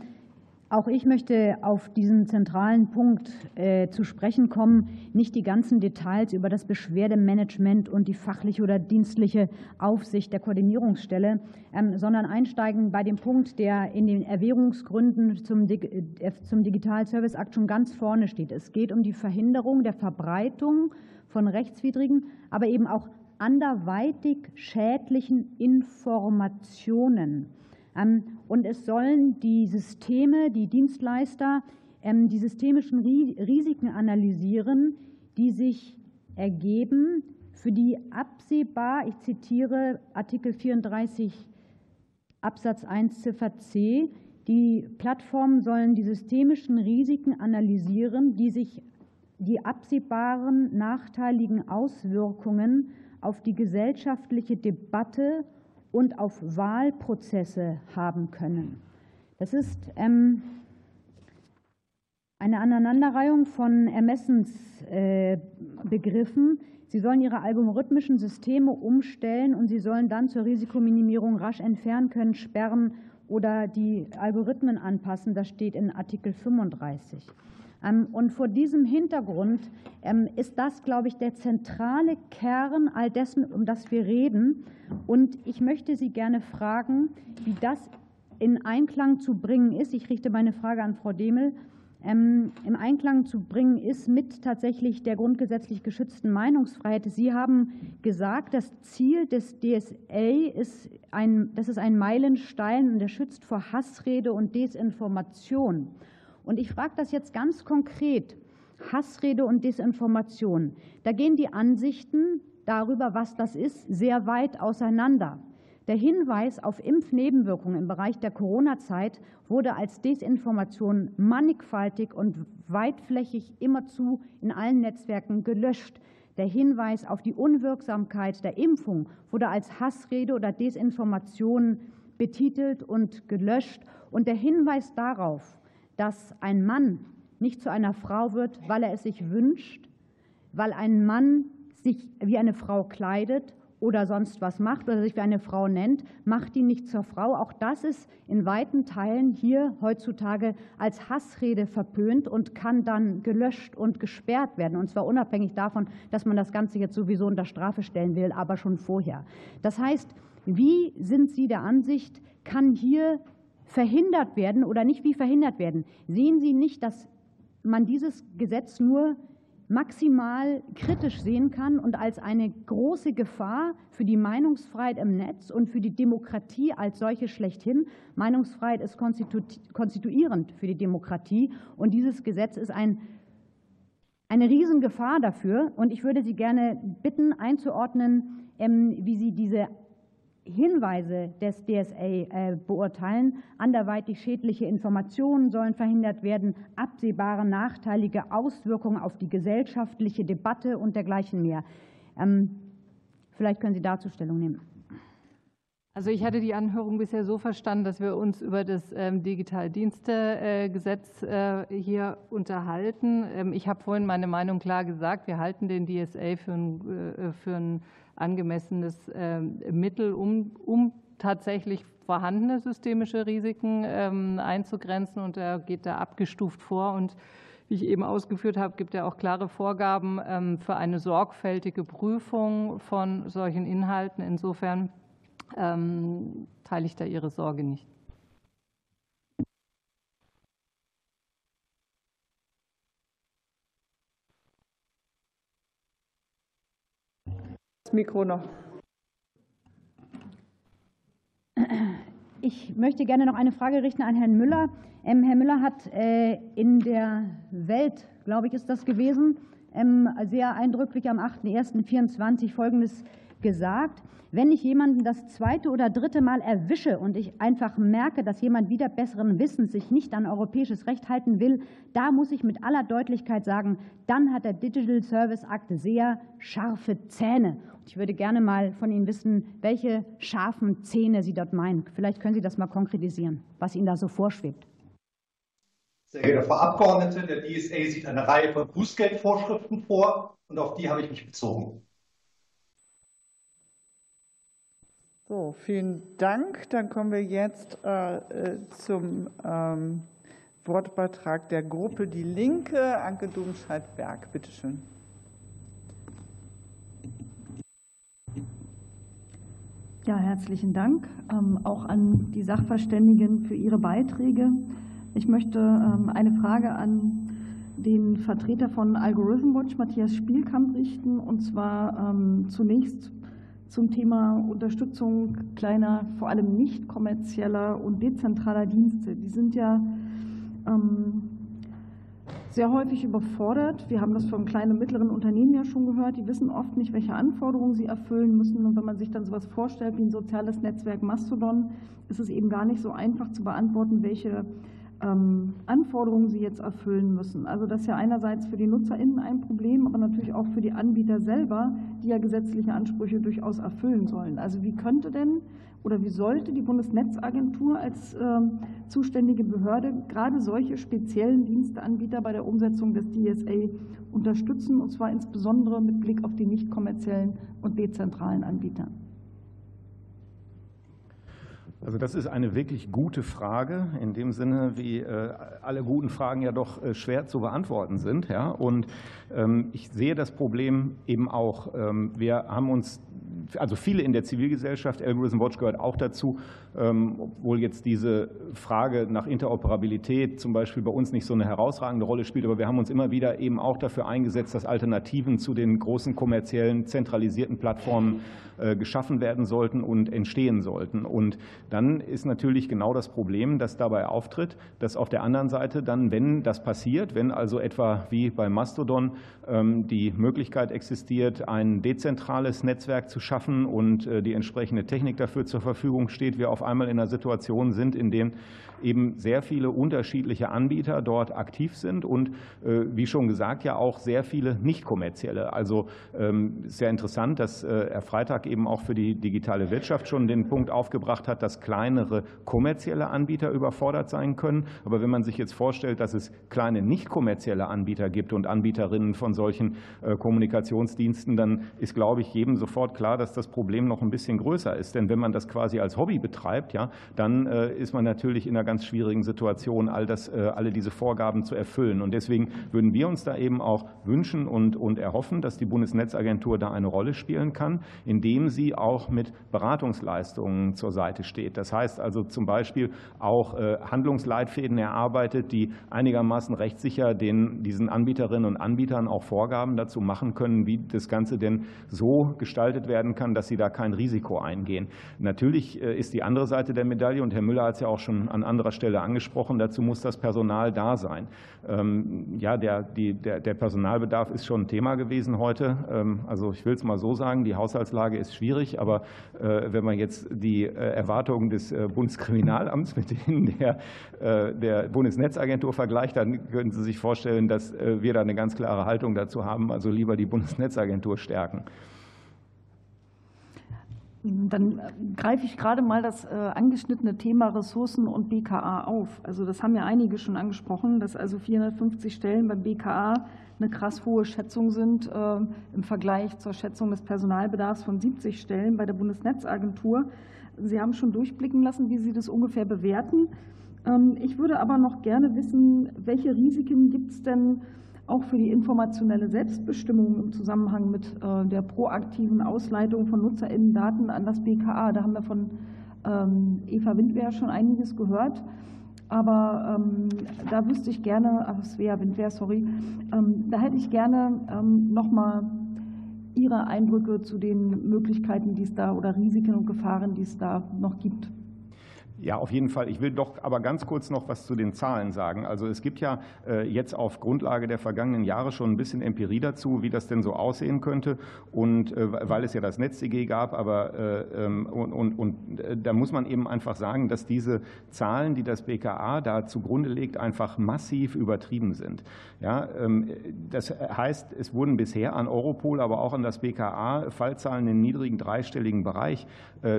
Auch ich möchte auf diesen zentralen Punkt äh, zu sprechen kommen, nicht die ganzen Details über das Beschwerdemanagement und die fachliche oder dienstliche Aufsicht der Koordinierungsstelle, ähm, sondern einsteigen bei dem Punkt, der in den Erwägungsgründen zum, äh, zum Digital Service Act schon ganz vorne steht. Es geht um die Verhinderung der Verbreitung von rechtswidrigen, aber eben auch anderweitig schädlichen Informationen. Ähm, und es sollen die Systeme, die Dienstleister ähm, die systemischen Risiken analysieren, die sich ergeben, für die absehbar, ich zitiere Artikel 34 Absatz 1 Ziffer c, die Plattformen sollen die systemischen Risiken analysieren, die sich die absehbaren nachteiligen Auswirkungen auf die gesellschaftliche Debatte und auf Wahlprozesse haben können. Das ist ähm, eine Aneinanderreihung von Ermessensbegriffen. Sie sollen ihre algorithmischen Systeme umstellen und sie sollen dann zur Risikominimierung rasch entfernen können, sperren oder die Algorithmen anpassen. Das steht in Artikel 35. Ähm, und vor diesem Hintergrund ähm, ist das, glaube ich, der zentrale Kern all dessen, um das wir reden. Und ich möchte Sie gerne fragen, wie das in Einklang zu bringen ist. Ich richte meine Frage an Frau Demel. Ähm, Im Einklang zu bringen ist mit tatsächlich der grundgesetzlich geschützten Meinungsfreiheit. Sie haben gesagt, das Ziel des DSA ist ein, das ist ein Meilenstein und der schützt vor Hassrede und Desinformation. Und ich frage das jetzt ganz konkret. Hassrede und Desinformation. Da gehen die Ansichten darüber, was das ist, sehr weit auseinander. Der Hinweis auf Impfnebenwirkungen im Bereich der Corona-Zeit wurde als Desinformation mannigfaltig und weitflächig immerzu in allen Netzwerken gelöscht. Der Hinweis auf die Unwirksamkeit der Impfung wurde als Hassrede oder Desinformation betitelt und gelöscht. Und der Hinweis darauf, dass ein Mann nicht zu einer Frau wird, weil er es sich wünscht, weil ein Mann sich wie eine Frau kleidet oder sonst was macht oder sich wie eine Frau nennt, macht ihn nicht zur Frau. Auch das ist in weiten Teilen hier heutzutage als Hassrede verpönt und kann dann gelöscht und gesperrt werden. Und zwar unabhängig davon, dass man das Ganze jetzt sowieso unter Strafe stellen will, aber schon vorher. Das heißt, wie sind Sie der Ansicht, kann hier verhindert werden oder nicht wie verhindert werden. Sehen Sie nicht, dass man dieses Gesetz nur maximal kritisch sehen kann und als eine große Gefahr für die Meinungsfreiheit im Netz und für die Demokratie als solche schlechthin. Meinungsfreiheit ist konstituierend für die Demokratie und dieses Gesetz ist ein eine Riesengefahr dafür. Und ich würde Sie gerne bitten, einzuordnen, ähm, wie Sie diese Hinweise des DSA äh, beurteilen. Anderweitig schädliche Informationen sollen verhindert werden, absehbare nachteilige Auswirkungen auf die gesellschaftliche Debatte und dergleichen mehr. Ähm, vielleicht können Sie dazu Stellung nehmen. Also ich hatte die Anhörung bisher so verstanden, dass wir uns über das ähm, Digitaldienstegesetz äh, hier unterhalten. Ähm, ich habe vorhin meine Meinung klar gesagt. Wir halten den DSA für ein, äh, für ein angemessenes ähm, Mittel, um, um tatsächlich vorhandene systemische Risiken einzugrenzen. Und er geht da abgestuft vor. Und wie ich eben ausgeführt habe, gibt er auch klare Vorgaben für eine sorgfältige Prüfung von solchen Inhalten. Insofern ähm, teile ich da Ihre Sorge nicht. Das Mikro noch. Ich möchte gerne noch eine Frage richten an Herrn Müller. Ähm, Herr Müller hat äh, in der Welt, glaube ich, ist das gewesen, ähm, sehr eindrücklich am 8.1.24 Folgendes gesagt. Wenn ich jemanden das zweite oder dritte Mal erwische und ich einfach merke, dass jemand wieder besseren Wissens sich nicht an europäisches Recht halten will, da muss ich mit aller Deutlichkeit sagen, dann hat der Digital Service Act sehr scharfe Zähne. Ich würde gerne mal von Ihnen wissen, welche scharfen Zähne Sie dort meinen. Vielleicht können Sie das mal konkretisieren, was Ihnen da so vorschwebt. Sehr geehrte Frau Abgeordnete, der DSA sieht eine Reihe von Bußgeldvorschriften vor und auf die habe ich mich bezogen. So, vielen Dank. Dann kommen wir jetzt äh, zum ähm, Wortbeitrag der Gruppe Die Linke. Anke Domscheit-Berg, bitteschön. Ja, herzlichen Dank ähm, auch an die Sachverständigen für ihre Beiträge. Ich möchte ähm, eine Frage an den Vertreter von Algorithm Watch, Matthias Spielkamp, richten. Und zwar ähm, zunächst zum Thema Unterstützung kleiner, vor allem nicht kommerzieller und dezentraler Dienste. Die sind ja ähm, sehr häufig überfordert. Wir haben das von kleinen und mittleren Unternehmen ja schon gehört. Die wissen oft nicht, welche Anforderungen sie erfüllen müssen. Und wenn man sich dann sowas vorstellt wie ein soziales Netzwerk Mastodon, ist es eben gar nicht so einfach zu beantworten, welche ähm, Anforderungen sie jetzt erfüllen müssen. Also das ist ja einerseits für die NutzerInnen ein Problem, aber natürlich auch für die Anbieter selber, die ja gesetzliche Ansprüche durchaus erfüllen sollen. Also wie könnte denn oder wie sollte die Bundesnetzagentur als ähm, zuständige Behörde gerade solche speziellen Diensteanbieter bei der Umsetzung des DSA unterstützen, und zwar insbesondere mit Blick auf die nicht kommerziellen und dezentralen Anbieter? Also das ist eine wirklich gute Frage, in dem Sinne, wie äh, alle guten Fragen ja doch äh, schwer zu beantworten sind. Ja? Und ähm, ich sehe das Problem eben auch. Ähm, wir haben uns also viele in der Zivilgesellschaft, Algorithm Watch gehört auch dazu, ähm, obwohl jetzt diese Frage nach Interoperabilität zum Beispiel bei uns nicht so eine herausragende Rolle spielt, aber wir haben uns immer wieder eben auch dafür eingesetzt, dass Alternativen zu den großen kommerziellen zentralisierten Plattformen äh, geschaffen werden sollten und entstehen sollten. Und dann ist natürlich genau das Problem, das dabei auftritt, dass auf der anderen Seite dann, wenn das passiert, wenn also etwa wie bei Mastodon ähm, die Möglichkeit existiert, ein dezentrales Netzwerk zu schaffen und äh, die entsprechende Technik dafür zur Verfügung steht, wir auf einmal in einer Situation sind, in der eben sehr viele unterschiedliche Anbieter dort aktiv sind und äh, wie schon gesagt ja auch sehr viele nicht kommerzielle. Also ähm, sehr interessant, dass äh, Herr Freitag eben auch für die digitale Wirtschaft schon den Punkt aufgebracht hat, dass kleinere kommerzielle Anbieter überfordert sein können. Aber wenn man sich jetzt vorstellt, dass es kleine nicht kommerzielle Anbieter gibt und Anbieterinnen von solchen Kommunikationsdiensten, dann ist, glaube ich, jedem sofort klar, dass das Problem noch ein bisschen größer ist. Denn wenn man das quasi als Hobby betreibt, ja, dann ist man natürlich in einer ganz schwierigen Situation, all das, äh, alle diese Vorgaben zu erfüllen. Und deswegen würden wir uns da eben auch wünschen und, und erhoffen, dass die Bundesnetzagentur da eine Rolle spielen kann, indem sie auch mit Beratungsleistungen zur Seite steht. Das heißt also zum Beispiel auch äh, Handlungsleitfäden erarbeitet, die einigermaßen rechtssicher den, diesen Anbieterinnen und Anbietern auch Vorgaben dazu machen können, wie das Ganze denn so gestaltet werden kann, dass sie da kein Risiko eingehen. Natürlich ist die andere Seite der Medaille, und Herr Müller hat es ja auch schon an anderer Stelle angesprochen, dazu muss das Personal da sein. Ähm, ja, der, die, der, der Personalbedarf ist schon ein Thema gewesen heute. Ähm, also ich will es mal so sagen, die Haushaltslage ist schwierig, aber wenn man jetzt die Erwartungen des Bundeskriminalamts mit denen der, der Bundesnetzagentur vergleicht, dann können Sie sich vorstellen, dass wir da eine ganz klare Haltung dazu haben, also lieber die Bundesnetzagentur stärken. Dann äh, greife ich gerade mal das äh, angeschnittene Thema Ressourcen und BKA auf. Also das haben ja einige schon angesprochen, dass also 450 Stellen beim BKA eine krass hohe Schätzung sind äh, im Vergleich zur Schätzung des Personalbedarfs von 70 Stellen bei der Bundesnetzagentur. Sie haben schon durchblicken lassen, wie Sie das ungefähr bewerten. Ähm, ich würde aber noch gerne wissen, welche Risiken gibt es denn auch für die informationelle Selbstbestimmung im Zusammenhang mit äh, der proaktiven Ausleitung von NutzerInnen-Daten an das BKA. Da haben wir von ähm, Eva Windwehr schon einiges gehört. Aber ähm, da wüsste ich gerne, ach, Svea Windwehr, sorry, ähm, da hätte ich gerne nochmal Ihre Eindrücke zu den Möglichkeiten, die es da oder Risiken und Gefahren, die es da noch gibt. Ja, auf jeden Fall. Ich will doch aber ganz kurz noch was zu den Zahlen sagen. Also es gibt ja äh, jetzt auf Grundlage der vergangenen Jahre schon ein bisschen Empirie dazu, wie das denn so aussehen könnte. Und äh, weil es ja das NetzDG gab, aber äh, ähm, und, und, und da muss man eben einfach sagen, dass diese Zahlen, die das BKA da zugrunde legt, einfach massiv übertrieben sind. Ja, ähm, das heißt, es wurden bisher an Europol, aber auch an das BKA Fallzahlen im niedrigen dreistelligen Bereich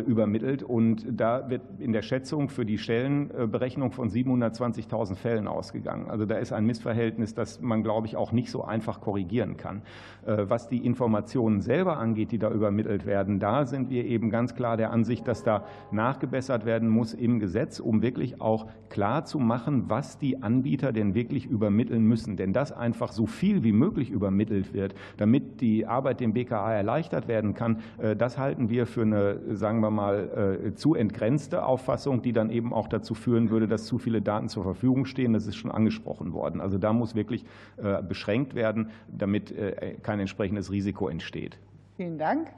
übermittelt. Und da wird in der Schätzung Schätzung für die Stellenberechnung von 720.000 Fällen ausgegangen. Also da ist ein Missverhältnis, das man, glaube ich, auch nicht so einfach korrigieren kann. Äh, was die Informationen selber angeht, die da übermittelt werden, da sind wir eben ganz klar der Ansicht, dass da nachgebessert werden muss im Gesetz, um wirklich auch klar zu machen, was die Anbieter denn wirklich übermitteln müssen. Denn dass einfach so viel wie möglich übermittelt wird, damit die Arbeit dem BKA erleichtert werden kann, äh, das halten wir für eine, sagen wir mal, äh, zu entgrenzte Auffassung, die dann eben auch dazu führen würde, dass zu viele Daten zur Verfügung stehen. Das ist schon angesprochen worden. Also da muss wirklich äh, beschränkt werden, damit äh, kein entsprechendes Risiko entsteht. Vielen Dank.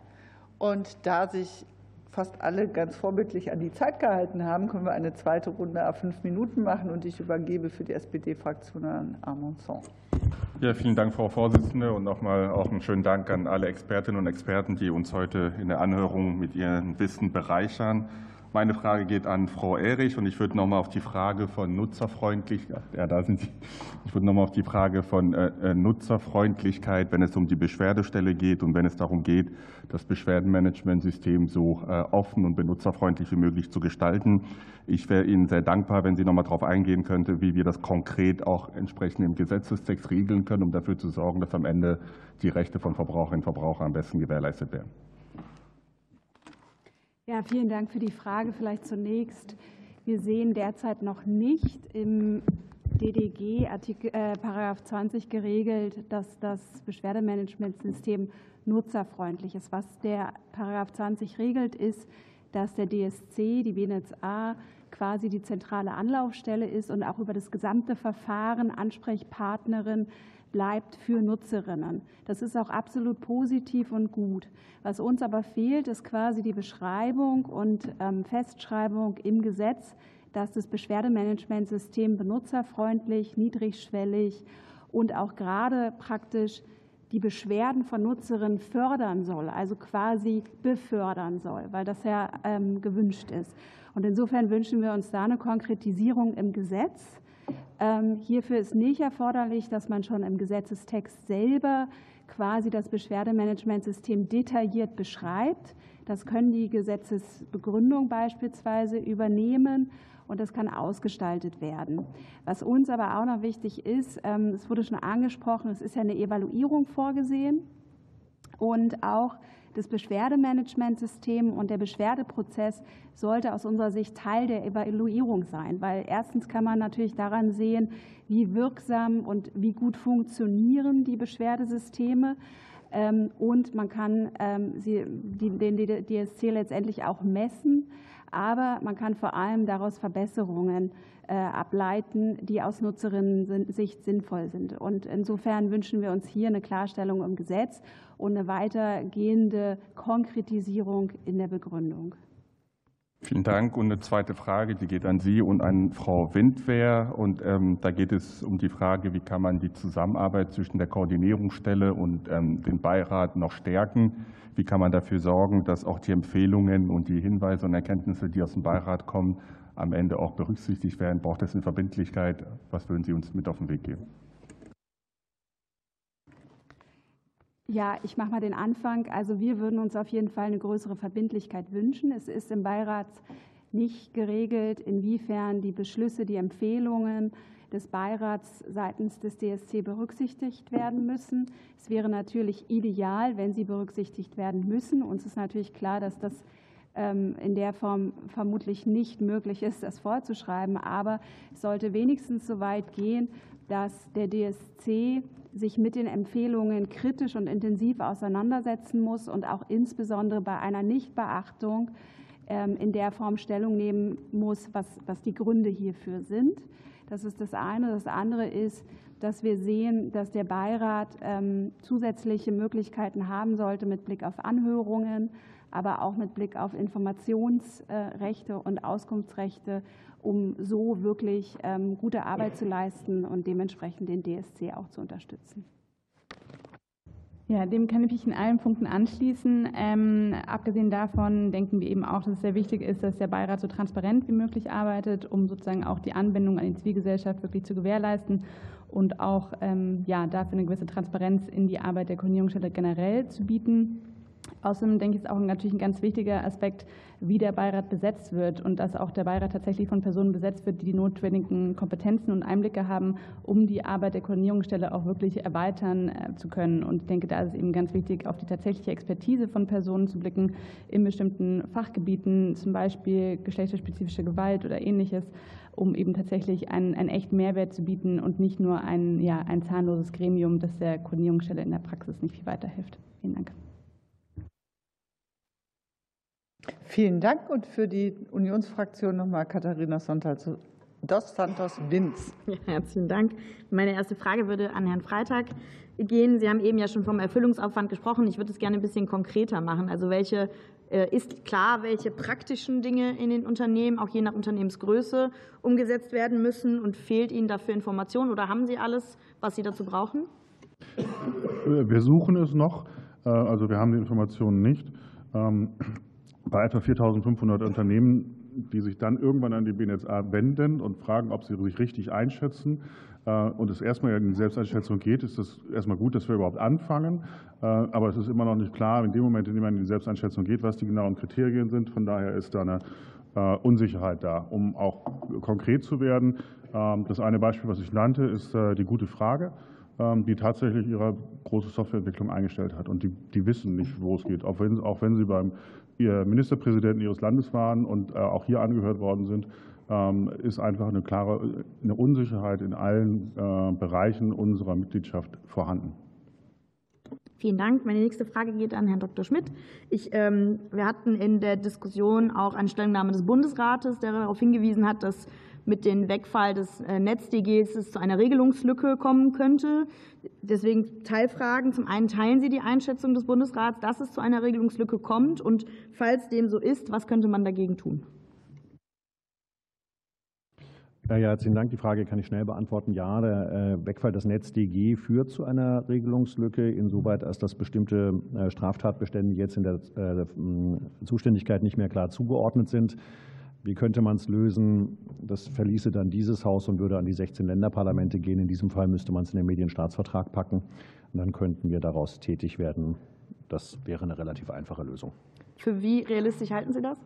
Und da sich fast alle ganz vorbildlich an die Zeit gehalten haben, können wir eine zweite Runde auf fünf Minuten machen. Und ich übergebe für die SPD-Fraktion an Armandson. Ja, vielen Dank, Frau Vorsitzende, und nochmal auch einen schönen Dank an alle Expertinnen und Experten, die uns heute in der Anhörung mit ihrem Wissen bereichern. Meine Frage geht an Frau Erich und ich würde noch mal auf die Frage von Nutzerfreundlichkeit, ja, da sind Sie. Ich würde noch mal auf die Frage von äh, äh, Nutzerfreundlichkeit, wenn es um die Beschwerdestelle geht und wenn es darum geht, das Beschwerdenmanagementsystem so äh, offen und benutzerfreundlich wie möglich zu gestalten. Ich wäre Ihnen sehr dankbar, wenn Sie noch mal darauf eingehen könnte, wie wir das konkret auch entsprechend im Gesetzestext regeln können, um dafür zu sorgen, dass am Ende die Rechte von Verbraucherinnen und Verbrauchern am besten gewährleistet werden. Ja, vielen Dank für die Frage. Vielleicht zunächst. Wir sehen derzeit noch nicht im DDG Artikel, äh, Paragraph 20 geregelt, dass das Beschwerdemanagementsystem nutzerfreundlich ist. Was der Paragraph 20 regelt, ist, dass der DSC, die BNetzA, quasi die zentrale Anlaufstelle ist und auch über das gesamte Verfahren Ansprechpartnerin bleibt für Nutzerinnen. Das ist auch absolut positiv und gut. Was uns aber fehlt, ist quasi die Beschreibung und ähm, Festschreibung im Gesetz, dass das Beschwerdemanagementsystem benutzerfreundlich, niedrigschwellig und auch gerade praktisch die Beschwerden von Nutzerinnen fördern soll, also quasi befördern soll, weil das ja ähm, gewünscht ist. Und insofern wünschen wir uns da eine Konkretisierung im Gesetz hierfür ist nicht erforderlich, dass man schon im Gesetzestext selber quasi das Beschwerdemanagementsystem detailliert beschreibt. Das können die Gesetzesbegründung beispielsweise übernehmen und das kann ausgestaltet werden. Was uns aber auch noch wichtig ist, ähm, es wurde schon angesprochen, es ist ja eine Evaluierung vorgesehen und auch das Beschwerdemanagementsystem und der Beschwerdeprozess sollte aus unserer Sicht Teil der Evaluierung sein, weil erstens kann man natürlich daran sehen, wie wirksam und wie gut funktionieren die Beschwerdesysteme. Ähm, und man kann ähm, den DSC letztendlich auch messen Aber man kann vor allem daraus Verbesserungen äh, ableiten, die aus Nutzerinnen-Sicht sinnvoll sind. Und insofern wünschen wir uns hier eine Klarstellung im Gesetz und eine weitergehende Konkretisierung in der Begründung. Vielen Dank. Und eine zweite Frage, die geht an Sie und an Frau Windwehr. Und ähm, da geht es um die Frage, wie kann man die Zusammenarbeit zwischen der Koordinierungsstelle und ähm, dem Beirat noch stärken? Wie kann man dafür sorgen, dass auch die Empfehlungen und die Hinweise und Erkenntnisse, die aus dem Beirat kommen, am Ende auch berücksichtigt werden? Braucht es eine Verbindlichkeit? Was würden Sie uns mit auf den Weg geben? Ja, ich mache mal den Anfang. Also wir würden uns auf jeden Fall eine größere Verbindlichkeit wünschen. Es ist im Beirat nicht geregelt, inwiefern die Beschlüsse, die Empfehlungen des Beirats seitens des DSC berücksichtigt werden müssen. Es wäre natürlich ideal, wenn sie berücksichtigt werden müssen. Uns ist natürlich klar, dass das ähm, in der Form vermutlich nicht möglich ist, das vorzuschreiben. Aber es sollte wenigstens so weit gehen, dass der DSC sich mit den Empfehlungen kritisch und intensiv auseinandersetzen muss und auch insbesondere bei einer Nichtbeachtung ähm, in der Form Stellung nehmen muss, was, was die Gründe hierfür sind. Das ist das eine. Das andere ist, dass wir sehen, dass der Beirat ähm, zusätzliche Möglichkeiten haben sollte mit Blick auf Anhörungen, aber auch mit Blick auf Informationsrechte und Auskunftsrechte, um so wirklich ähm, gute Arbeit zu leisten und dementsprechend den DSC auch zu unterstützen. Ja, dem kann ich mich in allen Punkten anschließen. Ähm, abgesehen davon denken wir eben auch, dass es sehr wichtig ist, dass der Beirat so transparent wie möglich arbeitet, um sozusagen auch die Anbindung an die Zivilgesellschaft wirklich zu gewährleisten und auch ähm, ja, dafür eine gewisse Transparenz in die Arbeit der Koordinierungsstelle generell zu bieten. Außerdem denke ich, ist auch natürlich ein ganz wichtiger Aspekt, wie der Beirat besetzt wird und dass auch der Beirat tatsächlich von Personen besetzt wird, die die notwendigen Kompetenzen und Einblicke haben, um die Arbeit der Koordinierungsstelle auch wirklich erweitern äh, zu können. Und ich denke, da ist es eben ganz wichtig, auf die tatsächliche Expertise von Personen zu blicken in bestimmten Fachgebieten, zum Beispiel geschlechterspezifische Gewalt oder ähnliches, um eben tatsächlich einen, einen echten Mehrwert zu bieten und nicht nur ein, ja, ein zahnloses Gremium, das der Koordinierungsstelle in der Praxis nicht viel weiterhilft. Vielen Dank. Vielen Dank und für die Unionsfraktion nochmal Katharina Sonntag dos Santos Winz. Ja, herzlichen Dank. Meine erste Frage würde an Herrn Freitag gehen. Sie haben eben ja schon vom Erfüllungsaufwand gesprochen. Ich würde es gerne ein bisschen konkreter machen. Also welche äh, ist klar, welche praktischen Dinge in den Unternehmen, auch je nach Unternehmensgröße, umgesetzt werden müssen? Und fehlt Ihnen dafür Information oder haben Sie alles, was Sie dazu brauchen? Wir suchen es noch. Äh, also wir haben die Informationen nicht. Bei etwa 4.500 Unternehmen, die sich dann irgendwann an die BNetzA wenden und fragen, ob sie sich richtig einschätzen äh, und es erstmal in die Selbsteinschätzung geht, ist es erstmal gut, dass wir überhaupt anfangen. Äh, aber es ist immer noch nicht klar, in dem Moment, in dem man in die Selbsteinschätzung geht, was die genauen Kriterien sind. Von daher ist da eine äh, Unsicherheit da, um auch konkret zu werden. Ähm, das eine Beispiel, was ich nannte, ist die gute Frage ähm, die tatsächlich ihre große Softwareentwicklung eingestellt hat. Und die, die wissen nicht, wo es geht, auch wenn, auch wenn sie beim Ministerpräsidenten ihres Landes waren und äh, auch hier angehört worden sind, ähm, ist einfach eine klare eine Unsicherheit in allen äh, Bereichen unserer Mitgliedschaft vorhanden. Vielen Dank. Meine nächste Frage geht an Herrn Dr. Schmidt. Ich, ähm, wir hatten in der Diskussion auch eine Stellungnahme des Bundesrates, der darauf hingewiesen hat, dass mit dem Wegfall des äh, NetzDGs es zu einer Regelungslücke kommen könnte. Deswegen Teilfragen. Zum einen teilen Sie die Einschätzung des Bundesrats, dass es zu einer Regelungslücke kommt? Und falls dem so ist, was könnte man dagegen tun? Ja, herzlichen Dank. Die Frage kann ich schnell beantworten. Ja, der äh, Wegfall des NetzDG führt zu einer Regelungslücke, insoweit als dass bestimmte äh, Straftatbestände jetzt in der Zuständigkeit nicht mehr klar zugeordnet sind. Wie könnte man es lösen? Das verließe dann dieses Haus und würde an die 16 Länderparlamente gehen. In diesem Fall müsste man es in den Medienstaatsvertrag packen. Und dann könnten wir daraus tätig werden. Das wäre eine relativ einfache Lösung. Für wie realistisch halten Sie das?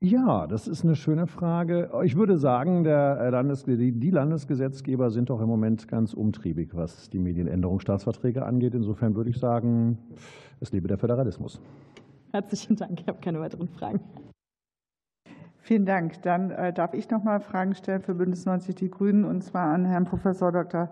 Ja, das ist eine schöne Frage. Ich würde sagen, der Landes die Landesgesetzgeber sind doch im Moment ganz umtriebig, was die Medienänderungsstaatsverträge angeht. Insofern würde ich sagen, es lebe der Föderalismus. Herzlichen Dank. Ich habe keine weiteren Fragen. Vielen Dank. Dann äh, darf ich noch mal Fragen stellen für Bündnis 90 Die Grünen und zwar an Herrn Professor Dr.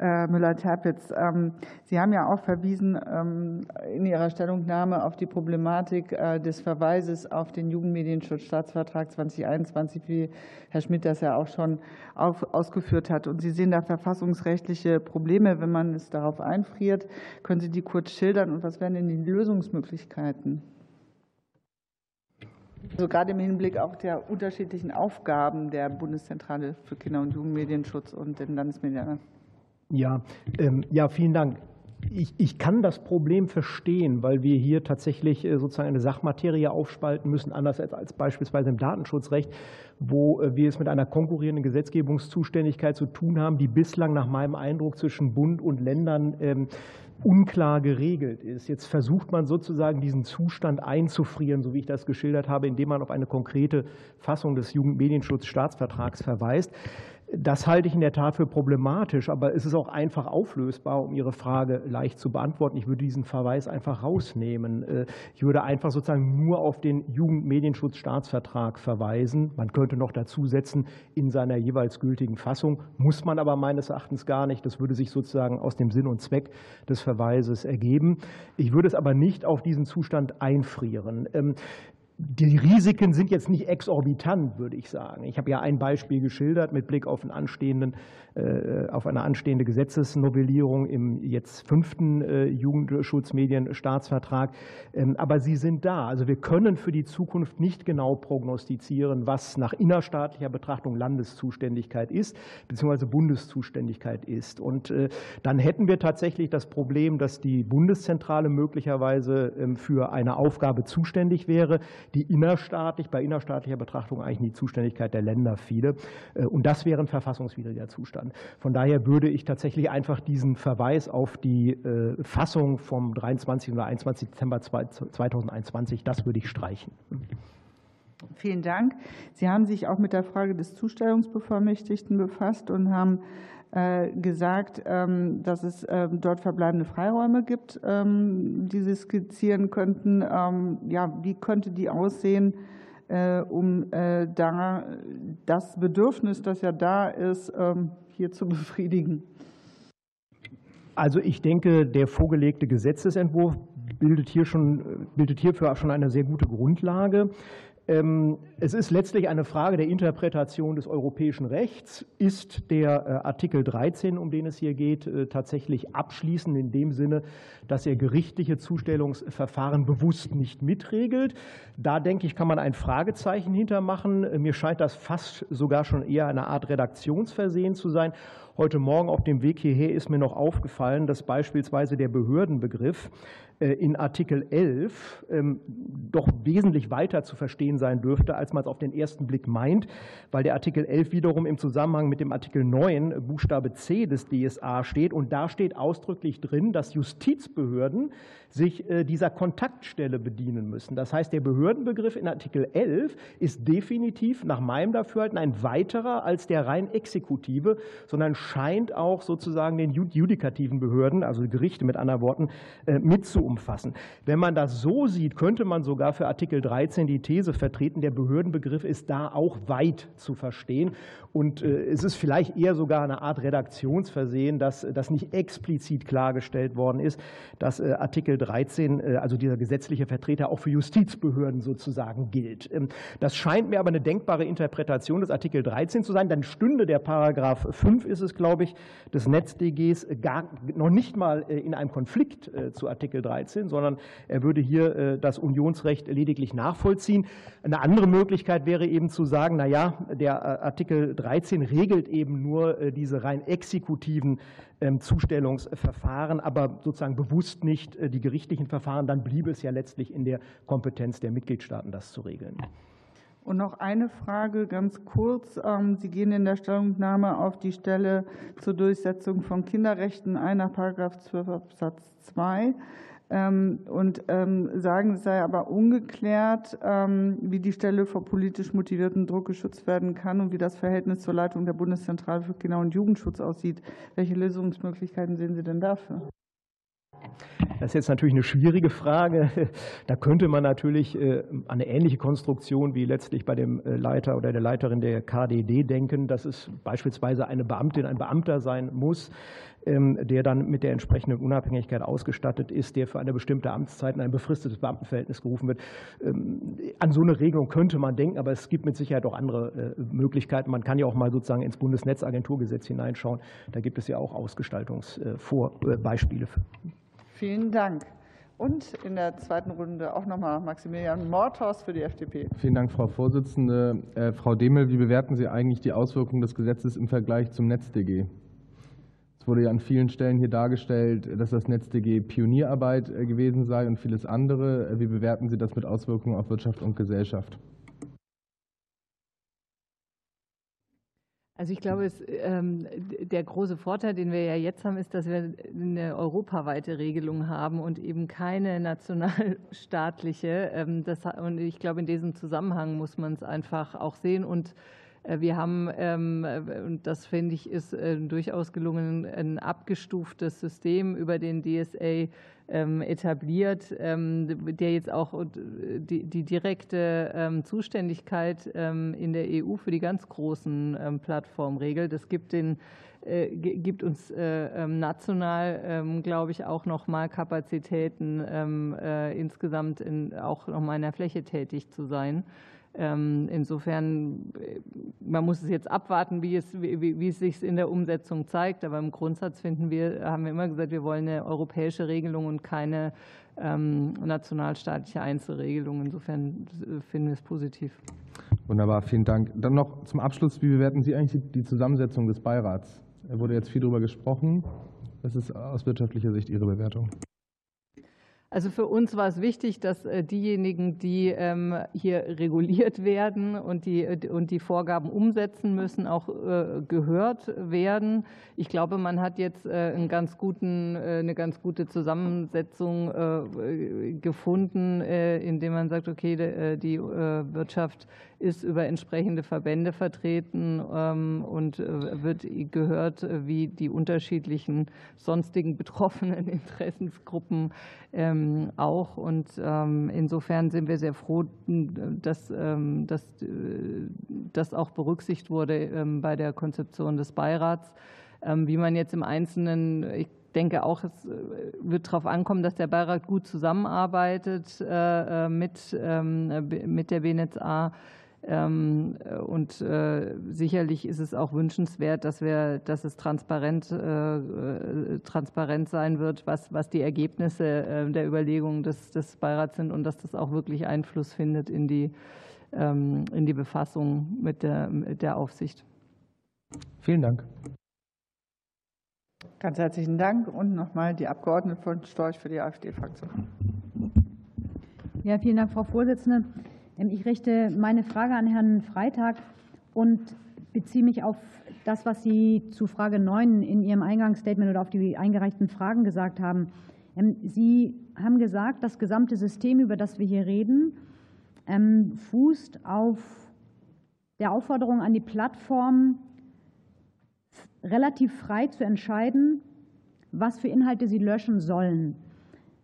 äh, Müller-Terpitz. Ähm, Sie haben ja auch verwiesen ähm, in Ihrer Stellungnahme auf die Problematik äh, des Verweises auf den Jugendmedienschutzstaatsvertrag 2021, wie Herr Schmidt das ja auch schon ausgeführt hat. Und Sie sehen da verfassungsrechtliche Probleme, wenn man es darauf einfriert. Können Sie die kurz schildern und was wären denn die Lösungsmöglichkeiten? Also gerade im Hinblick auch der unterschiedlichen Aufgaben der Bundeszentrale für Kinder- und Jugendmedienschutz und den Landesmedien. Ja, ähm, ja, vielen Dank. Ich, ich, kann das Problem verstehen, weil wir hier tatsächlich äh, sozusagen eine Sachmaterie aufspalten müssen, anders als, als beispielsweise im Datenschutzrecht, wo äh, wir es mit einer konkurrierenden Gesetzgebungszuständigkeit zu tun haben, die bislang nach meinem Eindruck zwischen Bund und Ländern ähm, unklar geregelt ist. Jetzt versucht man sozusagen diesen Zustand einzufrieren, so wie ich das geschildert habe, indem man auf eine konkrete Fassung des Jugendmedienschutzstaatsvertrags verweist. Das halte ich in der Tat für problematisch, aber es ist auch einfach auflösbar, um Ihre Frage leicht zu beantworten. Ich würde diesen Verweis einfach rausnehmen. Äh, ich würde einfach sozusagen nur auf den Jugendmedienschutzstaatsvertrag verweisen. Man könnte noch dazu setzen, in seiner jeweils gültigen Fassung, muss man aber meines Erachtens gar nicht. Das würde sich sozusagen aus dem Sinn und Zweck des Verweises ergeben. Ich würde es aber nicht auf diesen Zustand einfrieren. Die Risiken sind jetzt nicht exorbitant, würde ich sagen. Ich habe ja ein Beispiel geschildert mit Blick auf, einen anstehenden, äh, auf eine anstehende Gesetzesnovellierung im jetzt fünften äh, Jugendschutzmedienstaatsvertrag. Ähm, aber sie sind da. Also wir können für die Zukunft nicht genau prognostizieren, was nach innerstaatlicher Betrachtung Landeszuständigkeit ist, beziehungsweise Bundeszuständigkeit ist. Und äh, dann hätten wir tatsächlich das Problem, dass die Bundeszentrale möglicherweise ähm, für eine Aufgabe zuständig wäre, die innerstaatlich, bei innerstaatlicher Betrachtung eigentlich in die Zuständigkeit der Länder fiele. Äh, und das wäre ein verfassungswidriger Zustand. Von daher würde ich tatsächlich einfach diesen Verweis auf die äh, Fassung vom 23. oder 21. Dezember 2021, das würde ich streichen. Vielen Dank. Sie haben sich auch mit der Frage des Zustellungsbevollmächtigten befasst und haben gesagt, ähm, dass es ähm, dort verbleibende Freiräume gibt, ähm, die Sie skizzieren könnten. Ja, wie könnte die aussehen, äh, um äh, da das Bedürfnis, das ja da ist, hier zu <laughs> befriedigen? Also ich denke, der vorgelegte Gesetzesentwurf bildet, hier schon, bildet hierfür schon eine sehr gute Grundlage. Ähm, es ist letztlich eine Frage der Interpretation des europäischen Rechts. Ist der äh, Artikel 13, um den es hier geht, äh, tatsächlich abschließend in dem Sinne, dass er gerichtliche Zustellungsverfahren bewusst nicht mitregelt? Da denke ich, kann man ein Fragezeichen hintermachen. Mir scheint das fast sogar schon eher eine Art Redaktionsversehen zu sein. Heute Morgen auf dem Weg hierher ist mir noch aufgefallen, dass beispielsweise der Behördenbegriff äh, in Artikel 11 ähm, doch wesentlich weiter zu verstehen sein dürfte, als man es auf den ersten Blick meint, weil der Artikel 11 wiederum im Zusammenhang mit dem Artikel 9 Buchstabe C des DSA steht. Und da steht ausdrücklich drin, dass Justizbehörden sich äh, dieser Kontaktstelle bedienen müssen. Das heißt, der Behördenbegriff in Artikel 11 ist definitiv nach meinem Dafürhalten ein weiterer als der rein exekutive, sondern scheint auch sozusagen den judikativen Behörden, also Gerichte mit anderen Worten, äh, mit umfassen. Wenn man das so sieht, könnte man sogar für Artikel 13 die These vertreten, der Behördenbegriff ist da auch weit zu verstehen. Und äh, es ist vielleicht eher sogar eine Art Redaktionsversehen, dass das nicht explizit klargestellt worden ist, dass äh, Artikel 13, äh, also dieser gesetzliche Vertreter, auch für Justizbehörden sozusagen gilt. Ähm, das scheint mir aber eine denkbare Interpretation des Artikel 13 zu sein. Dann stünde der Paragraph 5, ist es, glaube ich, des NetzDGs gar noch nicht mal in einem Konflikt zu Artikel 13, sondern er würde hier das Unionsrecht lediglich nachvollziehen. Eine andere Möglichkeit wäre eben zu sagen, na ja, der Artikel 13 regelt eben nur äh, diese rein exekutiven ähm, Zustellungsverfahren, aber sozusagen bewusst nicht äh, die gerichtlichen Verfahren. Dann bliebe es ja letztlich in der Kompetenz der Mitgliedstaaten, das zu regeln. Und noch eine Frage ganz kurz. Ähm, Sie gehen in der Stellungnahme auf die Stelle zur Durchsetzung von Kinderrechten ein nach 12 Absatz 2. Ähm, und ähm, sagen, es sei aber ungeklärt, ähm, wie die Stelle vor politisch motivierten Druck geschützt werden kann und wie das Verhältnis zur Leitung der Bundeszentrale für Kinder- und Jugendschutz aussieht. Welche Lösungsmöglichkeiten sehen Sie denn dafür? Das ist jetzt natürlich eine schwierige Frage. <laughs> Da könnte man natürlich äh, an eine ähnliche Konstruktion wie letztlich bei dem äh, Leiter oder der Leiterin der KDD denken, dass es beispielsweise eine Beamtin, ein Beamter sein muss, der dann mit der entsprechenden Unabhängigkeit ausgestattet ist, der für eine bestimmte Amtszeit in ein befristetes Beamtenverhältnis gerufen wird. Ähm, an so eine Regelung könnte man denken, aber es gibt mit Sicherheit auch andere Möglichkeiten. Man kann ja auch mal sozusagen ins Bundesnetzagenturgesetz hineinschauen. Da gibt es ja auch Ausgestaltungsbeispiele. Vielen Dank. Und in der zweiten Runde auch nochmal Maximilian Morthaus für die FDP. Vielen Dank, Frau Vorsitzende. Äh, Frau Demel, wie bewerten Sie eigentlich die Auswirkungen des Gesetzes im Vergleich zum NetzDG? Es wurde ja an vielen Stellen hier dargestellt, dass das NetzDG Pionierarbeit äh, gewesen sei und vieles andere. Äh, wie bewerten Sie das mit Auswirkungen auf Wirtschaft und Gesellschaft? Also ich glaube, es, ähm, der große Vorteil, den wir ja jetzt haben, ist, dass wir eine europaweite Regelung haben und eben keine nationalstaatliche. Ähm, das, und ich glaube, in diesem Zusammenhang muss man es einfach auch sehen. Und wir haben, ähm, und das finde ich, ist äh, durchaus gelungen, ein abgestuftes System über den DSA ähm, etabliert, ähm, der jetzt auch äh, die, direkte Zuständigkeit in der EU für die ganz großen Plattformen regelt. Das gibt den gibt uns national, glaube ich, auch noch mal Kapazitäten, insgesamt in, auch noch mal in der Fläche tätig zu sein. Ähm, insofern, äh, man muss es jetzt abwarten, wie es, wie, wie es sich in der Umsetzung zeigt. Aber im Grundsatz finden wir, haben wir immer gesagt, wir wollen eine europäische Regelung und keine ähm, nationalstaatliche Einzelregelung. Insofern äh, finden wir es positiv. Wunderbar, vielen Dank. Dann noch zum Abschluss, wie bewerten Sie eigentlich die Zusammensetzung des Beirats? Da wurde jetzt viel darüber gesprochen. Was ist aus wirtschaftlicher Sicht Ihre Bewertung? Also für uns war es wichtig, dass äh, diejenigen, die ähm, hier reguliert werden und die, und die Vorgaben umsetzen müssen, auch äh, gehört werden. Ich glaube, man hat jetzt äh, einen ganz guten, eine ganz gute Zusammensetzung gefunden, indem man sagt, okay, die Wirtschaft ist über entsprechende Verbände vertreten ähm, und wird gehört, wie die unterschiedlichen sonstigen betroffenen <laughs> Interessensgruppen ähm, auch. Und ähm, insofern sind wir sehr froh, dass, ähm, dass äh, das auch berücksichtigt wurde bei der Konzeption des Beirats. Wie man jetzt im Einzelnen, ich denke auch, es äh, wird darauf ankommen, dass der Beirat gut zusammenarbeitet äh, mit, mit der BNetzA ähm, und äh, sicherlich ist es auch wünschenswert, dass, wir, dass es transparent, äh, äh, transparent sein wird, was, was die Ergebnisse der Überlegungen des, des Beirats sind und dass das auch wirklich Einfluss findet in die, ähm, in die Befassung mit der, mit der Aufsicht. Vielen Dank. Ganz herzlichen Dank und nochmal die Abgeordnete von Storch für die AfD-Fraktion. Ja, vielen Dank, Frau Vorsitzende. Ähm, ich richte meine Frage an Herrn Freitag und beziehe mich auf das, was Sie zu Frage 9 in Ihrem Eingangsstatement oder auf die eingereichten Fragen gesagt haben. Ähm, Sie haben gesagt, das gesamte System, über das wir hier reden, ähm, fußt auf der Aufforderung an die Plattform, relativ frei zu entscheiden, was für Inhalte sie löschen sollen.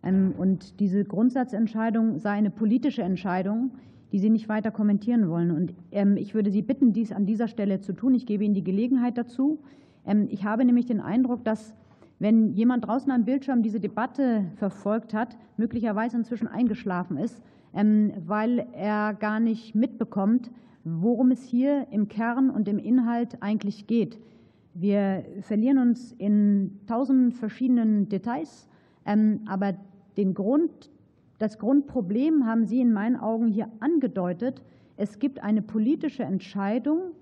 Und diese Grundsatzentscheidung sei eine politische Entscheidung, die Sie nicht weiter kommentieren wollen. Und ähm, ich würde Sie bitten, dies an dieser Stelle zu tun. Ich gebe Ihnen die Gelegenheit dazu. Ähm, ich habe nämlich den Eindruck, dass wenn jemand draußen am Bildschirm diese Debatte verfolgt hat, möglicherweise inzwischen eingeschlafen ist, ähm, weil er gar nicht mitbekommt, worum es hier im Kern und im Inhalt eigentlich geht. Wir verlieren uns in tausend verschiedenen Details, aber den Grund das Grundproblem haben Sie in meinen Augen hier angedeutet. Es gibt eine politische Entscheidung,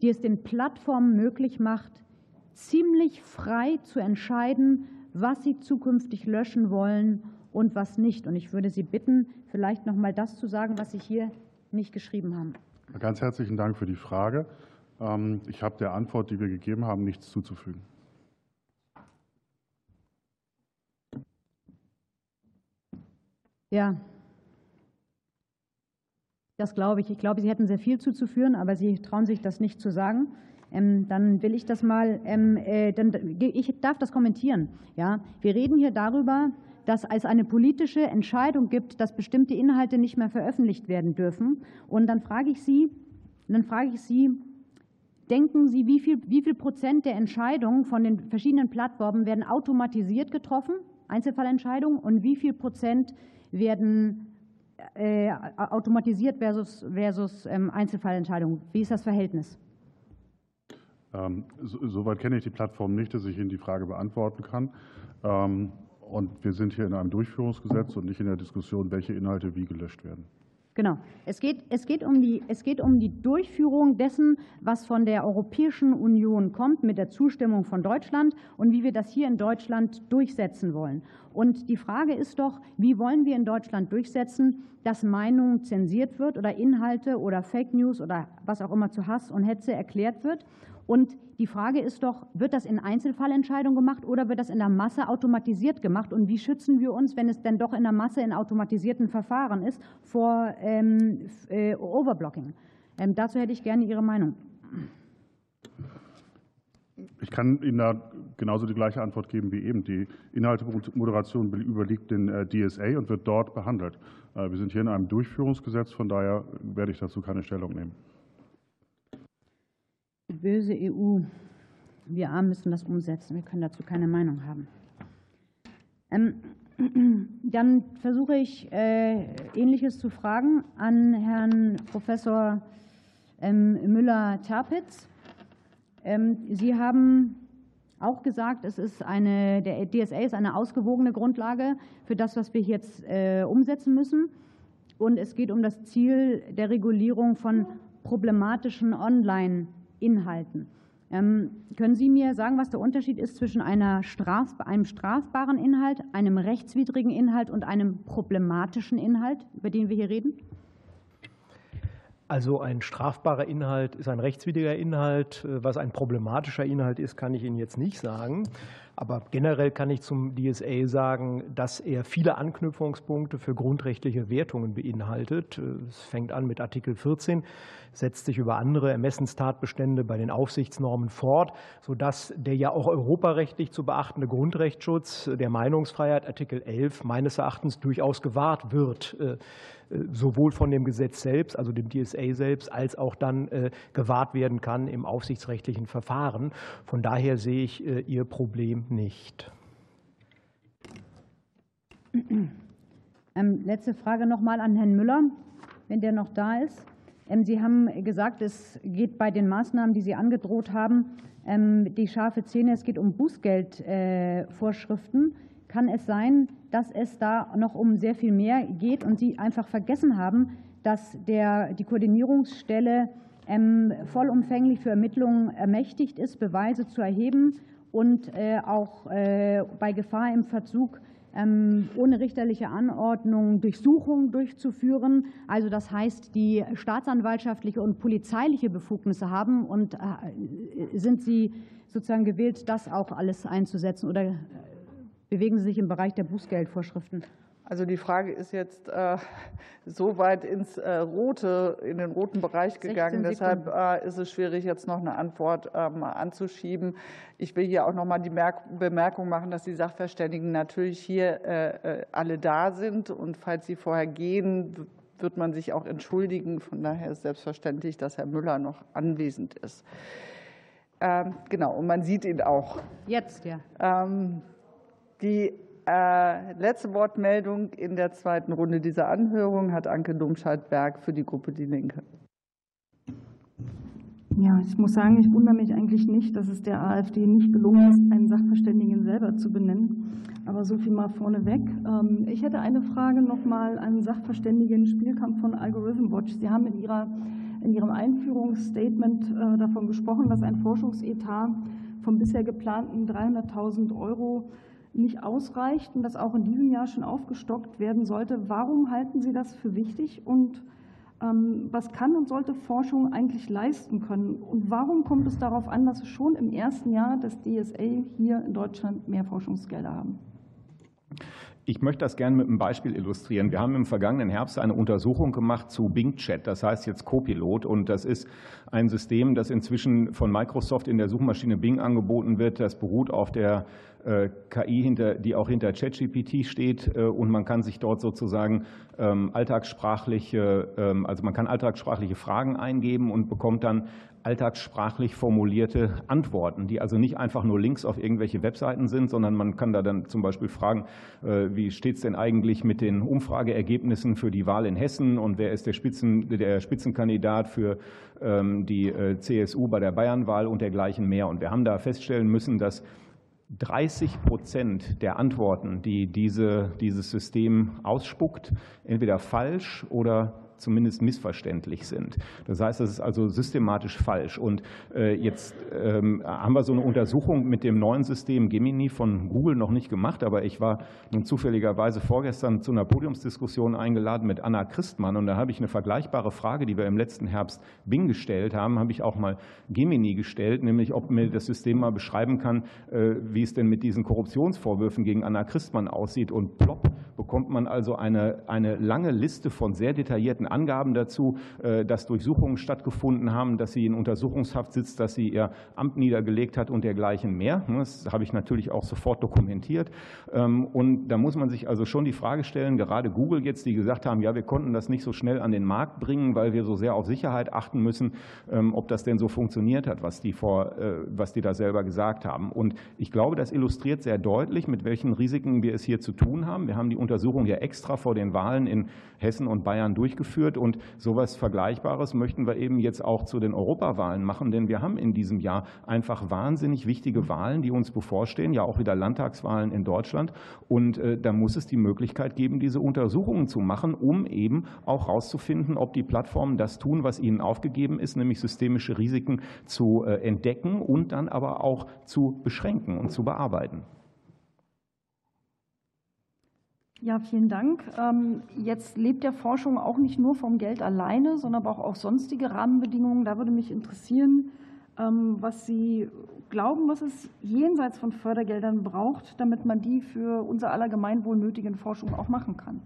die es den Plattformen möglich macht, ziemlich frei zu entscheiden, was sie zukünftig löschen wollen und was nicht. Und ich würde Sie bitten, vielleicht noch mal das zu sagen, was Sie hier nicht geschrieben haben. Ganz herzlichen Dank für die Frage. Ähm, ich habe der Antwort, die wir gegeben haben, nichts zuzufügen. Ja, das glaube ich. Ich glaube, Sie hätten sehr viel zuzuführen, aber Sie trauen sich das nicht zu sagen. Ähm, dann will ich das mal, ähm, äh, dann, ich darf das kommentieren. Ja, wir reden hier darüber, dass es eine politische Entscheidung gibt, dass bestimmte Inhalte nicht mehr veröffentlicht werden dürfen. Und dann frage ich Sie, dann frage ich Sie, denken Sie, wie viel, wie viel Prozent der Entscheidungen von den verschiedenen Plattformen werden automatisiert getroffen, Einzelfallentscheidungen, und wie viel Prozent werden äh, automatisiert versus, versus ähm, Einzelfallentscheidungen? Wie ist das Verhältnis? Ähm, soweit kenne ich die Plattform nicht, dass ich Ihnen die Frage beantworten kann. Ähm, und wir sind hier in einem Durchführungsgesetz und nicht in der Diskussion, welche Inhalte wie gelöscht werden. Genau. Es geht, es, geht um die, es geht um die Durchführung dessen, was von der Europäischen Union kommt, mit der Zustimmung von Deutschland und wie wir das hier in Deutschland durchsetzen wollen. Und die Frage ist doch, wie wollen wir in Deutschland durchsetzen, dass Meinung zensiert wird oder Inhalte oder Fake News oder was auch immer zu Hass und Hetze erklärt wird? Und die Frage ist doch, wird das in Einzelfallentscheidungen gemacht oder wird das in der Masse automatisiert gemacht? Und wie schützen wir uns, wenn es denn doch in der Masse in automatisierten Verfahren ist, vor ähm, äh, Overblocking? Ähm, dazu hätte ich gerne Ihre Meinung. Ich kann Ihnen da genauso die gleiche Antwort geben wie eben. Die Inhaltemoderation überliegt den äh, DSA und wird dort behandelt. Äh, wir sind hier in einem Durchführungsgesetz, von daher werde ich dazu keine Stellung nehmen. Böse EU. Wir Armen müssen das umsetzen. Wir können dazu keine Meinung haben. Ähm, <clears throat> dann versuche ich, äh, Ähnliches zu fragen an Herrn Professor ähm, Müller-Terpitz. Ähm, Sie haben auch gesagt, es ist eine, der DSA ist eine ausgewogene Grundlage für das, was wir jetzt äh, umsetzen müssen. Und es geht um das Ziel der Regulierung von problematischen Online- Inhalten. Ähm, können Sie mir sagen, was der Unterschied ist zwischen Straf einem strafbaren Inhalt, einem rechtswidrigen Inhalt und einem problematischen Inhalt, über den wir hier reden? Also ein strafbarer Inhalt ist ein rechtswidriger Inhalt. Was ein problematischer Inhalt ist, kann ich Ihnen jetzt nicht sagen. Aber generell kann ich zum DSA sagen, dass er viele Anknüpfungspunkte für grundrechtliche Wertungen beinhaltet. Es fängt an mit Artikel 14, setzt sich über andere Ermessenstatbestände bei den Aufsichtsnormen fort, sodass der ja auch europarechtlich zu beachtende Grundrechtsschutz der Meinungsfreiheit, Artikel 11, meines Erachtens durchaus gewahrt wird sowohl von dem Gesetz selbst, also dem DSA selbst, als auch dann äh, gewahrt werden kann im aufsichtsrechtlichen Verfahren. Von daher sehe ich äh, Ihr Problem nicht. Ähm, letzte Frage noch mal an Herrn Müller, wenn der noch da ist. Ähm, Sie haben gesagt, es geht bei den Maßnahmen, die Sie angedroht haben, ähm, die scharfe Szene, es geht um Bußgeldvorschriften. Kann es sein, dass es da noch um sehr viel mehr geht und Sie einfach vergessen haben, dass der, die Koordinierungsstelle ähm, vollumfänglich für Ermittlungen ermächtigt ist, Beweise zu erheben und äh, auch äh, bei Gefahr im Verzug ähm, ohne richterliche Anordnung Durchsuchungen durchzuführen. Also das heißt, die staatsanwaltschaftliche und polizeiliche Befugnisse haben und äh, sind Sie sozusagen gewillt, das auch alles einzusetzen oder bewegen Sie sich im Bereich der Bußgeldvorschriften? Also die Frage ist jetzt äh, so weit ins äh, rote, in den roten Bereich gegangen. Deshalb äh, ist es schwierig, jetzt noch eine Antwort ähm, anzuschieben. Ich will hier auch noch mal die Bemerkung machen, dass die Sachverständigen natürlich hier äh, äh, alle da sind und falls sie vorher gehen, wird man sich auch entschuldigen. Von daher ist selbstverständlich, dass Herr Müller noch anwesend ist. Ähm, genau, und man sieht ihn auch. Jetzt, ja. Ähm, die äh, letzte Wortmeldung in der zweiten Runde dieser Anhörung hat Anke Domscheit-Berg für die Gruppe Die Linke. Ja, ich muss sagen, ich wundere mich eigentlich nicht, dass es der AfD nicht gelungen ist, einen Sachverständigen selber zu benennen. Aber so viel mal vorneweg. Ähm, ich hätte eine Frage nochmal an Sachverständigen Spielkampf von Algorithm Watch. Sie haben in, Ihrer, in Ihrem Einführungsstatement äh, davon gesprochen, dass ein Forschungsetat vom bisher geplanten 300.000 Euro nicht ausreicht und das auch in diesem Jahr schon aufgestockt werden sollte. Warum halten Sie das für wichtig und ähm, was kann und sollte Forschung eigentlich leisten können? Und warum kommt es darauf an, dass schon im ersten Jahr des DSA hier in Deutschland mehr Forschungsgelder haben? Ich möchte das gerne mit einem Beispiel illustrieren. Wir haben im vergangenen Herbst eine Untersuchung gemacht zu Bing Chat, das heißt jetzt Copilot. Und das ist ein System, das inzwischen von Microsoft in der Suchmaschine Bing angeboten wird. Das beruht auf der KI, hinter, die auch hinter ChatGPT steht. Und man kann sich dort sozusagen ähm, alltagssprachliche, ähm, also man kann alltagssprachliche Fragen eingeben und bekommt dann alltagssprachlich formulierte Antworten, die also nicht einfach nur Links auf irgendwelche Webseiten sind, sondern man kann da dann zum Beispiel fragen, äh, wie steht es denn eigentlich mit den Umfrageergebnissen für die Wahl in Hessen und wer ist der, Spitzen, der Spitzenkandidat für ähm, die äh, CSU bei der Bayernwahl und dergleichen mehr. Und wir haben da feststellen müssen, dass 30 Prozent der Antworten, die diese, dieses System ausspuckt, entweder falsch oder zumindest missverständlich sind. Das heißt, das ist also systematisch falsch. Und äh, jetzt ähm, haben wir so eine Untersuchung mit dem neuen System Gemini von Google noch nicht gemacht, aber ich war nun zufälligerweise vorgestern zu einer Podiumsdiskussion eingeladen mit Anna Christmann und da habe ich eine vergleichbare Frage, die wir im letzten Herbst Bing gestellt haben, habe ich auch mal Gemini gestellt, nämlich ob mir das System mal beschreiben kann, äh, wie es denn mit diesen Korruptionsvorwürfen gegen Anna Christmann aussieht und plopp bekommt man also eine, eine lange Liste von sehr detaillierten Angaben dazu, äh, dass Durchsuchungen stattgefunden haben, dass sie in Untersuchungshaft sitzt, dass sie ihr Amt niedergelegt hat und dergleichen mehr. Das habe ich natürlich auch sofort dokumentiert. Ähm, und da muss man sich also schon die Frage stellen, gerade Google jetzt, die gesagt haben, ja, wir konnten das nicht so schnell an den Markt bringen, weil wir so sehr auf Sicherheit achten müssen, ähm, ob das denn so funktioniert hat, was die, vor, äh, was die da selber gesagt haben. Und ich glaube, das illustriert sehr deutlich, mit welchen Risiken wir es hier zu tun haben. Wir haben die Untersuchung ja extra vor den Wahlen in Hessen und Bayern durchgeführt. Und sowas Vergleichbares möchten wir eben jetzt auch zu den Europawahlen machen, denn wir haben in diesem Jahr einfach wahnsinnig wichtige Wahlen, die uns bevorstehen, ja auch wieder Landtagswahlen in Deutschland. Und äh, da muss es die Möglichkeit geben, diese Untersuchungen zu machen, um eben auch herauszufinden, ob die Plattformen das tun, was ihnen aufgegeben ist, nämlich systemische Risiken zu äh, entdecken und dann aber auch zu beschränken und zu bearbeiten. Ja, vielen Dank. Ähm, jetzt lebt der Forschung auch nicht nur vom Geld alleine, sondern auch sonstige Rahmenbedingungen. Da würde mich interessieren, ähm, was Sie glauben, was es jenseits von Fördergeldern braucht, damit man die für unser aller Gemeinwohl nötigen Forschung auch machen kann.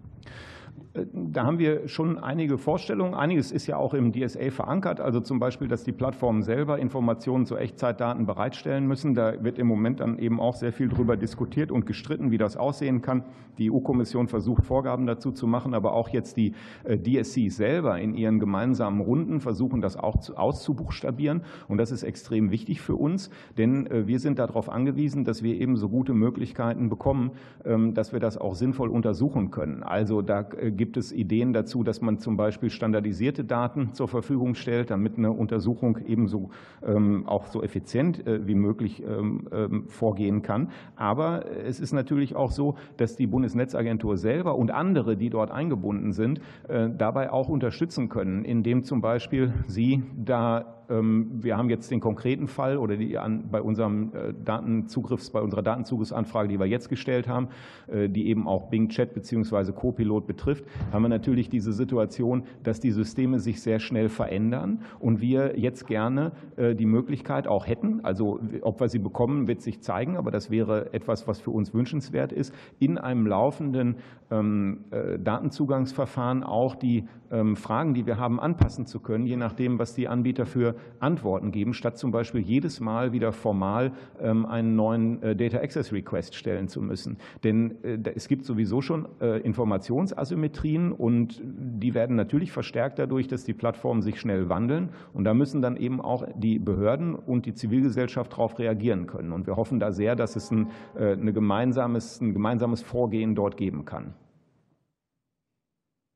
Da haben wir schon einige Vorstellungen. Einiges ist ja auch im DSA verankert, also zum Beispiel, dass die Plattformen selber Informationen zu Echtzeitdaten bereitstellen müssen. Da wird im Moment dann eben auch sehr viel darüber diskutiert und gestritten, wie das aussehen kann. Die EU-Kommission versucht, Vorgaben dazu zu machen, aber auch jetzt die äh, DSC selber in ihren gemeinsamen Runden versuchen, das auch auszubuchstabieren. Und das ist extrem wichtig für uns, denn äh, wir sind darauf angewiesen, dass wir eben so gute Möglichkeiten bekommen, ähm, dass wir das auch sinnvoll untersuchen können. Also da gibt es Ideen dazu, dass man zum Beispiel standardisierte Daten zur Verfügung stellt, damit eine Untersuchung ebenso ähm, auch so effizient äh, wie möglich ähm, ähm, vorgehen kann. Aber es ist natürlich auch so, dass die Bundesnetzagentur selber und andere, die dort eingebunden sind, äh, dabei auch unterstützen können, indem zum Beispiel sie da wir haben jetzt den konkreten Fall oder die an, bei unserem äh, Datenzugriffs, bei unserer Datenzugriffsanfrage, die wir jetzt gestellt haben, äh, die eben auch Bing Chat bzw. Copilot betrifft, haben wir natürlich diese Situation, dass die Systeme sich sehr schnell verändern und wir jetzt gerne äh, die Möglichkeit auch hätten, also ob wir sie bekommen, wird sich zeigen, aber das wäre etwas, was für uns wünschenswert ist, in einem laufenden ähm, Datenzugangsverfahren auch die ähm, Fragen, die wir haben, anpassen zu können, je nachdem, was die Anbieter für Antworten geben, statt zum Beispiel jedes Mal wieder formal ähm, einen neuen äh, Data Access Request stellen zu müssen. Denn äh, es gibt sowieso schon äh, Informationsasymmetrien und die werden natürlich verstärkt dadurch, dass die Plattformen sich schnell wandeln. Und da müssen dann eben auch die Behörden und die Zivilgesellschaft darauf reagieren können. Und wir hoffen da sehr, dass es ein, eine gemeinsames, ein gemeinsames Vorgehen dort geben kann.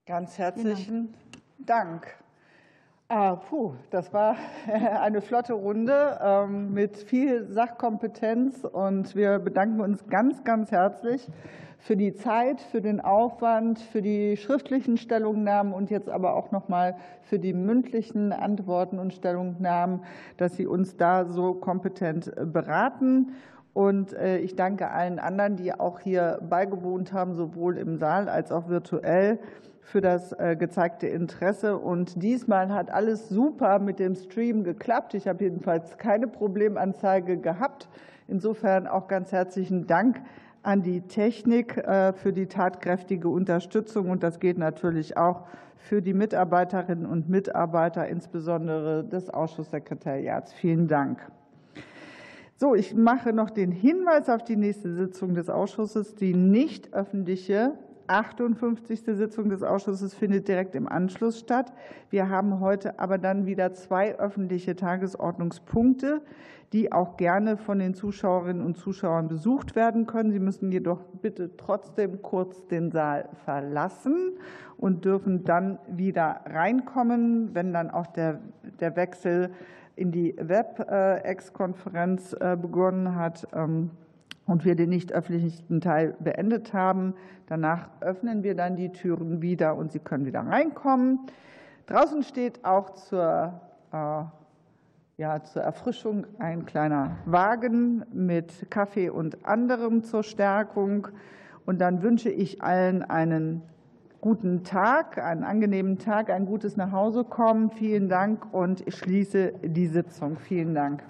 Ganz herzlichen Dank. Ah, puh, das war <laughs> eine flotte Runde ähm, mit viel Sachkompetenz und wir bedanken uns ganz, ganz herzlich für die Zeit, für den Aufwand, für die schriftlichen Stellungnahmen und jetzt aber auch noch mal für die mündlichen Antworten und Stellungnahmen, dass Sie uns da so kompetent beraten. Und äh, ich danke allen anderen, die auch hier beigewohnt haben, sowohl im Saal als auch virtuell für das äh, gezeigte Interesse. Und diesmal hat alles super mit dem Stream geklappt. Ich habe jedenfalls keine Problemanzeige gehabt. Insofern auch ganz herzlichen Dank an die Technik äh, für die tatkräftige Unterstützung. Und das geht natürlich auch für die Mitarbeiterinnen und Mitarbeiter, insbesondere des Ausschusssekretariats. Vielen Dank. So, ich mache noch den Hinweis auf die nächste Sitzung des Ausschusses. Die nicht öffentliche 58. Sitzung des Ausschusses findet direkt im Anschluss statt. Wir haben heute aber dann wieder zwei öffentliche Tagesordnungspunkte, die auch gerne von den Zuschauerinnen und Zuschauern besucht werden können. Sie müssen jedoch bitte trotzdem kurz den Saal verlassen und dürfen dann wieder reinkommen, wenn dann auch der, der Wechsel in die WebEx-Konferenz äh, begonnen hat ähm, und wir den nicht öffentlichen Teil beendet haben. Danach öffnen wir dann die Türen wieder und Sie können wieder reinkommen. Draußen steht auch zur, äh, ja, zur Erfrischung ein kleiner Wagen mit Kaffee und anderem zur Stärkung. Und dann wünsche ich allen einen guten Tag, einen angenehmen Tag, ein gutes Nachhausekommen. Vielen Dank und ich schließe die Sitzung. Vielen Dank.